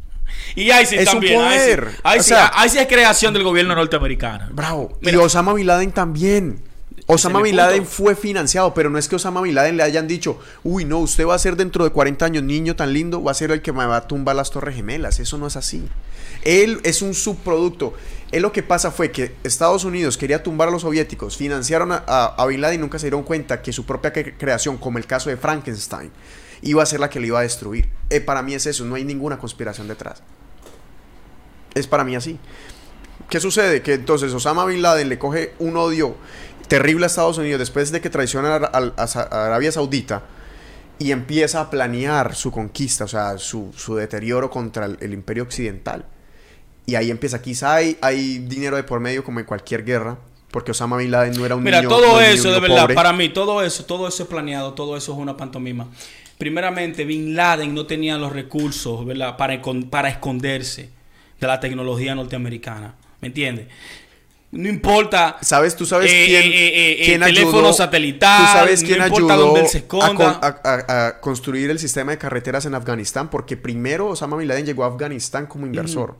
y ISIS Es un también. poder. ISIS, O ISIS- sea- ISIS es creación del gobierno norteamericano. Bravo. Mira. y Osama Bin Laden también. Osama Bin punto. Laden fue financiado, pero no es que Osama Bin Laden le hayan dicho, uy, no, usted va a ser dentro de 40 años niño tan lindo, va a ser el que me va a tumbar las torres gemelas. Eso no es así. Él es un subproducto. Él lo que pasa fue que Estados Unidos quería tumbar a los soviéticos, financiaron a, a- a Bin Laden y nunca se dieron cuenta que su propia cre- creación, como el caso de Frankenstein, iba a ser la que le iba a destruir. Eh, para mí es eso, no hay ninguna conspiración detrás. Es para mí así. ¿Qué sucede? Que entonces Osama Bin Laden le coge un odio terrible a Estados Unidos después de que traiciona a, Arabia Saudita y empieza a planear su conquista, o sea, su, su deterioro contra el, el imperio occidental. Y ahí empieza, quizá hay, hay dinero de por medio como en cualquier guerra, porque Osama Bin Laden no era un Mira, niño todo no eso, de verdad, pobre. para mí, todo eso, todo eso es planeado, todo eso es una pantomima. Primeramente, Bin Laden no tenía los recursos, ¿verdad?, para, para esconderse de la tecnología norteamericana. ¿Me entiendes? No importa. ¿Sabes? ¿Tú sabes eh, quién, eh, eh, eh, quién teléfono ayudó? satelital, ¿Tú sabes no quién importa ayudó dónde él se a, esconda. con- a- a- a construir el sistema de carreteras en Afganistán? Porque primero Osama Bin Laden llegó a Afganistán como inversor.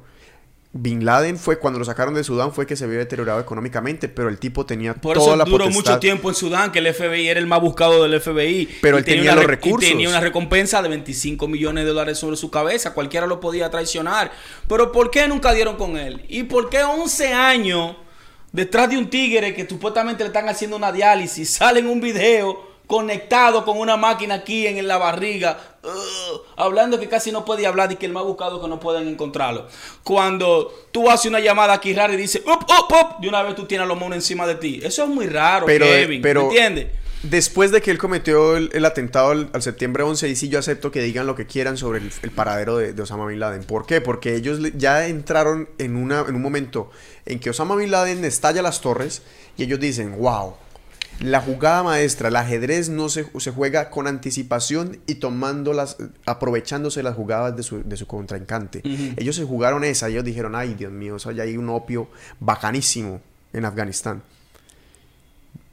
Bin Laden fue, cuando lo sacaron de Sudán, fue que se vio deteriorado económicamente, pero el tipo tenía Por toda eso la duró potestad. mucho tiempo en Sudán, que el FBI era el más buscado del FBI. Pero él tenía una los re- y recursos. tenía una recompensa de 25 millones de dólares sobre su cabeza. Cualquiera lo podía traicionar. Pero ¿por qué nunca dieron con él? ¿Y por qué 11 años detrás de un tigre que supuestamente le están haciendo una diálisis sale en un video conectado con una máquina aquí en la barriga, ugh, hablando que casi no puede hablar y que el más buscado que no pueden encontrarlo. Cuando tú haces una llamada aquí rara y dices, up, up, up, de una vez tú tienes los monos encima de ti. Eso es muy raro, Pero, eh, Kevin, pero ¿me entiendes? Después de que él cometió el, el atentado al, al septiembre 11, y sí yo acepto que digan lo que quieran sobre el, el paradero de, de Osama Bin Laden. ¿Por qué? Porque ellos ya entraron en, una, en un momento en que Osama Bin Laden estalla las torres y ellos dicen, wow, La jugada maestra, el ajedrez no se, se juega con anticipación y tomando las, aprovechándose las jugadas de su, de su contrincante. Ellos se jugaron esa ellos dijeron, ay Dios mío, eso ya hay un opio bacanísimo en Afganistán.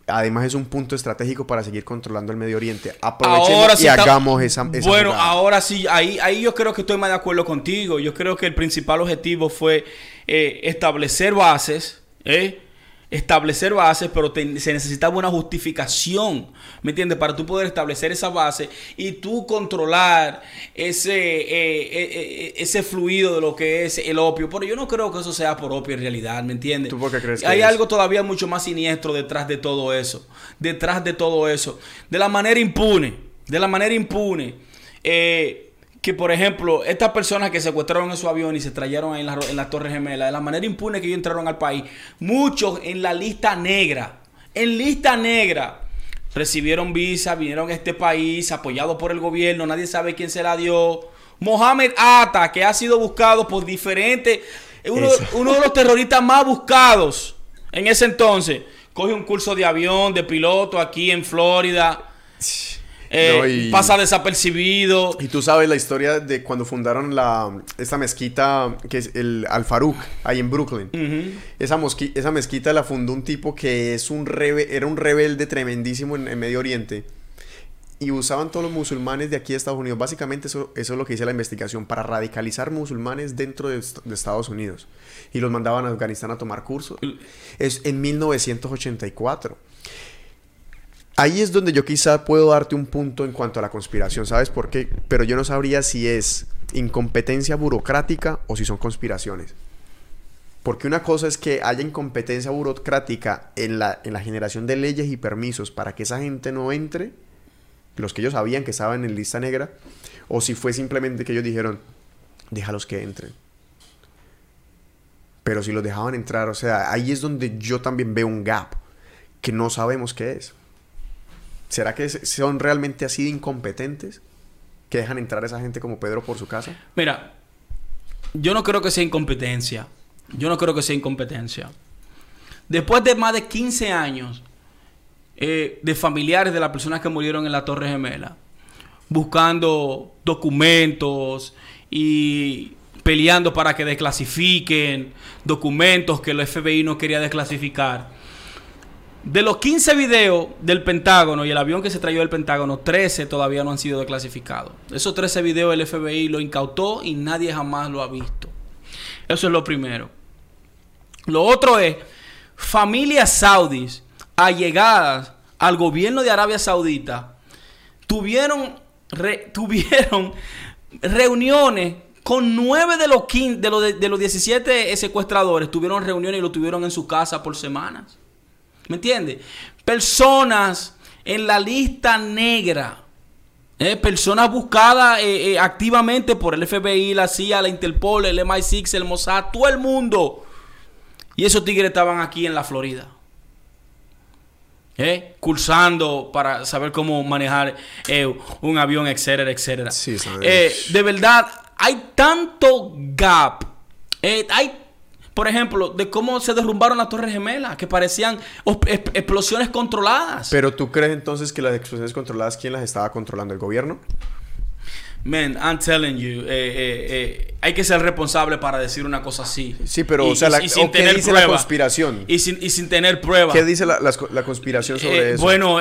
Además es un punto estratégico para seguir controlando el Medio Oriente. Aprovechemos sí y está- hagamos esa, esa Bueno, jugada. ahora sí, ahí, ahí yo creo que estoy más de acuerdo contigo. Yo creo que el principal objetivo fue eh, establecer bases, ¿eh? Establecer bases, pero te- se necesitaba una justificación, ¿me entiendes? Para tú poder establecer esa base y tú controlar ese, eh, eh, eh, ese fluido de lo que es el opio. Pero yo no creo que eso sea por opio en realidad, ¿me entiendes? ¿Tú por qué crees que Hay es? algo todavía mucho más siniestro detrás de todo eso. Detrás de todo eso. De la manera impune. De la manera impune. eh, que, por ejemplo, estas personas que secuestraron en su avión y se trajeron ahí en la, en la Torre Gemela, de la manera impune que ellos entraron al país, muchos en la lista negra. En lista negra. Recibieron visa, vinieron a este país, apoyados por el gobierno, nadie sabe quién se la dio. Mohamed Atta, que ha sido buscado por diferentes. Uno de los terroristas más buscados en ese entonces. Coge un curso de avión, de piloto aquí en Florida. Eh, No, y- Pasa desapercibido. Y tú sabes la historia de cuando fundaron la, esta mezquita que es el Al Farouk, ahí en Brooklyn. esa, mosqui- esa mezquita la fundó un tipo que es un rebe- era un rebelde tremendísimo en, en Medio Oriente. Y usaban todos los musulmanes de aquí de Estados Unidos. Básicamente eso, eso es lo que dice la investigación, para radicalizar musulmanes dentro de Estados Unidos. Y los mandaban a Afganistán a tomar cursos. Es en 1984. Ahí es donde yo quizá puedo darte un punto en cuanto a la conspiración, ¿sabes por qué? Pero yo no sabría si es incompetencia burocrática o si son conspiraciones. Porque una cosa es que haya incompetencia burocrática en la, en la generación de leyes y permisos para que esa gente no entre, los que ellos sabían que estaban en lista negra, o si fue simplemente que ellos dijeron, déjalos que entren. Pero si los dejaban entrar, o sea, ahí es donde yo también veo un gap que no sabemos qué es. ¿Será que son realmente así incompetentes que dejan entrar a esa gente como Pedro por su casa? Mira, yo no creo que sea incompetencia. Yo no creo que sea incompetencia. Después de más de 15 años eh, de familiares de las personas que murieron en la Torre Gemela, buscando documentos y peleando para que desclasifiquen documentos que el FBI no quería desclasificar. De los 15 videos del Pentágono y el avión que se trayó del Pentágono, 13 todavía no han sido desclasificados. Esos 13 videos el FBI lo incautó y nadie jamás lo ha visto. Eso es lo primero. Lo otro es familias saudis allegadas al gobierno de Arabia Saudita tuvieron, tuvieron reuniones con nueve de los, 15 de, los, de los 17 secuestradores. Tuvieron reuniones y lo tuvieron en su casa por semanas. ¿Me entiendes? Personas en la lista negra. eh, personas buscadas eh, eh, activamente por el FBI, la CIA, la Interpol, el MI6, el Mossad, todo el mundo. Y esos tigres estaban aquí en la Florida. Cursando para saber cómo manejar un avión, etcétera, etcétera. Sí, de verdad, hay tanto gap. Hay, por ejemplo, de cómo se derrumbaron las Torres Gemelas, que parecían explosiones controladas. Pero tú crees entonces que las explosiones controladas, ¿quién las estaba controlando? ¿El gobierno? Man, I'm telling you, eh, eh, eh, hay que ser responsable para decir una cosa así. Sí, pero, Y- o sea, la- y sin ¿o qué tener dice la conspiración? Y sin, y sin tener pruebas. ¿Qué dice la, conspiración sobre Eh, eso? Bueno,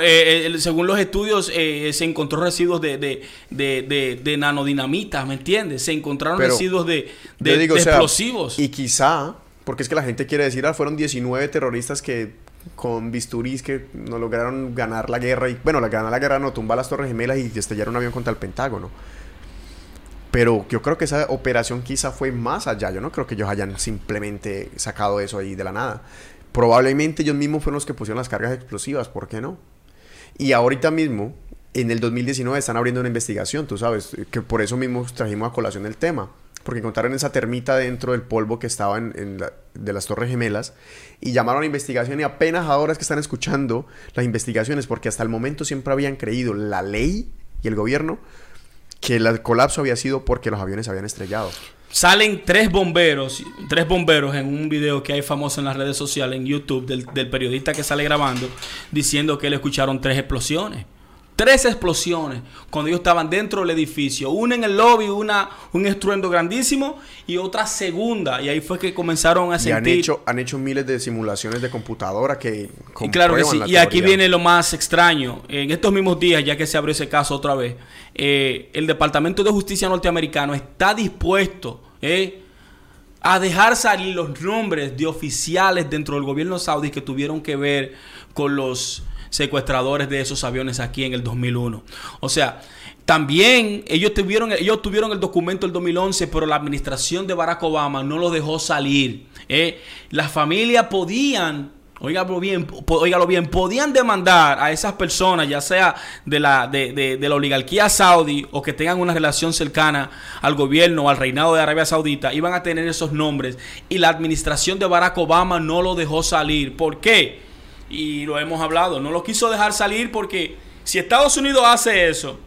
según los estudios, eh, se encontró residuos de, de, de, de, de nanodinamita, ¿me entiendes? Se encontraron Pero residuos de, digo, o sea, explosivos. Y quizá, porque es que la gente quiere decir, ah, fueron 19 terroristas que con bisturís que no lograron ganar la guerra. Y bueno, la ganar la guerra no, tumbar las Torres Gemelas y estallar un avión contra el Pentágono. Pero yo creo que esa operación quizá fue más allá. Yo no creo que ellos hayan simplemente sacado eso ahí de la nada. Probablemente ellos mismos fueron los que pusieron las cargas explosivas, ¿por qué no? Y ahorita mismo, en el 2019, están abriendo una investigación, tú sabes, que por eso mismo trajimos a colación el tema. Porque encontraron esa termita dentro del polvo que estaba en, de las Torres Gemelas y llamaron a investigación y apenas ahora es que están escuchando las investigaciones porque hasta el momento siempre habían creído la ley y el gobierno que el colapso había sido porque los aviones habían estrellado. salen tres bomberos, tres bomberos en un video que hay famoso en las redes sociales, en YouTube, del, del periodista que sale grabando, diciendo que le escucharon tres explosiones. Tres explosiones cuando ellos estaban dentro del edificio. Una en el lobby, una, un estruendo grandísimo y otra segunda. Y ahí fue que comenzaron a Y sentir... han hecho, han hecho miles de simulaciones de computadora que Y claro que sí. Y aquí viene lo más extraño. En estos mismos días, ya que se abrió ese caso otra vez, eh, el Departamento de Justicia norteamericano está dispuesto eh, a dejar salir los nombres de oficiales dentro del gobierno saudí que tuvieron que ver con los secuestradores de esos aviones aquí en el 2001. O sea, también ellos tuvieron, ellos tuvieron el documento del 2011, pero la administración de Barack Obama no lo dejó salir. eh. Las familias podían Óigalo bien, óigalo bien, podían demandar a esas personas, ya sea de la, de, de- de la oligarquía saudí o que tengan una relación cercana al gobierno o al reinado de Arabia Saudita, iban a tener esos nombres y la administración de Barack Obama no lo dejó salir. ¿Por qué? Y lo hemos hablado, no lo quiso dejar salir porque si Estados Unidos hace eso,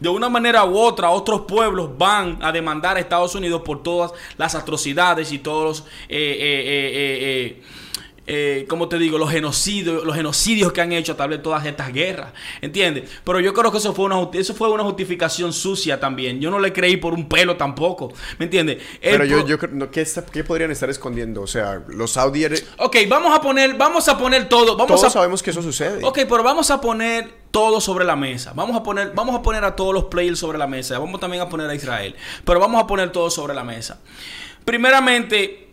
de una manera u otra, otros pueblos van a demandar a Estados Unidos por todas las atrocidades y todos los, eh, eh, eh, eh, ¿cómo te digo? Los genocidios, los genocidios que han hecho a través de todas estas guerras, ¿entiendes? Pero yo creo que eso fue una, eso fue una justificación sucia también. Yo no le creí por un pelo tampoco, ¿me entiendes? Pero yo, yo creo, no, ¿qué, está- qué podrían estar escondiendo? O sea, los saudíes... Ok, vamos a poner, vamos a poner todo, vamos Todos a sabemos que eso sucede. Ok, pero vamos a poner todo sobre la mesa. Vamos a poner, vamos a poner a todos los players sobre la mesa. Vamos también a poner a Israel. Pero vamos a poner todo sobre la mesa. Primeramente,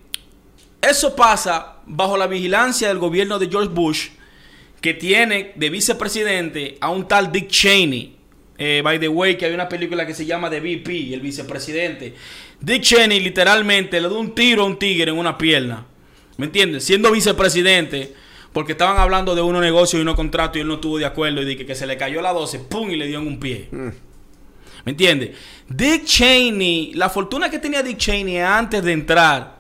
eso pasa bajo la vigilancia del gobierno de George Bush, que tiene de vicepresidente a un tal Dick Cheney. Eh, by the way, que hay una película que se llama The VP, el vicepresidente. Dick Cheney literalmente le dio un tiro a un tigre en una pierna. ¿Me entiendes? Siendo vicepresidente, porque estaban hablando de unos negocios y unos contratos y él no estuvo de acuerdo y dije que se le cayó la 12, ¡pum! y le dio en un pie. ¿Me entiendes? Dick Cheney, la fortuna que tenía Dick Cheney antes de entrar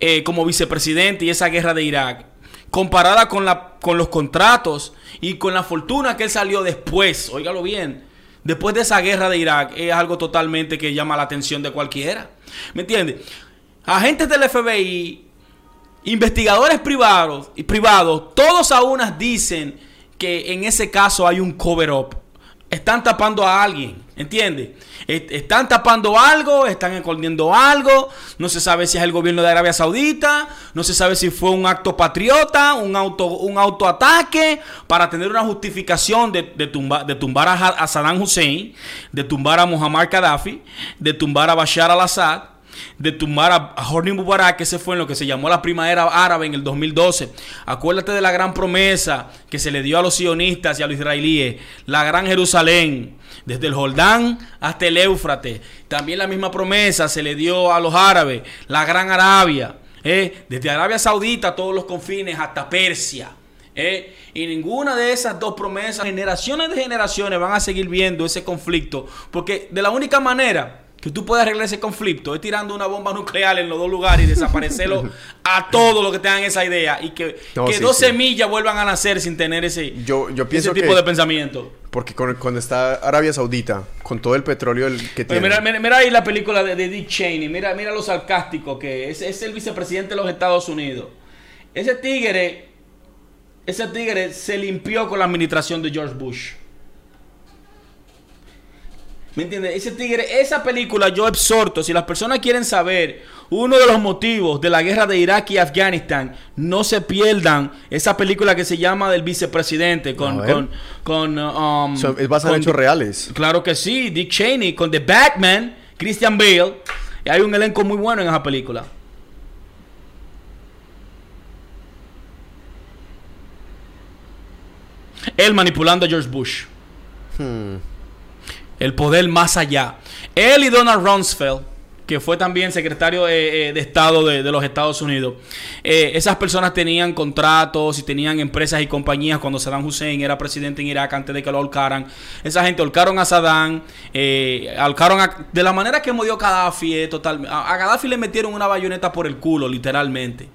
eh, como vicepresidente y esa guerra de Irak, comparada con, la, con los contratos y con la fortuna que él salió después, óigalo bien, después de esa guerra de Irak, es algo totalmente que llama la atención de cualquiera. ¿Me entiendes? Agentes del FBI, investigadores privados privados, todos a dicen que en ese caso hay un cover up. Están tapando a alguien, ¿entiendes? Est- Están tapando algo, están escondiendo algo. No se sabe si es el gobierno de Arabia Saudita, no se sabe si fue un acto patriota, un auto, un autoataque para tener una justificación de, de tumba- de tumbar a Saddam Hussein, de tumbar a Muammar Gaddafi, de tumbar a Bashar al-Assad de tumbar a, a Horni Mubarak, que se fue en lo que se llamó la primavera árabe en el 2012. Acuérdate de la gran promesa que se le dio a los sionistas y a los israelíes, la gran Jerusalén, desde el Jordán hasta el Éufrates. También la misma promesa se le dio a los árabes, la gran Arabia, ¿eh? desde Arabia Saudita todos los confines hasta Persia. ¿eh? Y ninguna de esas dos promesas, generaciones de generaciones van a seguir viendo ese conflicto, porque de la única manera que tú puedes arreglar ese conflicto es tirando una bomba nuclear en los dos lugares y desaparecerlo a todos los que tengan esa idea y que, No, que sí, dos sí. semillas vuelvan a nacer sin tener ese, Yo, yo ese pienso tipo que... de pensamiento. Porque con- cuando está Arabia Saudita, con todo el petróleo el que Pero tiene... mira, mira, mira ahí la película de, de Dick Cheney, mira, mira lo sarcástico que es, es el vicepresidente de los Estados Unidos. Ese tigre, ese tigre se limpió con la administración de George Bush. ¿Me entiendes? Ese tigre, esa película yo exhorto, si las personas quieren saber uno de los motivos de la guerra de Irak y Afganistán, no se pierdan esa película que se llama del vicepresidente con A con con um, So, es basado en con- hechos reales. Claro que sí, Dick Cheney con The Batman, Christian Bale. Y hay un elenco muy bueno en esa película. Él manipulando a George Bush. El poder más allá. Él y Donald Rumsfeld, que fue también secretario eh, eh, de Estado de, los Estados Unidos. eh, esas personas tenían contratos y tenían empresas y compañías cuando Saddam Hussein era presidente en Irak antes de que lo ahorcaran. Esa gente ahorcaron a Saddam, eh, de la manera que murió Gaddafi. total, a, a Gaddafi le metieron una bayoneta por el culo, literalmente.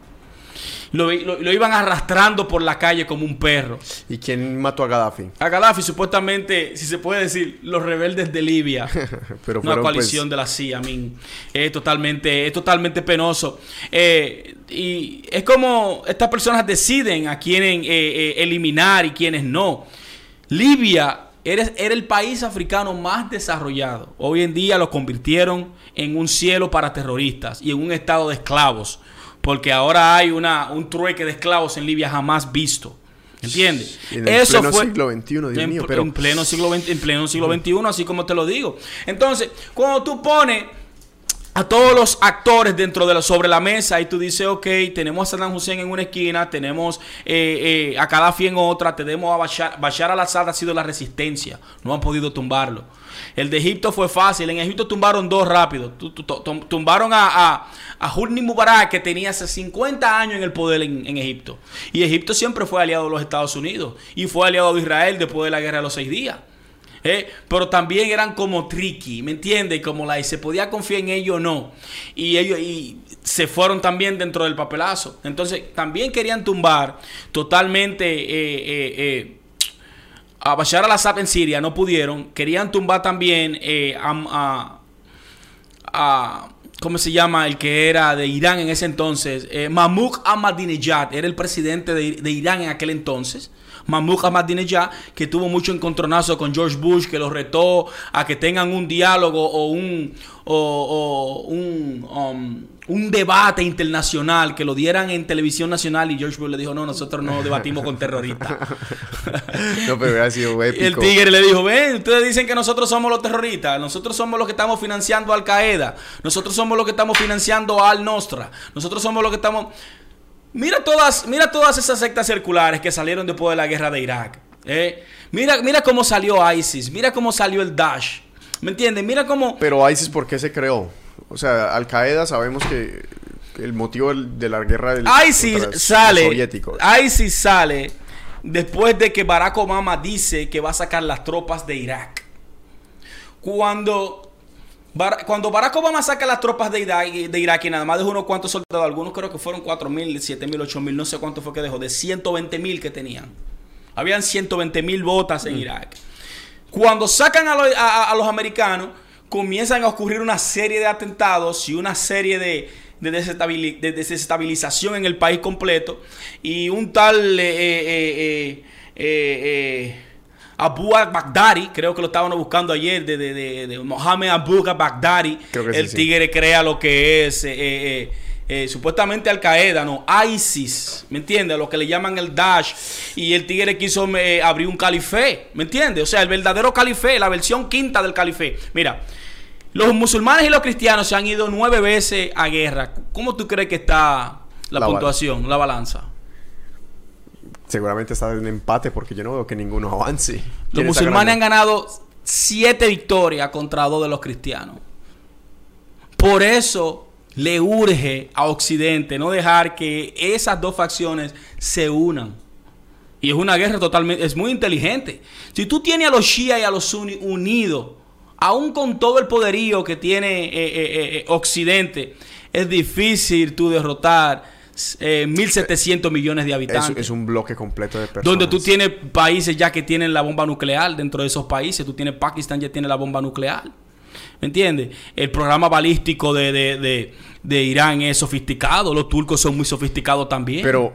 Lo, lo- lo iban arrastrando por la calle como un perro. ¿Y quién mató a Gaddafi? A Gaddafi, supuestamente, si se puede decir, los rebeldes de Libia. Pero una coalición pues, de la CIA. Es totalmente, es totalmente penoso. Eh, y es como estas personas deciden a quieren eh, eh, eliminar y quienes no. Libia era el país africano más desarrollado. Hoy en día lo convirtieron en un cielo para terroristas y en un estado de esclavos. Porque ahora hay una, un trueque de esclavos en Libia jamás visto. ¿Entiendes? En el pleno siglo XXI, Dios en, mío, pero- en pleno siglo XX, en pleno siglo XXI, así como te lo digo. Entonces, cuando tú pones a todos los actores dentro de la, sobre la mesa y tú dices, ok, tenemos a Saddam Hussein en una esquina, tenemos eh, eh, a Gaddafi en otra, tenemos a Bashar, Bashar al-Assad ha sido la resistencia, no han podido tumbarlo. El de Egipto fue fácil, en Egipto tumbaron dos rápido, Tu- tu- tu- tumbaron a, a, a Hosni Mubarak que tenía hace 50 años en el poder en, Egipto. Y Egipto siempre fue aliado de los Estados Unidos y fue aliado de Israel después de la guerra de los seis días. ¿eh? Pero también eran como tricky, ¿me entiendes? Como la se podía confiar en ellos o no. Y ellos y se fueron también dentro del papelazo. Entonces también querían tumbar totalmente eh, eh, a Bashar al-Assad en Siria, no pudieron. Querían tumbar también eh, a, a- ¿Cómo se llama? El que era de Irán en ese entonces. Eh, Ahmadinejad era el presidente de, de Irán en aquel entonces. Mahmoud Ahmadinejad, que tuvo mucho encontronazo con George Bush, que los retó a que tengan un diálogo o un, o un, um, un debate internacional, que lo dieran en televisión nacional. Y George Bush le dijo: No, nosotros no debatimos con terroristas. No, pero hubiera sido Y el épico. tigre le dijo, ven, ustedes dicen que nosotros somos los terroristas, nosotros somos los que estamos financiando a Al Qaeda, nosotros somos los que estamos financiando a Al Nostra, nosotros somos los que estamos... Mira todas, mira todas esas sectas circulares que salieron después de la guerra de Irak. ¿eh? Mira, mira cómo salió ISIS, mira cómo salió el Daesh. ¿Me entiendes? Mira cómo... Pero ISIS, ¿por qué se creó? O sea, Al Qaeda sabemos que el motivo de la guerra del ISIS sale, soviéticos. ISIS sale después de que Barack Obama dice que va a sacar las tropas de Irak. Cuando, cuando Barack Obama saca las tropas de Irak, de Irak y nada más dejó unos cuantos soldados, algunos creo que fueron 4 mil, 7 mil, 8 mil, no sé cuánto fue que dejó, de 120 mil que tenían. Habían 120 mil botas en Irak. Cuando sacan a, lo- a- a- a los americanos, comienzan a ocurrir una serie de atentados y una serie de, de desestabili- de desestabilización en el país completo. Y un tal eh, eh, eh, eh, eh, Abu al-Baghdadi, creo que lo estaban buscando ayer, de, de, Mohammed Abu al-Baghdadi, sí, el sí. tigre crea lo que es. Eh, supuestamente Al Qaeda, no, ISIS, ¿me entiendes? Lo que le llaman el Daesh. Y el tigre quiso eh, abrir un califé, ¿me entiendes? O sea, el verdadero califé, la versión quinta del califé. Mira, los musulmanes y los cristianos se han ido nueve veces a guerra. ¿Cómo tú crees que está la, La puntuación, la balanza? Seguramente está en empate porque yo no veo que ninguno avance. Los ¿Quién está musulmanes han ganado siete victorias contra dos de los cristianos. Por eso le urge a Occidente no dejar que esas dos facciones se unan. Y es una guerra totalmente, es muy inteligente. Si tú tienes a los Shia y a los Sunni unidos, aún con todo el poderío que tiene eh, eh, eh, Occidente, es difícil tú derrotar eh, 1.700 millones de Es, habitantes. es un bloque completo de personas. Donde tú tienes países ya que tienen la bomba nuclear dentro de esos países. Tú tienes Pakistán ya tiene la bomba nuclear. ¿Me entiendes? El programa balístico de, de- de- de Irán es sofisticado. Los turcos son muy sofisticados también. Pero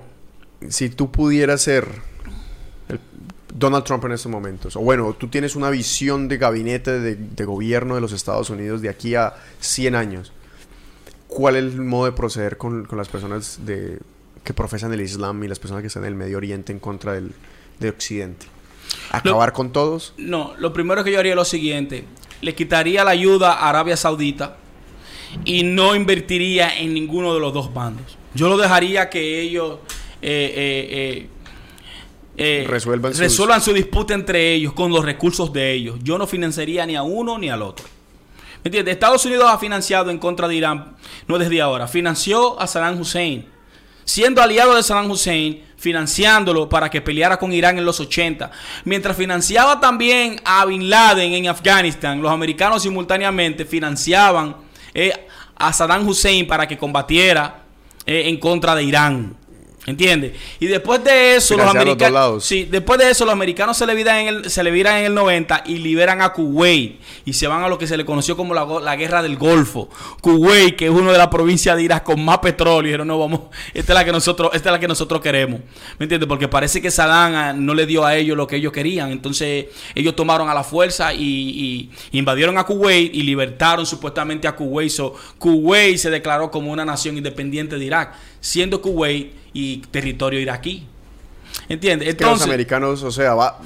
si tú pudieras ser el- Donald Trump en estos momentos, o bueno, tú tienes una visión de gabinete de, de gobierno de los Estados Unidos de aquí a 100 años, ¿cuál es el modo de proceder con, con las personas de, que profesan el Islam y las personas que están en el Medio Oriente en contra del, de Occidente? ¿Acabar con todos? No, lo primero que yo haría es lo siguiente. Le quitaría la ayuda a Arabia Saudita y no invertiría en ninguno de los dos bandos. Yo lo dejaría que ellos eh, eh, eh, eh, Resuelvan sus- resuelvan su disputa entre ellos con los recursos de ellos. Yo no financiaría ni a uno ni al otro. ¿Me entiendes? Estados Unidos ha financiado en contra de Irán, no desde ahora. Financió a Saddam Hussein. Siendo aliado de Saddam Hussein, financiándolo para que peleara con Irán en los 80. Mientras financiaba también a Bin Laden en Afganistán, los americanos simultáneamente financiaban eh, a Saddam Hussein para que combatiera eh, en contra de Irán. ¿Entiendes? Y después de eso, los americanos. Sí, después de eso, los americanos se le viran en el, se le viran en el 90 y liberan a Kuwait. Y se van a lo que se le conoció como la, la guerra del Golfo. Kuwait, que es una de las provincias de Irak con más petróleo. Y dijeron, no, vamos, esta es la que nosotros, esta es la que nosotros queremos. ¿Me entiendes? Porque parece que Saddam ah, no le dio a ellos lo que ellos querían. Entonces, ellos tomaron a la fuerza y, y invadieron a Kuwait y libertaron supuestamente a Kuwait. So, Kuwait se declaró como una nación independiente de Irak, siendo Kuwait y territorio iraquí. ¿Entiendes? que los Entonces, americanos, o sea, va,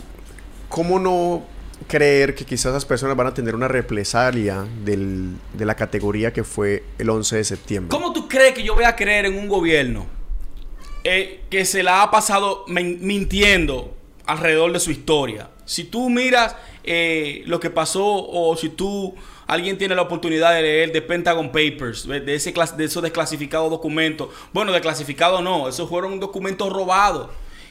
¿cómo no creer que quizás esas personas van a tener una represalia del- de la categoría que fue el 11 de septiembre? ¿cómo tú crees que yo voy a creer en un gobierno eh, que se la ha pasado mintiendo alrededor de su historia? Si tú miras eh, lo que pasó o si tú alguien tiene la oportunidad de leer de Pentagon Papers, de, ese de esos desclasificados documentos, bueno, desclasificados no, esos fueron documentos robados.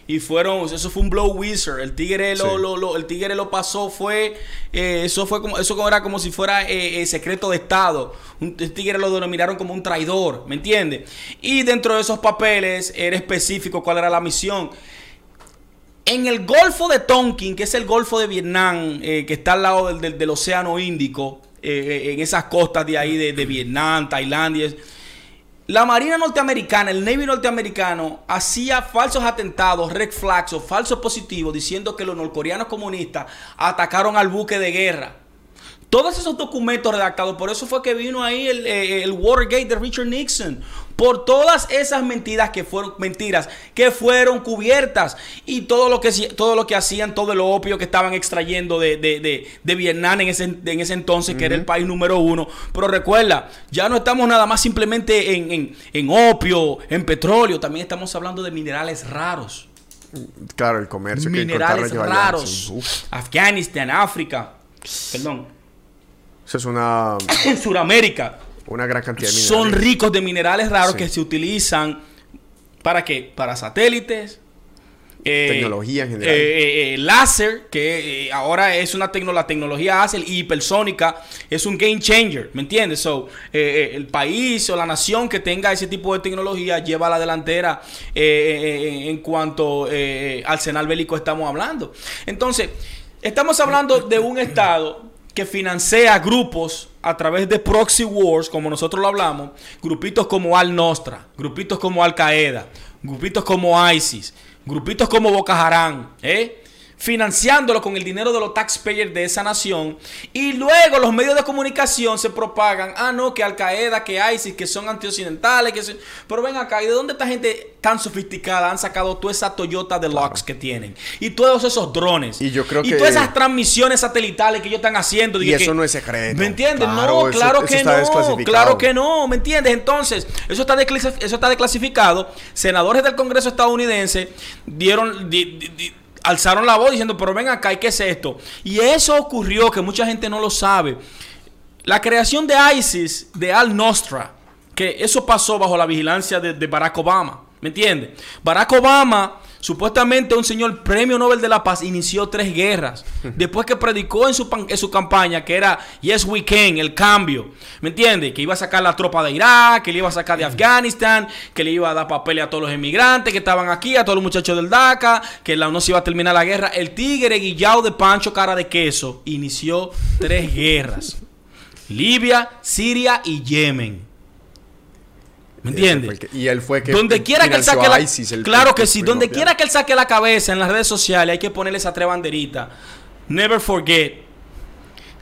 Y fueron, eso fue un blow wizard. El tigre lo, Sí. lo- lo- el tigre lo pasó, fue, eh, eso fue como, eso era como si fuera eh, eh, secreto de Estado. Un, el tigre lo denominaron como un traidor, ¿me entiendes? Y dentro de esos papeles era específico cuál era la misión. En el Golfo de Tonkin, que es el Golfo de Vietnam, eh, que está al lado del, del- del Océano Índico, eh, en esas costas de ahí de, de Vietnam, Tailandia, la Marina norteamericana, el Navy norteamericano, hacía falsos atentados, red flags o falsos positivos, diciendo que los norcoreanos comunistas atacaron al buque de guerra. Todos esos documentos redactados, por eso fue que vino ahí el, eh, el Watergate de Richard Nixon. Por todas esas mentiras que fueron mentiras que fueron cubiertas y todo lo que todo lo que hacían, todo el opio que estaban extrayendo de, de- de- de Vietnam en ese, en ese entonces, que era el país número uno. Pero recuerda, ya no estamos nada más simplemente en, en- en opio, en petróleo, también estamos hablando de minerales raros Claro, el comercio minerales raros. Afganistán, África, perdón, Eso es una, en Sudamérica. una gran cantidad de minerales. Son ricos de minerales raros Sí. que se utilizan para qué? Para satélites. eh, Tecnología en general. eh, eh, láser, que ahora es una tecno, la tecnología láser hipersónica, es un game changer, ¿me entiendes? So, el país o la nación que tenga ese tipo de tecnología lleva a la delantera en cuanto al arsenal bélico estamos hablando. Entonces, estamos hablando de un estado que financia grupos a través de proxy wars, como nosotros lo hablamos, grupitos como Al Nostra, grupitos como Al Qaeda, grupitos como ISIS, grupitos como Boko Haram, ¿eh? Financiándolo con el dinero de los taxpayers de esa nación y luego los medios de comunicación se propagan, ah no, que Al Qaeda, que ISIS, que son antioccidentales, que son... pero ven acá, ¿y de dónde esta gente tan sofisticada han sacado toda esa Toyota Deluxe que tienen? Y todos esos drones. Y yo creo y que- todas esas transmisiones satelitales que ellos están haciendo. Y eso no es secreto. ¿Me entiendes? Claro, no, claro eso que no. Claro que no, ¿me entiendes? Entonces, eso está, eso está desclasificado. Senadores del Congreso estadounidense dieron... di- di- di- alzaron la voz diciendo, pero ven acá, ¿y qué es esto? Y eso ocurrió, que mucha gente no lo sabe. La creación de ISIS, de Al Nostra, que eso pasó bajo la vigilancia de, de Barack Obama. ¿Me entiendes? Barack Obama, supuestamente un señor premio Nobel de la Paz, inició tres guerras. Después que predicó en su, pan- en su campaña que era Yes We Can, el cambio. ¿Me entiendes? Que iba a sacar la tropa de Irak, que le iba a sacar de Afganistán, que le iba a dar papeles a todos los emigrantes que estaban aquí, a todos los muchachos del DACA, que la, no se iba a terminar la guerra. El tigre guillao de Pancho Cara de Queso inició tres guerras. Libia, Siria y Yemen. ¿Me entiendes? que- y él fue que donde quiera que él saque la, ISIS, el- claro que el sí, donde quiera que él saque la cabeza en las redes sociales hay que ponerle esa tres banderitas. Never forget.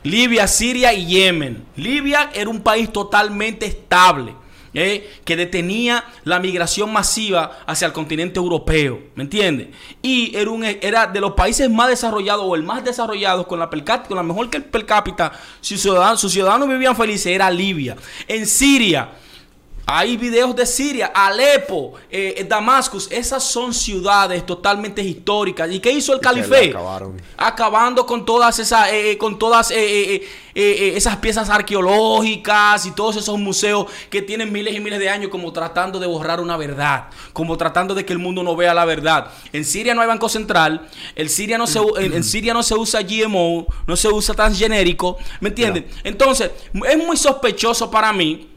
Libia, Siria y Yemen. Libia era un país totalmente estable. ¿eh? que detenía la migración masiva hacia el continente europeo, ¿me entiendes? Y era, un, era de los países más desarrollados o el más desarrollado con la, per cápita- con la mejor que el per cápita, sus ciudadanos, sus ciudadanos vivían felices, era Libia. En Siria, hay videos de Siria, Alepo, eh, Damascus. Esas son ciudades totalmente históricas. ¿Y qué hizo el calife? acabaron. Acabando con todas esas, eh, eh, con todas eh, eh, eh, eh, esas piezas arqueológicas y todos esos museos que tienen miles y miles de años, como tratando de borrar una verdad, como tratando de que el mundo no vea la verdad. En Siria no hay banco central, en Siria no se, en, en Siria no se usa GMO, no se usa transgenérico, ¿me entiendes? Entonces es muy sospechoso para mí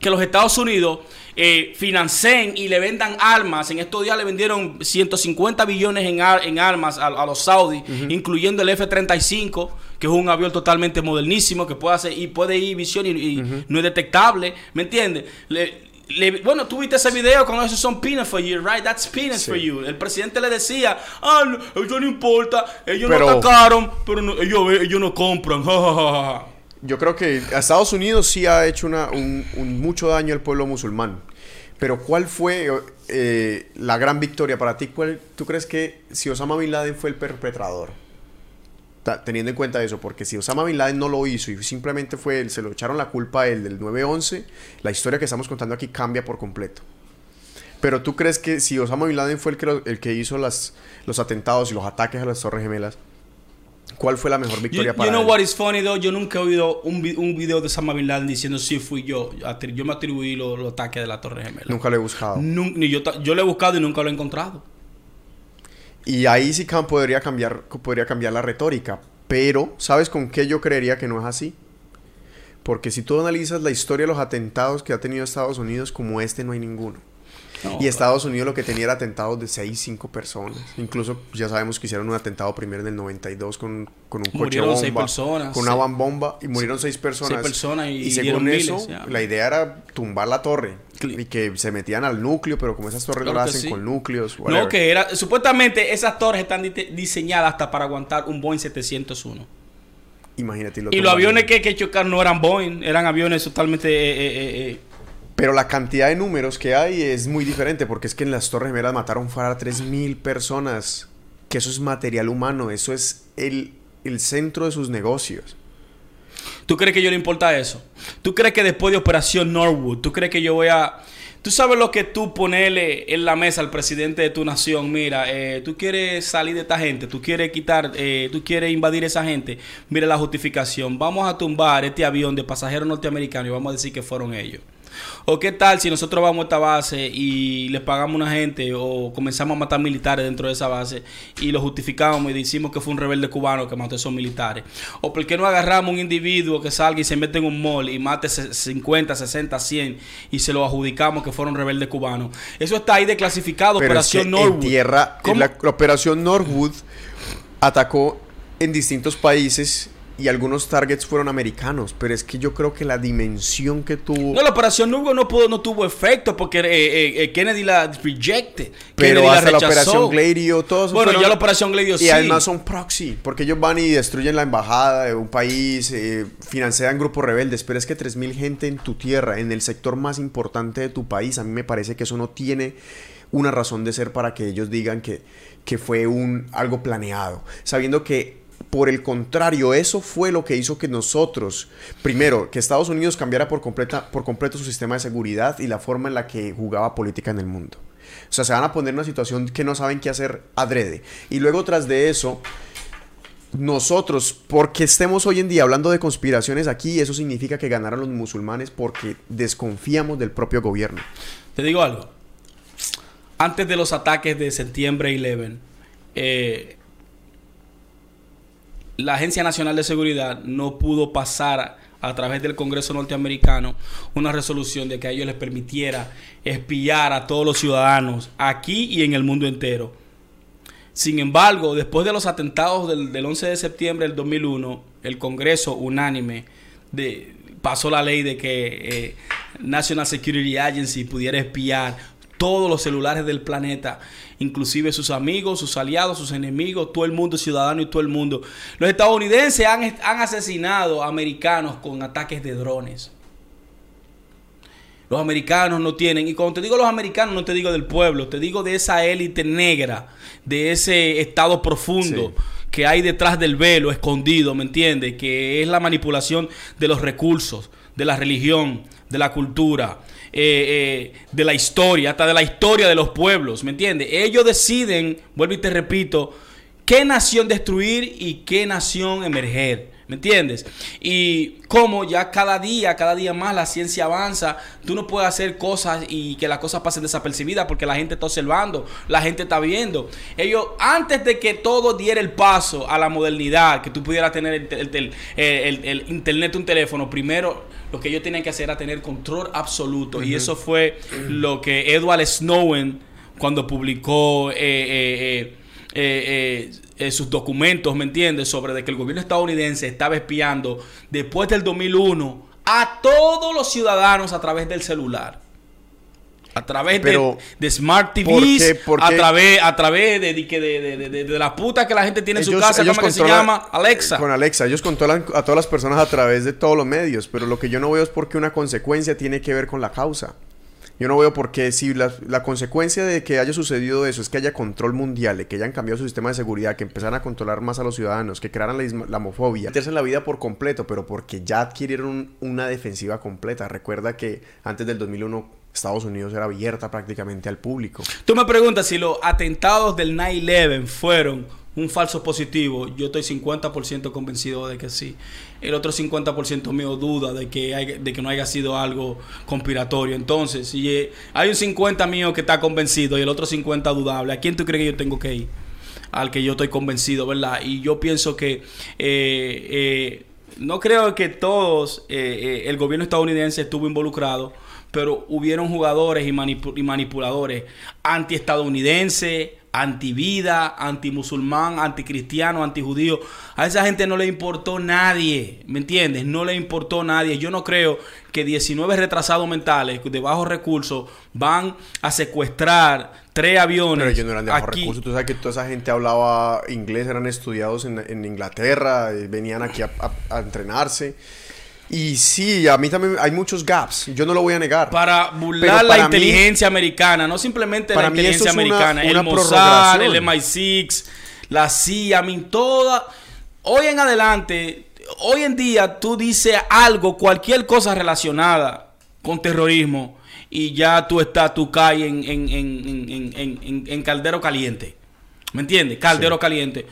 que los Estados Unidos eh, financien y le vendan armas. En estos días le vendieron 150 billones en, ar- en armas a, a los saudis, incluyendo el F-35, que es un avión totalmente modernísimo, que puede hacer y puede ir visión y, y no es detectable. ¿Me entiendes? Le- bueno, tú viste ese video con esos son peanuts for you, right? That's peanuts Sí. for you. El presidente le decía, ah, no, ellos no importa, ellos Pero- no atacaron, pero no- ellos, ellos no compran. ja, ja, ja, ja". Yo creo que a Estados Unidos sí ha hecho un, mucho daño al pueblo musulmán. Pero ¿cuál fue eh, la gran victoria para ti? ¿Cuál, ¿Tú crees que si Osama Bin Laden fue el perpetrador? Teniendo en cuenta eso, porque si Osama Bin Laden no lo hizo y simplemente fue él, se lo echaron la culpa a él del 9-11, la historia que estamos contando aquí cambia por completo. Pero tú crees que si Osama Bin Laden fue el que, el que hizo las, los atentados y los ataques a las Torres Gemelas, ¿cuál fue la mejor You, victoria you para know él? what is funny though? Yo nunca he oído un, vi- un video de Osama Bin Laden diciendo sí fui yo. Yo me atribuí los, los ataques de la Torre Gemela. Nunca lo he buscado. Nun- ni yo, yo lo he buscado y nunca lo he encontrado. Y ahí sí Khan podría cambiar, podría cambiar la retórica. Pero, ¿sabes con qué yo creería que no es así? Porque si tú analizas la historia de los atentados que ha tenido Estados Unidos, como este no hay ninguno. No, y Estados Unidos lo que tenía era atentados de 6, 5 personas. Incluso ya sabemos que hicieron un atentado primero en el 92 con, con un coche Murieron bomba. personas, Con una van bomba y murieron 6 personas. Seis personas y según eso, miles, la idea era tumbar la torre. Y que se metían al núcleo, pero como esas torres no Claro las que hacen sí. con núcleos. No, que era. Supuestamente esas torres están diseñadas hasta para aguantar un Boeing 701. Imagínate. Y los aviones que, que chocaron no eran Boeing, eran aviones totalmente. eh, eh, eh, Pero la cantidad de números que hay es muy diferente porque es que en las Torres Gemelas mataron a 3.000 personas. Que eso es material humano, eso es el, el centro de sus negocios. ¿Tú crees que yo le importa eso? ¿Tú crees que después de Operación Norwood, tú crees que yo voy a... Tú sabes lo que tú ponerle en la mesa al presidente de tu nación, mira, eh, tú quieres salir de esta gente, tú quieres quitar, eh, tú quieres invadir esa gente, mira la justificación, vamos a tumbar este avión de pasajeros norteamericanos y vamos a decir que fueron ellos. ¿O qué tal si nosotros vamos a esta base y le pagamos a una gente o comenzamos a matar militares dentro de esa base y lo justificamos y decimos que fue un rebelde cubano que mató a esos militares? ¿O por qué no agarramos un individuo que salga y se mete en un mall y mate se- 50, 60, 100 y se lo adjudicamos que fueron rebeldes cubanos? Eso está ahí declasificado, Pero es que Operación en Norwood. tierra, en la operación Norwood atacó en distintos países y algunos targets fueron americanos. Pero es que yo creo que la dimensión que tuvo... No, la operación Norwood no, pudo, no tuvo efecto porque eh, eh, eh, Kennedy la rejected. pero Kennedy hasta la, rechazó. operación Gladio, todos Bueno, fueron- ya la operación Gladio Y sí. además son proxy, porque ellos van y destruyen la embajada de un país, eh, financian grupos rebeldes, pero es que 3.000 gente en tu tierra, en el sector más importante de tu país, a mí me parece que eso no tiene una razón de ser para que ellos digan que, que fue un, algo planeado, sabiendo que por el contrario, eso fue lo que hizo que nosotros, primero, que Estados Unidos cambiara por, completa, por completo su sistema de seguridad y la forma en la que jugaba política en el mundo. O sea, se van a poner en una situación que no saben qué hacer adrede. Y luego tras de eso, nosotros, porque estemos hoy en día hablando de conspiraciones aquí, eso significa que ganaron los musulmanes porque desconfiamos del propio gobierno. Te digo algo. Antes de los ataques de septiembre 11, eh, la Agencia Nacional de Seguridad no pudo pasar a través del Congreso norteamericano una resolución de que a ellos les permitiera espiar a todos los ciudadanos aquí y en el mundo entero. Sin embargo, después de los atentados del, del 11 de septiembre del 2001, el Congreso unánime de, pasó la ley de que eh, National Security Agency pudiera espiar todos los celulares del planeta, inclusive sus amigos, sus aliados, sus enemigos, todo el mundo ciudadano y todo el mundo. Los estadounidenses han, han asesinado a americanos con ataques de drones. Los americanos no tienen, y cuando te digo los americanos, no te digo del pueblo, te digo de esa élite negra, de ese estado profundo Sí. que hay detrás del velo, escondido, ¿me entiendes? Que es la manipulación de los recursos, de la religión, de la cultura, eh, eh, de la historia, hasta de la historia de los pueblos, ¿me entiendes? Ellos deciden, vuelvo y te repito, qué nación destruir y qué nación emerger. ¿Me entiendes? Y como ya cada día, cada día más la ciencia avanza, tú no puedes hacer cosas y que las cosas pasen desapercibidas porque la gente está observando, la gente está viendo. Ellos, antes de que todo diera el paso a la modernidad, que tú pudieras tener el, el- internet, un teléfono, primero lo que ellos tenían que hacer era tener control absoluto. Y eso fue lo que Edward Snowden, cuando publicó... eh, eh, eh, eh, eh, eh, sus documentos, ¿me entiendes? Sobre de que el gobierno estadounidense estaba espiando después del 2001 a todos los ciudadanos a través del celular. A través Pero, de, de smart ¿por TVs, qué? ¿Por a qué? través, a través de, de, de, de, de- de- de la puta que la gente tiene en su casa, ellos ¿cómo que se llama? Alexa. Con Alexa. Ellos controlan a todas las personas a través de todos los medios. Pero lo que yo no veo es porque una consecuencia tiene que ver con la causa. Yo no veo por qué si la, la consecuencia de que haya sucedido eso es que haya control mundial, que hayan cambiado su sistema de seguridad, que empezaran a controlar más a los ciudadanos, que crearan la la homofobia, meterse en la vida por completo, pero porque ya adquirieron un- una defensiva completa. Recuerda que antes del 2001 Estados Unidos era abierta prácticamente al público. Tú me preguntas si los atentados del 9-11 fueron un falso positivo. Yo estoy 50% convencido de que sí. El otro 50% mío duda de que, hay- de que no haya sido algo conspiratorio. Entonces, si eh, hay un 50 mío que está convencido y el otro 50 dudable, ¿a quién tú crees que yo tengo que ir? Al que yo estoy convencido, ¿verdad? Y yo pienso que eh, eh, no creo que todos, eh, eh, el gobierno estadounidense estuvo involucrado, pero hubieron jugadores y, manipu- y manipuladores anti-estadounidenses, anti-vida, anti-musulmán, anti-cristiano, anti-judío. A esa gente no le importó nadie, ¿me entiendes? No le importó nadie. Yo no creo que 19 retrasados mentales de bajos recursos van a secuestrar tres aviones. Pero ellos no eran de bajos aquí. recursos. Tú sabes que toda esa gente hablaba inglés, eran estudiados en, en Inglaterra, eh, venían aquí a, a- a entrenarse. Y sí, a mí también hay muchos gaps. Yo no lo voy a negar. Para burlar la mí- inteligencia americana, no simplemente la eso inteligencia es americana, una el Mossad, el prorrogación. MI6, la CIA, I mean, toda. Hoy en adelante, hoy en día tú dices algo, cualquier cosa relacionada con terrorismo y ya tú estás, tú caes en, en, en, en, en- en- en caldero caliente. ¿Me entiendes? Caldero caliente.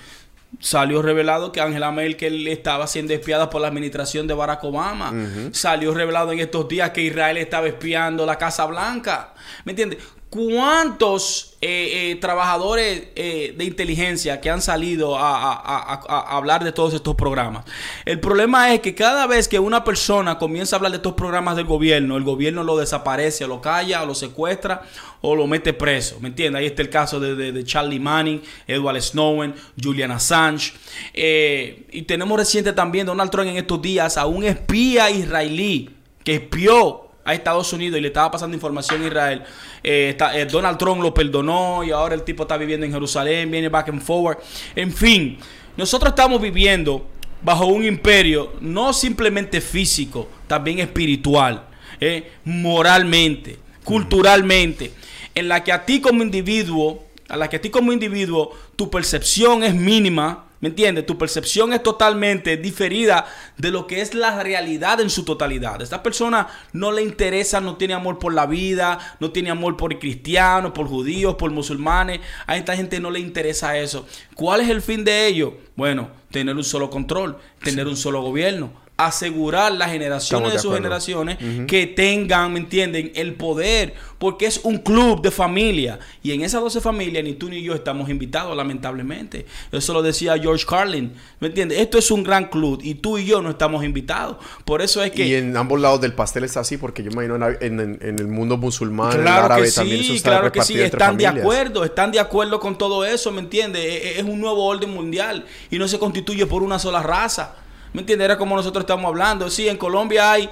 Salió revelado que Angela Merkel estaba siendo espiada por la administración de Barack Obama. Salió revelado en estos días que Israel estaba espiando la Casa Blanca. ¿Me entiendes? ¿Cuántos eh, eh, trabajadores eh, de inteligencia que han salido a, hablar de todos estos programas? El problema es que cada vez que una persona comienza a hablar de estos programas del gobierno, el gobierno lo desaparece, lo calla, lo secuestra, o lo mete preso. ¿Me entiendes? Ahí está el caso de, de- Charlie Manning, Edward Snowden, Julian Assange. Y tenemos reciente también Donald Trump en estos días a un espía israelí que espió a Estados Unidos y le estaba pasando información a Israel. Eh, eh, Donald Trump lo perdonó y ahora el tipo está viviendo en Jerusalén, viene back and forward. En fin, nosotros estamos viviendo bajo un imperio no simplemente físico, también espiritual, eh, moralmente, culturalmente, en la que a ti como individuo, a la que a ti como individuo, tu percepción es mínima, ¿me entiendes? Tu percepción es totalmente diferida de lo que es la realidad en su totalidad. Esta persona no le interesa, no tiene amor por la vida, no tiene amor por cristianos, por judíos, por musulmanes. A esta gente no le interesa eso. ¿Cuál es el fin de ello? Bueno, tener un solo control, tener un solo gobierno. Asegurar las generaciones de de sus acuerdo. generaciones que tengan, ¿me entienden?, el poder, porque es un club de familia. Y en esas 12 familias, ni tú ni yo estamos invitados, lamentablemente. Eso lo decía George Carlin, ¿me entiendes? Esto es un gran club y tú y yo no estamos invitados. Por eso es que... Y en ambos lados del pastel está así, porque yo imagino en, el mundo musulmán, en el Claro árabe, que también eso está claro que sí, están de acuerdo, están de acuerdo con todo eso, ¿me entiendes? E- e- Es un nuevo orden mundial y no se constituye por una sola raza. ¿Me entiendes? Era como nosotros estamos hablando. Sí, en Colombia hay, eh,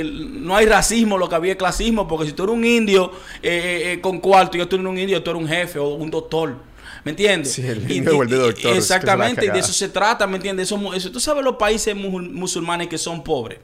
eh, no hay racismo, lo que había es clasismo, porque si tú eres un indio eh, eh, eh, con cuarto y yo tú eres un indio, tú eres un jefe o un doctor. ¿Me entiendes? Sí, el Y- vuelve doctor, Exactamente, y de eso se trata, ¿me entiendes? Eso, eso- tú sabes los países musul- musulmanes que son pobres.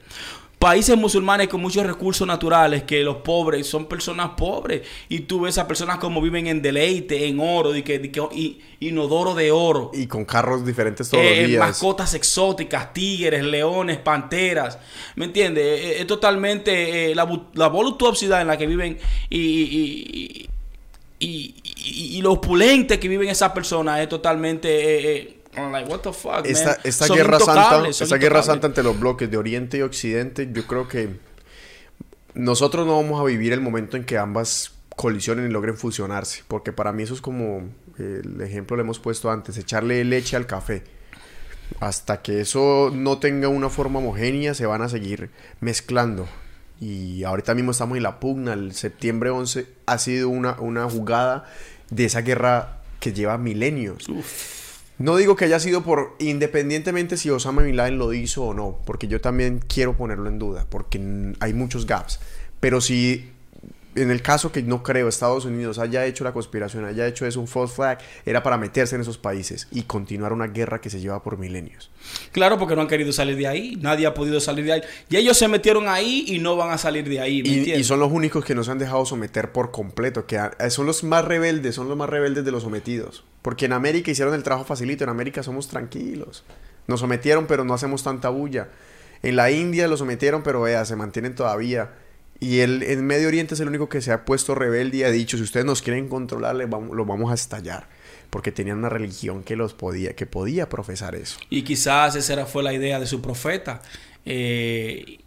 Países musulmanes con muchos recursos naturales, que los pobres son personas pobres. Y tú ves a personas como viven en deleite, en oro, y que, y que- y- inodoro de oro. Y con carros diferentes todos Eh, los días. mascotas exóticas, tigres, leones, panteras. ¿Me entiendes? Eh, Es, totalmente eh, la, la voluptuosidad en la que viven y, y, y, lo opulente que viven esas personas es totalmente. eh, eh, I'm like, what the fuck, esta, man? esta Son guerra santa, esta guerra santa entre los bloques de Oriente y Occidente, yo creo que nosotros no vamos a vivir el momento en que ambas colisionen y logren fusionarse, porque para mí eso es como eh, el ejemplo le hemos puesto antes, echarle leche al café. Hasta que eso no tenga una forma homogénea, se van a seguir mezclando. Y ahorita mismo estamos en la pugna. El septiembre 11 ha sido una, una jugada de esa guerra que lleva milenios. No digo que haya sido por, independientemente si Osama Bin Laden lo hizo o no, porque yo también quiero ponerlo en duda, porque hay muchos gaps. Pero si en el caso que no creo Estados Unidos haya hecho la conspiración, haya hecho eso un false flag, era para meterse en esos países y continuar una guerra que se lleva por milenios. Claro, porque no han querido salir de ahí. Nadie ha podido salir de ahí. Y ellos se metieron ahí y no van a salir de ahí. ¿me Y, entiendes? y son los únicos que no se han dejado someter por completo, que son los más rebeldes, son los más rebeldes de los sometidos. Porque en América hicieron el trabajo facilito, en América somos tranquilos. Nos sometieron, pero no hacemos tanta bulla. En la India lo sometieron, pero vea, se mantienen todavía. Y el, en Medio Oriente es el único que se ha puesto rebelde y ha dicho, si ustedes nos quieren controlar, los vamos a estallar. Porque tenían una religión que los podía, que podía profesar eso. Y quizás esa era- fue la idea de su profeta. Eh,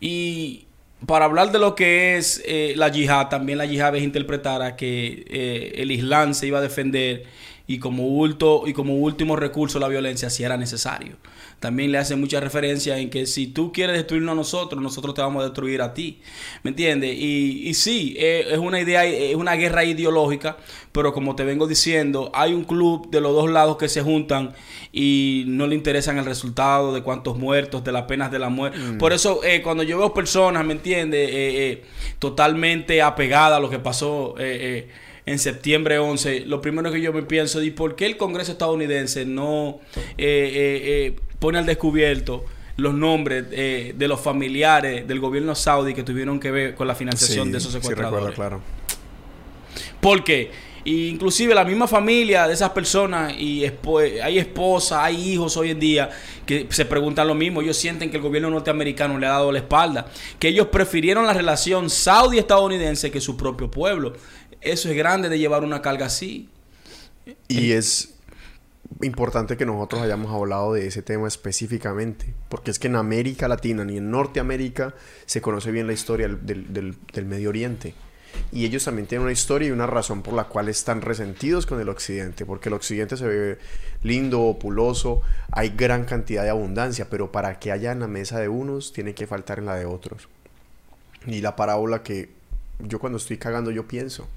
y para hablar de lo que es eh, la yihad, también la yihad es interpretar que eh, el Islam se iba a defender y como, ulto, y como último recurso la violencia si era necesario. También le hace mucha referencia en que si tú quieres destruirnos a nosotros, nosotros te vamos a destruir a ti. ¿Me entiendes? Y, y sí, eh, es una idea, es una guerra ideológica, pero como te vengo diciendo, hay un club de los dos lados que se juntan y no le interesan el resultado de cuántos muertos, de las penas de la muerte. Por eso, eh, cuando yo veo personas, ¿me entiendes? Eh, eh, totalmente apegadas a lo que pasó. En septiembre 11, lo primero que yo me pienso es por qué el Congreso estadounidense no eh, eh, eh, pone al descubierto los nombres eh, de los familiares del gobierno saudí que tuvieron que ver con la financiación de esos sí secuestradores. recuerdo, claro. Porque y inclusive la misma familia de esas personas y hay esposas, hay hijos hoy en día que se preguntan lo mismo. Ellos sienten que el gobierno norteamericano le ha dado la espalda, que ellos prefirieron la relación saudí-estadounidense que su propio pueblo. Eso es grande de llevar una carga así. Y es importante que nosotros hayamos hablado de ese tema específicamente, porque es que en América Latina ni en Norteamérica se conoce bien la historia del Medio Oriente. Y ellos también tienen una historia y una razón por la cual están resentidos con el Occidente, porque el Occidente se ve lindo, opuloso, hay gran cantidad de abundancia, pero para que haya en la mesa de unos, tiene que faltar en la de otros. Y la parábola que yo cuando estoy cagando, yo pienso,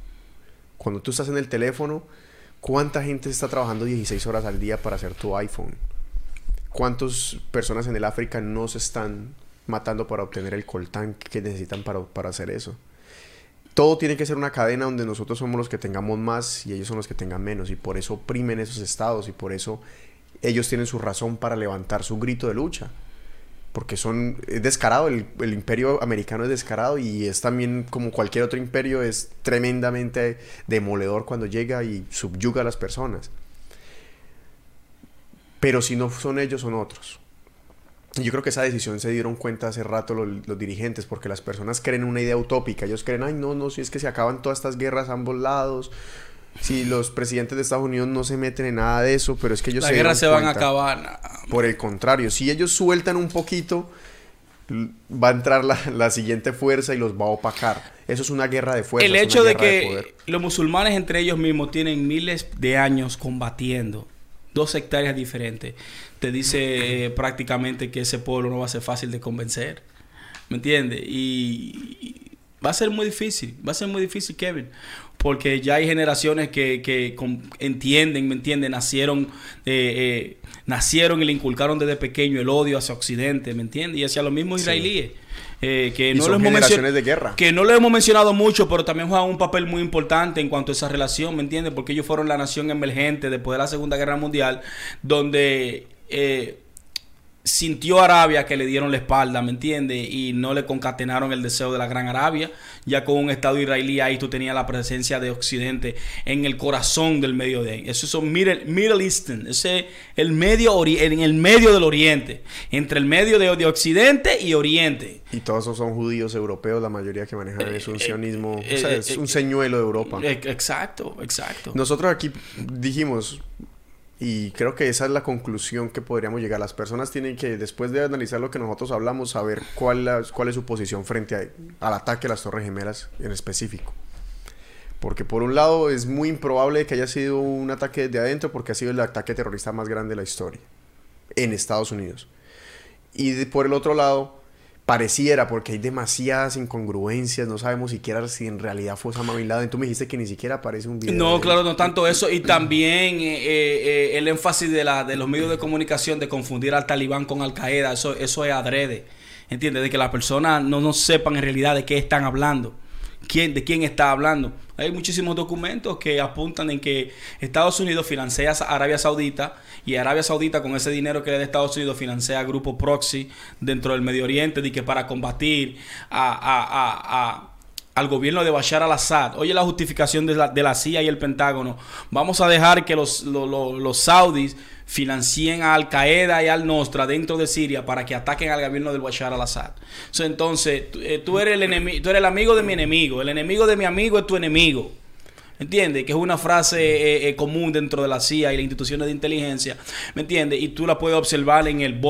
cuando tú estás en el teléfono, ¿cuánta gente está trabajando 16 horas al día para hacer tu iPhone? ¿Cuántas personas en el África no se están matando para obtener el coltán que necesitan para, para hacer eso? Todo tiene que ser una cadena donde nosotros somos los que tengamos más y ellos son los que tengan menos. Y por eso oprimen esos estados y por eso ellos tienen su razón para levantar su grito de lucha. Porque son, es descarado, el, el imperio americano es descarado y es también como cualquier otro imperio, es tremendamente demoledor cuando llega y subyuga a las personas. Pero si no son ellos, son otros. Yo creo que esa decisión se dieron cuenta hace rato los, los dirigentes, porque las personas creen una idea utópica. Ellos creen, ay, no, no, si es que se acaban todas estas guerras a ambos lados, si los presidentes de Estados Unidos no se meten en nada de eso, pero es que ellos Las guerras se van a acabar. Por el contrario, si ellos sueltan un poquito, va a entrar la, la siguiente fuerza y los va a opacar. Eso es una guerra de fuerza. El hecho de poder. que los musulmanes entre ellos mismos tienen miles de años combatiendo dos sectarias diferentes, te dice eh, prácticamente que ese pueblo no va a ser fácil de convencer. ¿Me entiendes? Y, y va a ser muy difícil, va a ser muy difícil, Kevin. Porque ya hay generaciones que, entienden, ¿me entiendes? Nacieron, eh, eh, nacieron y le inculcaron desde pequeño el odio hacia Occidente, ¿me entiendes? Y hacia los mismos Sí. israelíes. eh, que no son lo hemos de guerra. que no lo hemos mencionado mucho, pero también juegan un papel muy importante en cuanto a esa relación, ¿me entiendes? Porque ellos fueron la nación emergente después de la Segunda Guerra Mundial, donde eh, sintió Arabia que le dieron la espalda, ¿me entiendes? Y no le concatenaron el deseo de la Gran Arabia. Ya con un Estado israelí ahí tú tenías la presencia de Occidente en el corazón del Medio Oriente. Eso son Middle, Middle Eastern, ese el medio en el medio del Oriente, entre el medio de, de Occidente y Oriente. Y todos esos son judíos europeos, la mayoría que manejan es un sionismo, eh, o sea, eh, es eh, un señuelo de Europa. Eh, Exacto, exacto. Nosotros aquí dijimos, y creo que esa es la conclusión que podríamos llegar. Las personas tienen que, después de analizar lo que nosotros hablamos, saber cuál, la- cuál es su posición frente a- al ataque a las Torres Gemelas en específico. Porque por un lado es muy improbable que haya sido un ataque desde adentro porque ha sido el ataque terrorista más grande de la historia. en Estados Unidos. Y por el otro lado, pareciera, porque hay demasiadas incongruencias, no sabemos siquiera si en realidad fue Osama Bin Laden. Tú me dijiste que ni siquiera aparece un video. No, de claro, no tanto eso. Y también eh, eh, eh, el énfasis de, la, de los medios de comunicación de confundir al talibán con Al Qaeda, eso, eso es adrede. ¿Entiendes? De que las personas no, no sepan en realidad de qué están hablando. De quién está hablando. Hay muchísimos documentos que apuntan en que Estados Unidos financia a Arabia Saudita y Arabia Saudita con ese dinero que le da Estados Unidos financia grupos proxy dentro del Medio Oriente de que para combatir a- al gobierno de Bashar al-Assad. Oye la justificación de la, de la CIA y el Pentágono. Vamos a dejar que los, lo- lo- los saudis financien a Al Qaeda y al Nostra dentro de Siria para que ataquen al gobierno de Bashar al-Assad. Entonces, tú, eh, tú eres el enemigo, tú eres el amigo de mi enemigo. El enemigo de mi amigo es tu enemigo. ¿Entiendes? Que es una frase eh, eh, común dentro de la CIA y las instituciones de inteligencia. ¿Me entiendes? Y tú la puedes observar en el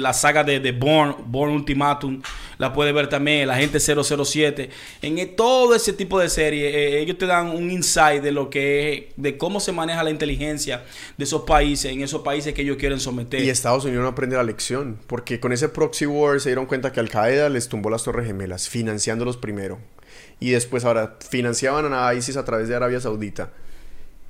la saga de, Born, Born Ultimatum. La puedes ver también la gente 007. En e- todo ese tipo de series, eh, ellos te dan un insight de lo que es, de cómo se maneja la inteligencia de esos países, en esos países que ellos quieren someter. Y Estados Unidos no aprende la lección, porque con ese proxy war se dieron cuenta que Al Qaeda les tumbó las Torres Gemelas, financiándolos primero. Y después ahora financiaban a ISIS a través de Arabia Saudita.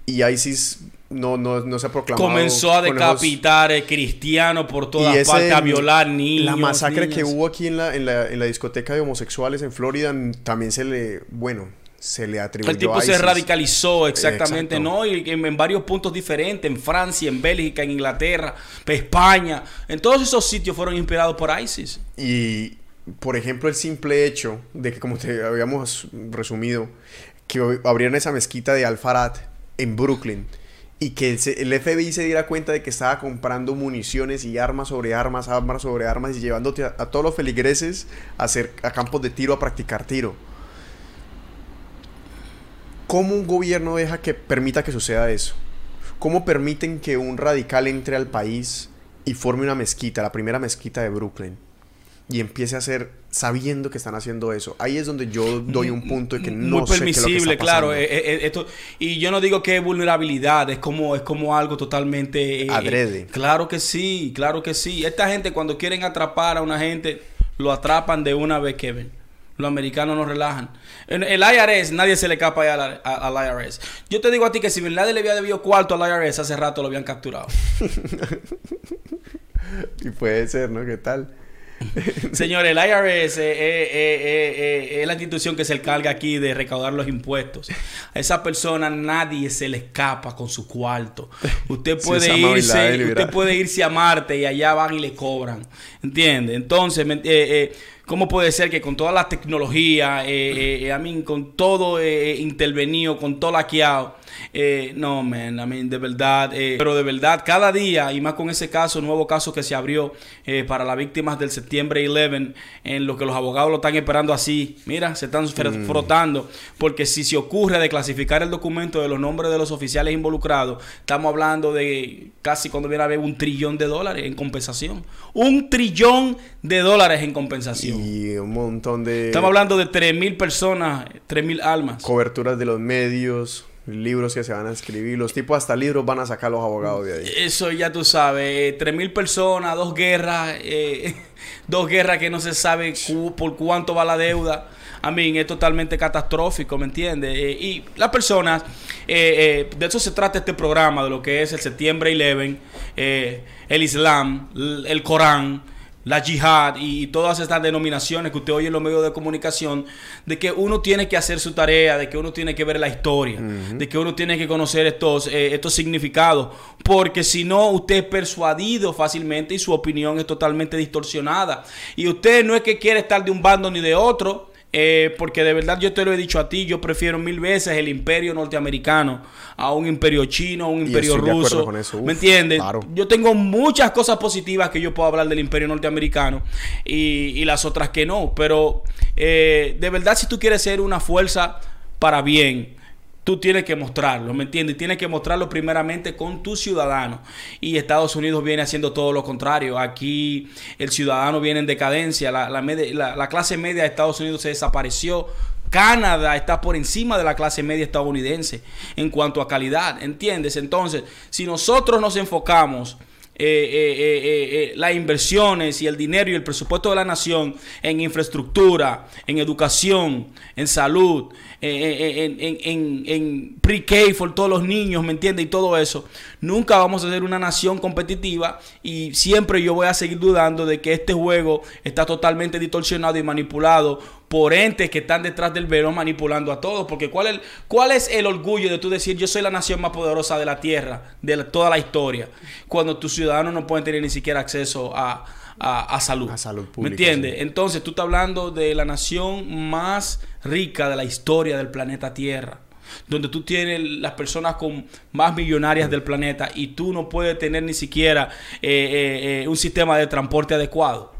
Y ISIS no, no, no se ha proclamado. Comenzó a esos- decapitar eh, cristianos por todas ese- partes, a violar niños. La masacre que niñas. hubo aquí en la, en, la, en la discoteca de homosexuales en Florida también se le, bueno, se le atribuyó El tipo a se radicalizó exactamente, Exacto. ¿no? Y en, en varios puntos diferentes, en Francia, en Bélgica, en Inglaterra, España, en todos esos sitios fueron inspirados por ISIS. Y, por ejemplo, el simple hecho de que, como te habíamos resumido, que hoy abrieran esa mezquita de Al-Farad en Brooklyn y que el FBI se diera cuenta de que estaba comprando municiones y armas sobre armas, armas sobre armas y llevándote a, a todos los feligreses a, hacer, a campos de tiro a practicar tiro. ¿Cómo un gobierno deja que permita que suceda eso? ¿Cómo permiten que un radical entre al país y forme una mezquita, la primera mezquita de Brooklyn? Y empiece a hacer sabiendo que están haciendo eso. Ahí es donde yo doy un punto de que no Muy sé qué es lo que permisible, está claro. eh, eh, esto, y yo no digo que es vulnerabilidad, es como, es como algo totalmente... eh, Adrede. Claro que sí, claro que sí. Esta gente cuando quieren atrapar a una gente, lo atrapan de una vez, Kevin. Los americanos no relajan. En el IRS, nadie se le escapa al, a- al IRS. Yo te digo a ti que si Bin Laden le había debido cuarto al IRS, hace rato lo habían capturado. Y puede ser, ¿no? ¿Qué tal? Señores, el IRS eh, eh, eh, es la institución que se encarga aquí de recaudar los impuestos. A esa persona nadie se le escapa con su cuarto. Usted puede irse, usted puede irse a Marte y allá van y le cobran. ¿Entiende? Entonces, ¿cómo puede ser que con toda la tecnología, I mean, con todo intervenido, con todo laqueado, eh, no, man, I mean, de verdad, eh, pero de verdad, cada día, y más con ese caso, nuevo caso que se abrió eh, para las víctimas del septiembre 11, en lo que los abogados lo están esperando así, mira, se están fr- frotando, porque si se ocurre de clasificar el documento de los nombres de los oficiales involucrados, estamos hablando de casi cuando viene a haber un trillón de dólares en compensación. Un trillón de dólares en compensación. Y un montón de Estamos hablando de 3 mil personas, 3 mil almas. coberturas de los medios, libros que se van a escribir. Los tipos hasta libros van a sacar los abogados de ahí. Eso ya tú sabes, tres mil personas, dos guerras, eh, dos guerras que no se sabe cu- por cuánto va la deuda. A mí es totalmente catastrófico, ¿me entiendes? Eh, y las personas, eh, eh, de eso se trata este programa, de lo que es el septiembre 11, eh, el Islam, el Corán, la yihad y, todas estas denominaciones que usted oye en los medios de comunicación, de que uno tiene que hacer su tarea, de que uno tiene que ver la historia, de que uno tiene que conocer estos, eh, estos significados, porque si no, usted es persuadido fácilmente y su opinión es totalmente distorsionada. Y usted no es que quiere estar de un bando ni de otro, eh, porque de verdad yo te lo he dicho a ti, yo prefiero mil veces el imperio norteamericano a un imperio chino, a un imperio ruso. con eso. ¿Me entiendes? claro. Yo tengo muchas cosas positivas que yo puedo hablar del imperio norteamericano y, y las otras que no. Pero eh, de verdad, si tú quieres ser una fuerza para bien, tú tienes que mostrarlo, ¿me entiendes? Tienes que mostrarlo primeramente con tus ciudadanos. Y Estados Unidos viene haciendo todo lo contrario. Aquí el ciudadano viene en decadencia. La- la clase media de Estados Unidos se desapareció. Canadá está por encima de la clase media estadounidense en cuanto a calidad, ¿entiendes? Entonces, si nosotros nos enfocamos eh, eh, eh, las inversiones y el dinero y el presupuesto de la nación en infraestructura, en educación, en salud, en, en, en, en pre-K for todos los niños, ¿me entiendes? Y todo eso. Nunca vamos a ser una nación competitiva y siempre yo voy a seguir dudando de que este juego está totalmente distorsionado y manipulado por entes que están detrás del velo manipulando a todos. Porque ¿cuál es, ¿cuál es el orgullo de tú decir yo soy la nación más poderosa de la tierra, de la- toda la historia, cuando tus ciudadanos no pueden tener ni siquiera acceso a, a- a salud? A salud ¿Me pública, entiendes? sí. Entonces tú estás hablando de la nación más rica de la historia del planeta Tierra. Donde tú tienes las personas con más millonarias del planeta y tú no puedes tener ni siquiera eh, eh, eh, un sistema de transporte adecuado.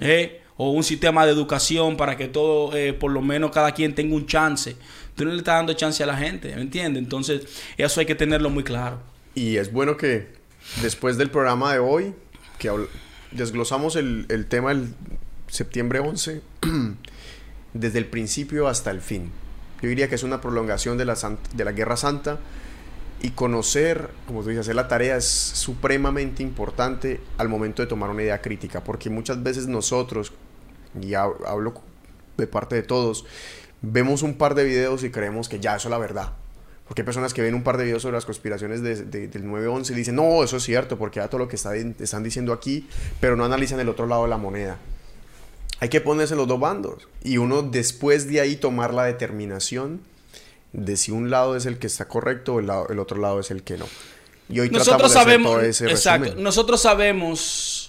¿eh? O un sistema de educación para que todo, eh, por lo menos cada quien tenga un chance. Tú no le estás dando chance a la gente, ¿me entiendes? Entonces, eso hay que tenerlo muy claro. Y es bueno que después del programa de hoy, que desglosamos el, el tema del septiembre 11, desde el principio hasta el fin. Yo diría que es una prolongación de la, de la Guerra Santa y conocer, como tú dices, hacer la tarea es supremamente importante al momento de tomar una idea crítica, porque muchas veces nosotros, y hab- hablo de parte de todos, vemos un par de videos y creemos que ya eso es la verdad. Porque hay personas que ven un par de videos sobre las conspiraciones de- de- del 9-11 y dicen, no, eso es cierto, porque ya todo lo que está, están diciendo aquí, pero no analizan el otro lado de la moneda. Hay que ponerse los dos bandos y uno después de ahí tomar la determinación de si un lado es el que está correcto o el, lado- el otro lado es el que no. Y hoy Nosotros tratamos de hacer sabemos, todo ese exacto, resumen. nosotros sabemos,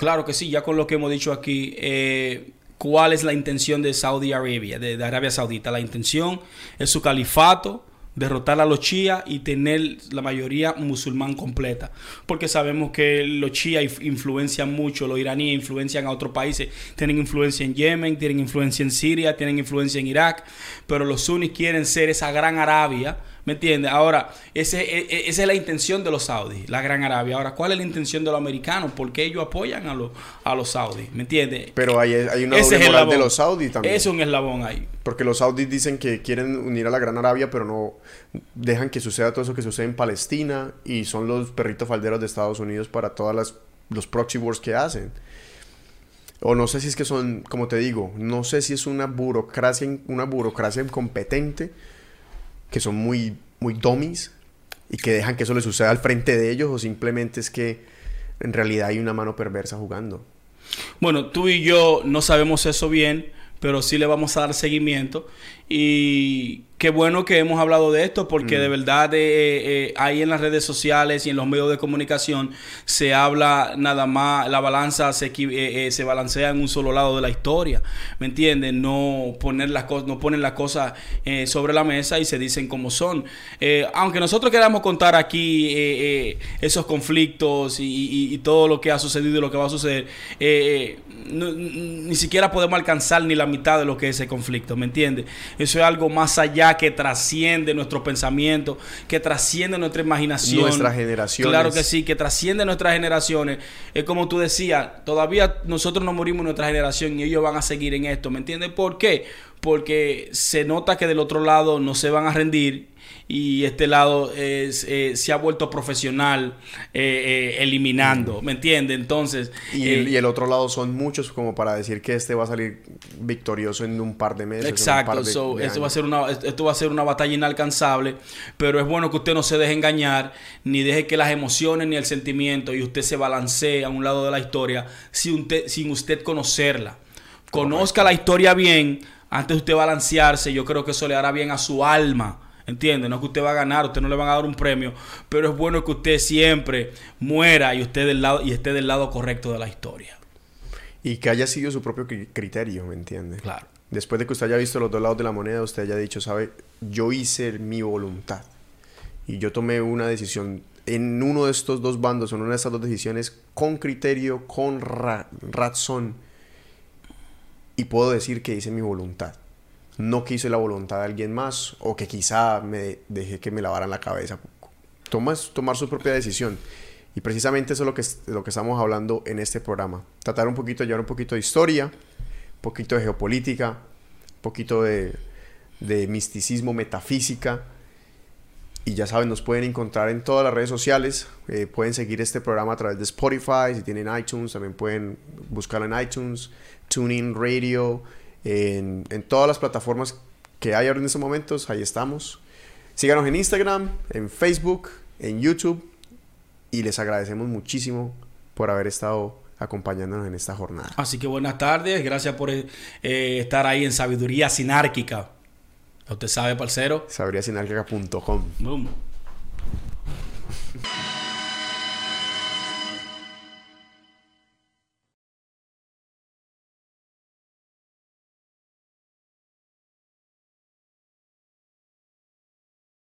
claro que sí, ya con lo que hemos dicho aquí, eh, cuál es la intención de Saudi Arabia, de, Arabia Saudita. La intención es su califato, derrotar a los chiíes y tener la mayoría musulmán completa. Porque sabemos que los chiíes inf- influencian mucho, los iraníes influencian a otros países. Tienen influencia en Yemen, tienen influencia en Siria, tienen influencia en Irak, pero los sunnis quieren ser esa gran Arabia. ¿Me entiendes? Ahora, ese, e- e- esa es la intención de los saudis, la Gran Arabia. Ahora, ¿cuál es la intención de los americanos? ¿Por qué ellos apoyan a los, a los saudis? ¿Me entiendes? Pero hay, hay una Ese doble moral de los saudis también. Es un eslabón ahí. Porque los saudis dicen que quieren unir a la Gran Arabia, pero no dejan que suceda todo eso que sucede en Palestina y son los perritos falderos de Estados Unidos para todas las los proxy wars que hacen. O no sé si es que son, como te digo, no sé si es una burocracia, una burocracia incompetente, que son muy, muy dummies y que dejan que eso le suceda al frente de ellos, o simplemente es que en realidad hay una mano perversa jugando. Bueno, tú y yo no sabemos eso bien, pero sí le vamos a dar seguimiento. Y qué bueno que hemos hablado de esto, porque de verdad eh, eh, ahí en las redes sociales y en los medios de comunicación se habla nada más, la balanza se, eh, eh, se balancea en un solo lado de la historia, ¿me entiendes? No poner las cosas, no ponen las cosas eh, sobre la mesa y se dicen como son. Eh, aunque nosotros queramos contar aquí eh, eh, esos conflictos y, y- y todo lo que ha sucedido y lo que va a suceder, eh, eh, no- ni siquiera podemos alcanzar ni la mitad de lo que es ese conflicto, ¿me entiendes? Eso es algo más allá que trasciende nuestro pensamiento, que trasciende nuestra imaginación. Nuestras generaciones. Claro que sí, que trasciende nuestras generaciones. Es como tú decías, todavía nosotros no morimos en nuestra generación y ellos van a seguir en esto, ¿me entiendes? ¿Por qué? Porque se nota que del otro lado no se van a rendir y este lado es, eh, se ha vuelto profesional eh, eh, eliminando, ¿me entiendes? Entonces, Y, el, y el otro lado son muchos como para decir que este va a salir victorioso en un par de meses. en un Exacto, par de- so, de esto va a ser una esto va a ser una batalla inalcanzable, pero es bueno que usted no se deje engañar ni deje que las emociones ni el sentimiento y usted se balancee a un lado de la historia sin usted, sin usted conocerla. Conozca la historia bien antes de usted balancearse, yo creo que eso le hará bien a su alma. ¿Entiende? No es que usted va a ganar, usted no le van a dar un premio, pero es bueno que usted siempre muera y usted del lado y esté del lado correcto de la historia. Y que haya sido su propio cri- criterio, ¿me entiende? Claro. Después de que usted haya visto los dos lados de la moneda, usted haya dicho, sabe, yo hice mi voluntad. Y yo tomé una decisión en uno de estos dos bandos, en una de estas dos decisiones, con criterio, con ra- razón. Y puedo decir que hice mi voluntad. No que hice la voluntad de alguien más o que quizá me dejé que me lavaran la cabeza. Tomas, tomar su propia decisión. Y precisamente eso es lo que, lo que estamos hablando en este programa. Tratar un poquito, llevar un poquito de historia, un poquito de geopolítica, un poquito de, de misticismo, metafísica Y ya saben, nos pueden encontrar en todas las redes sociales. Eh, pueden seguir este programa a través de Spotify. Si tienen iTunes, también pueden buscarlo en iTunes, TuneIn Radio, en, en todas las plataformas que hay ahora en estos momentos. Ahí estamos. Síganos en Instagram, en Facebook, en YouTube. Y les agradecemos muchísimo por haber estado acompañándonos en esta jornada. Así que buenas tardes, gracias por eh, estar ahí en Sabiduría Sinárquica. Usted sabe, parcero. Sabriasinárquica.com. Boom.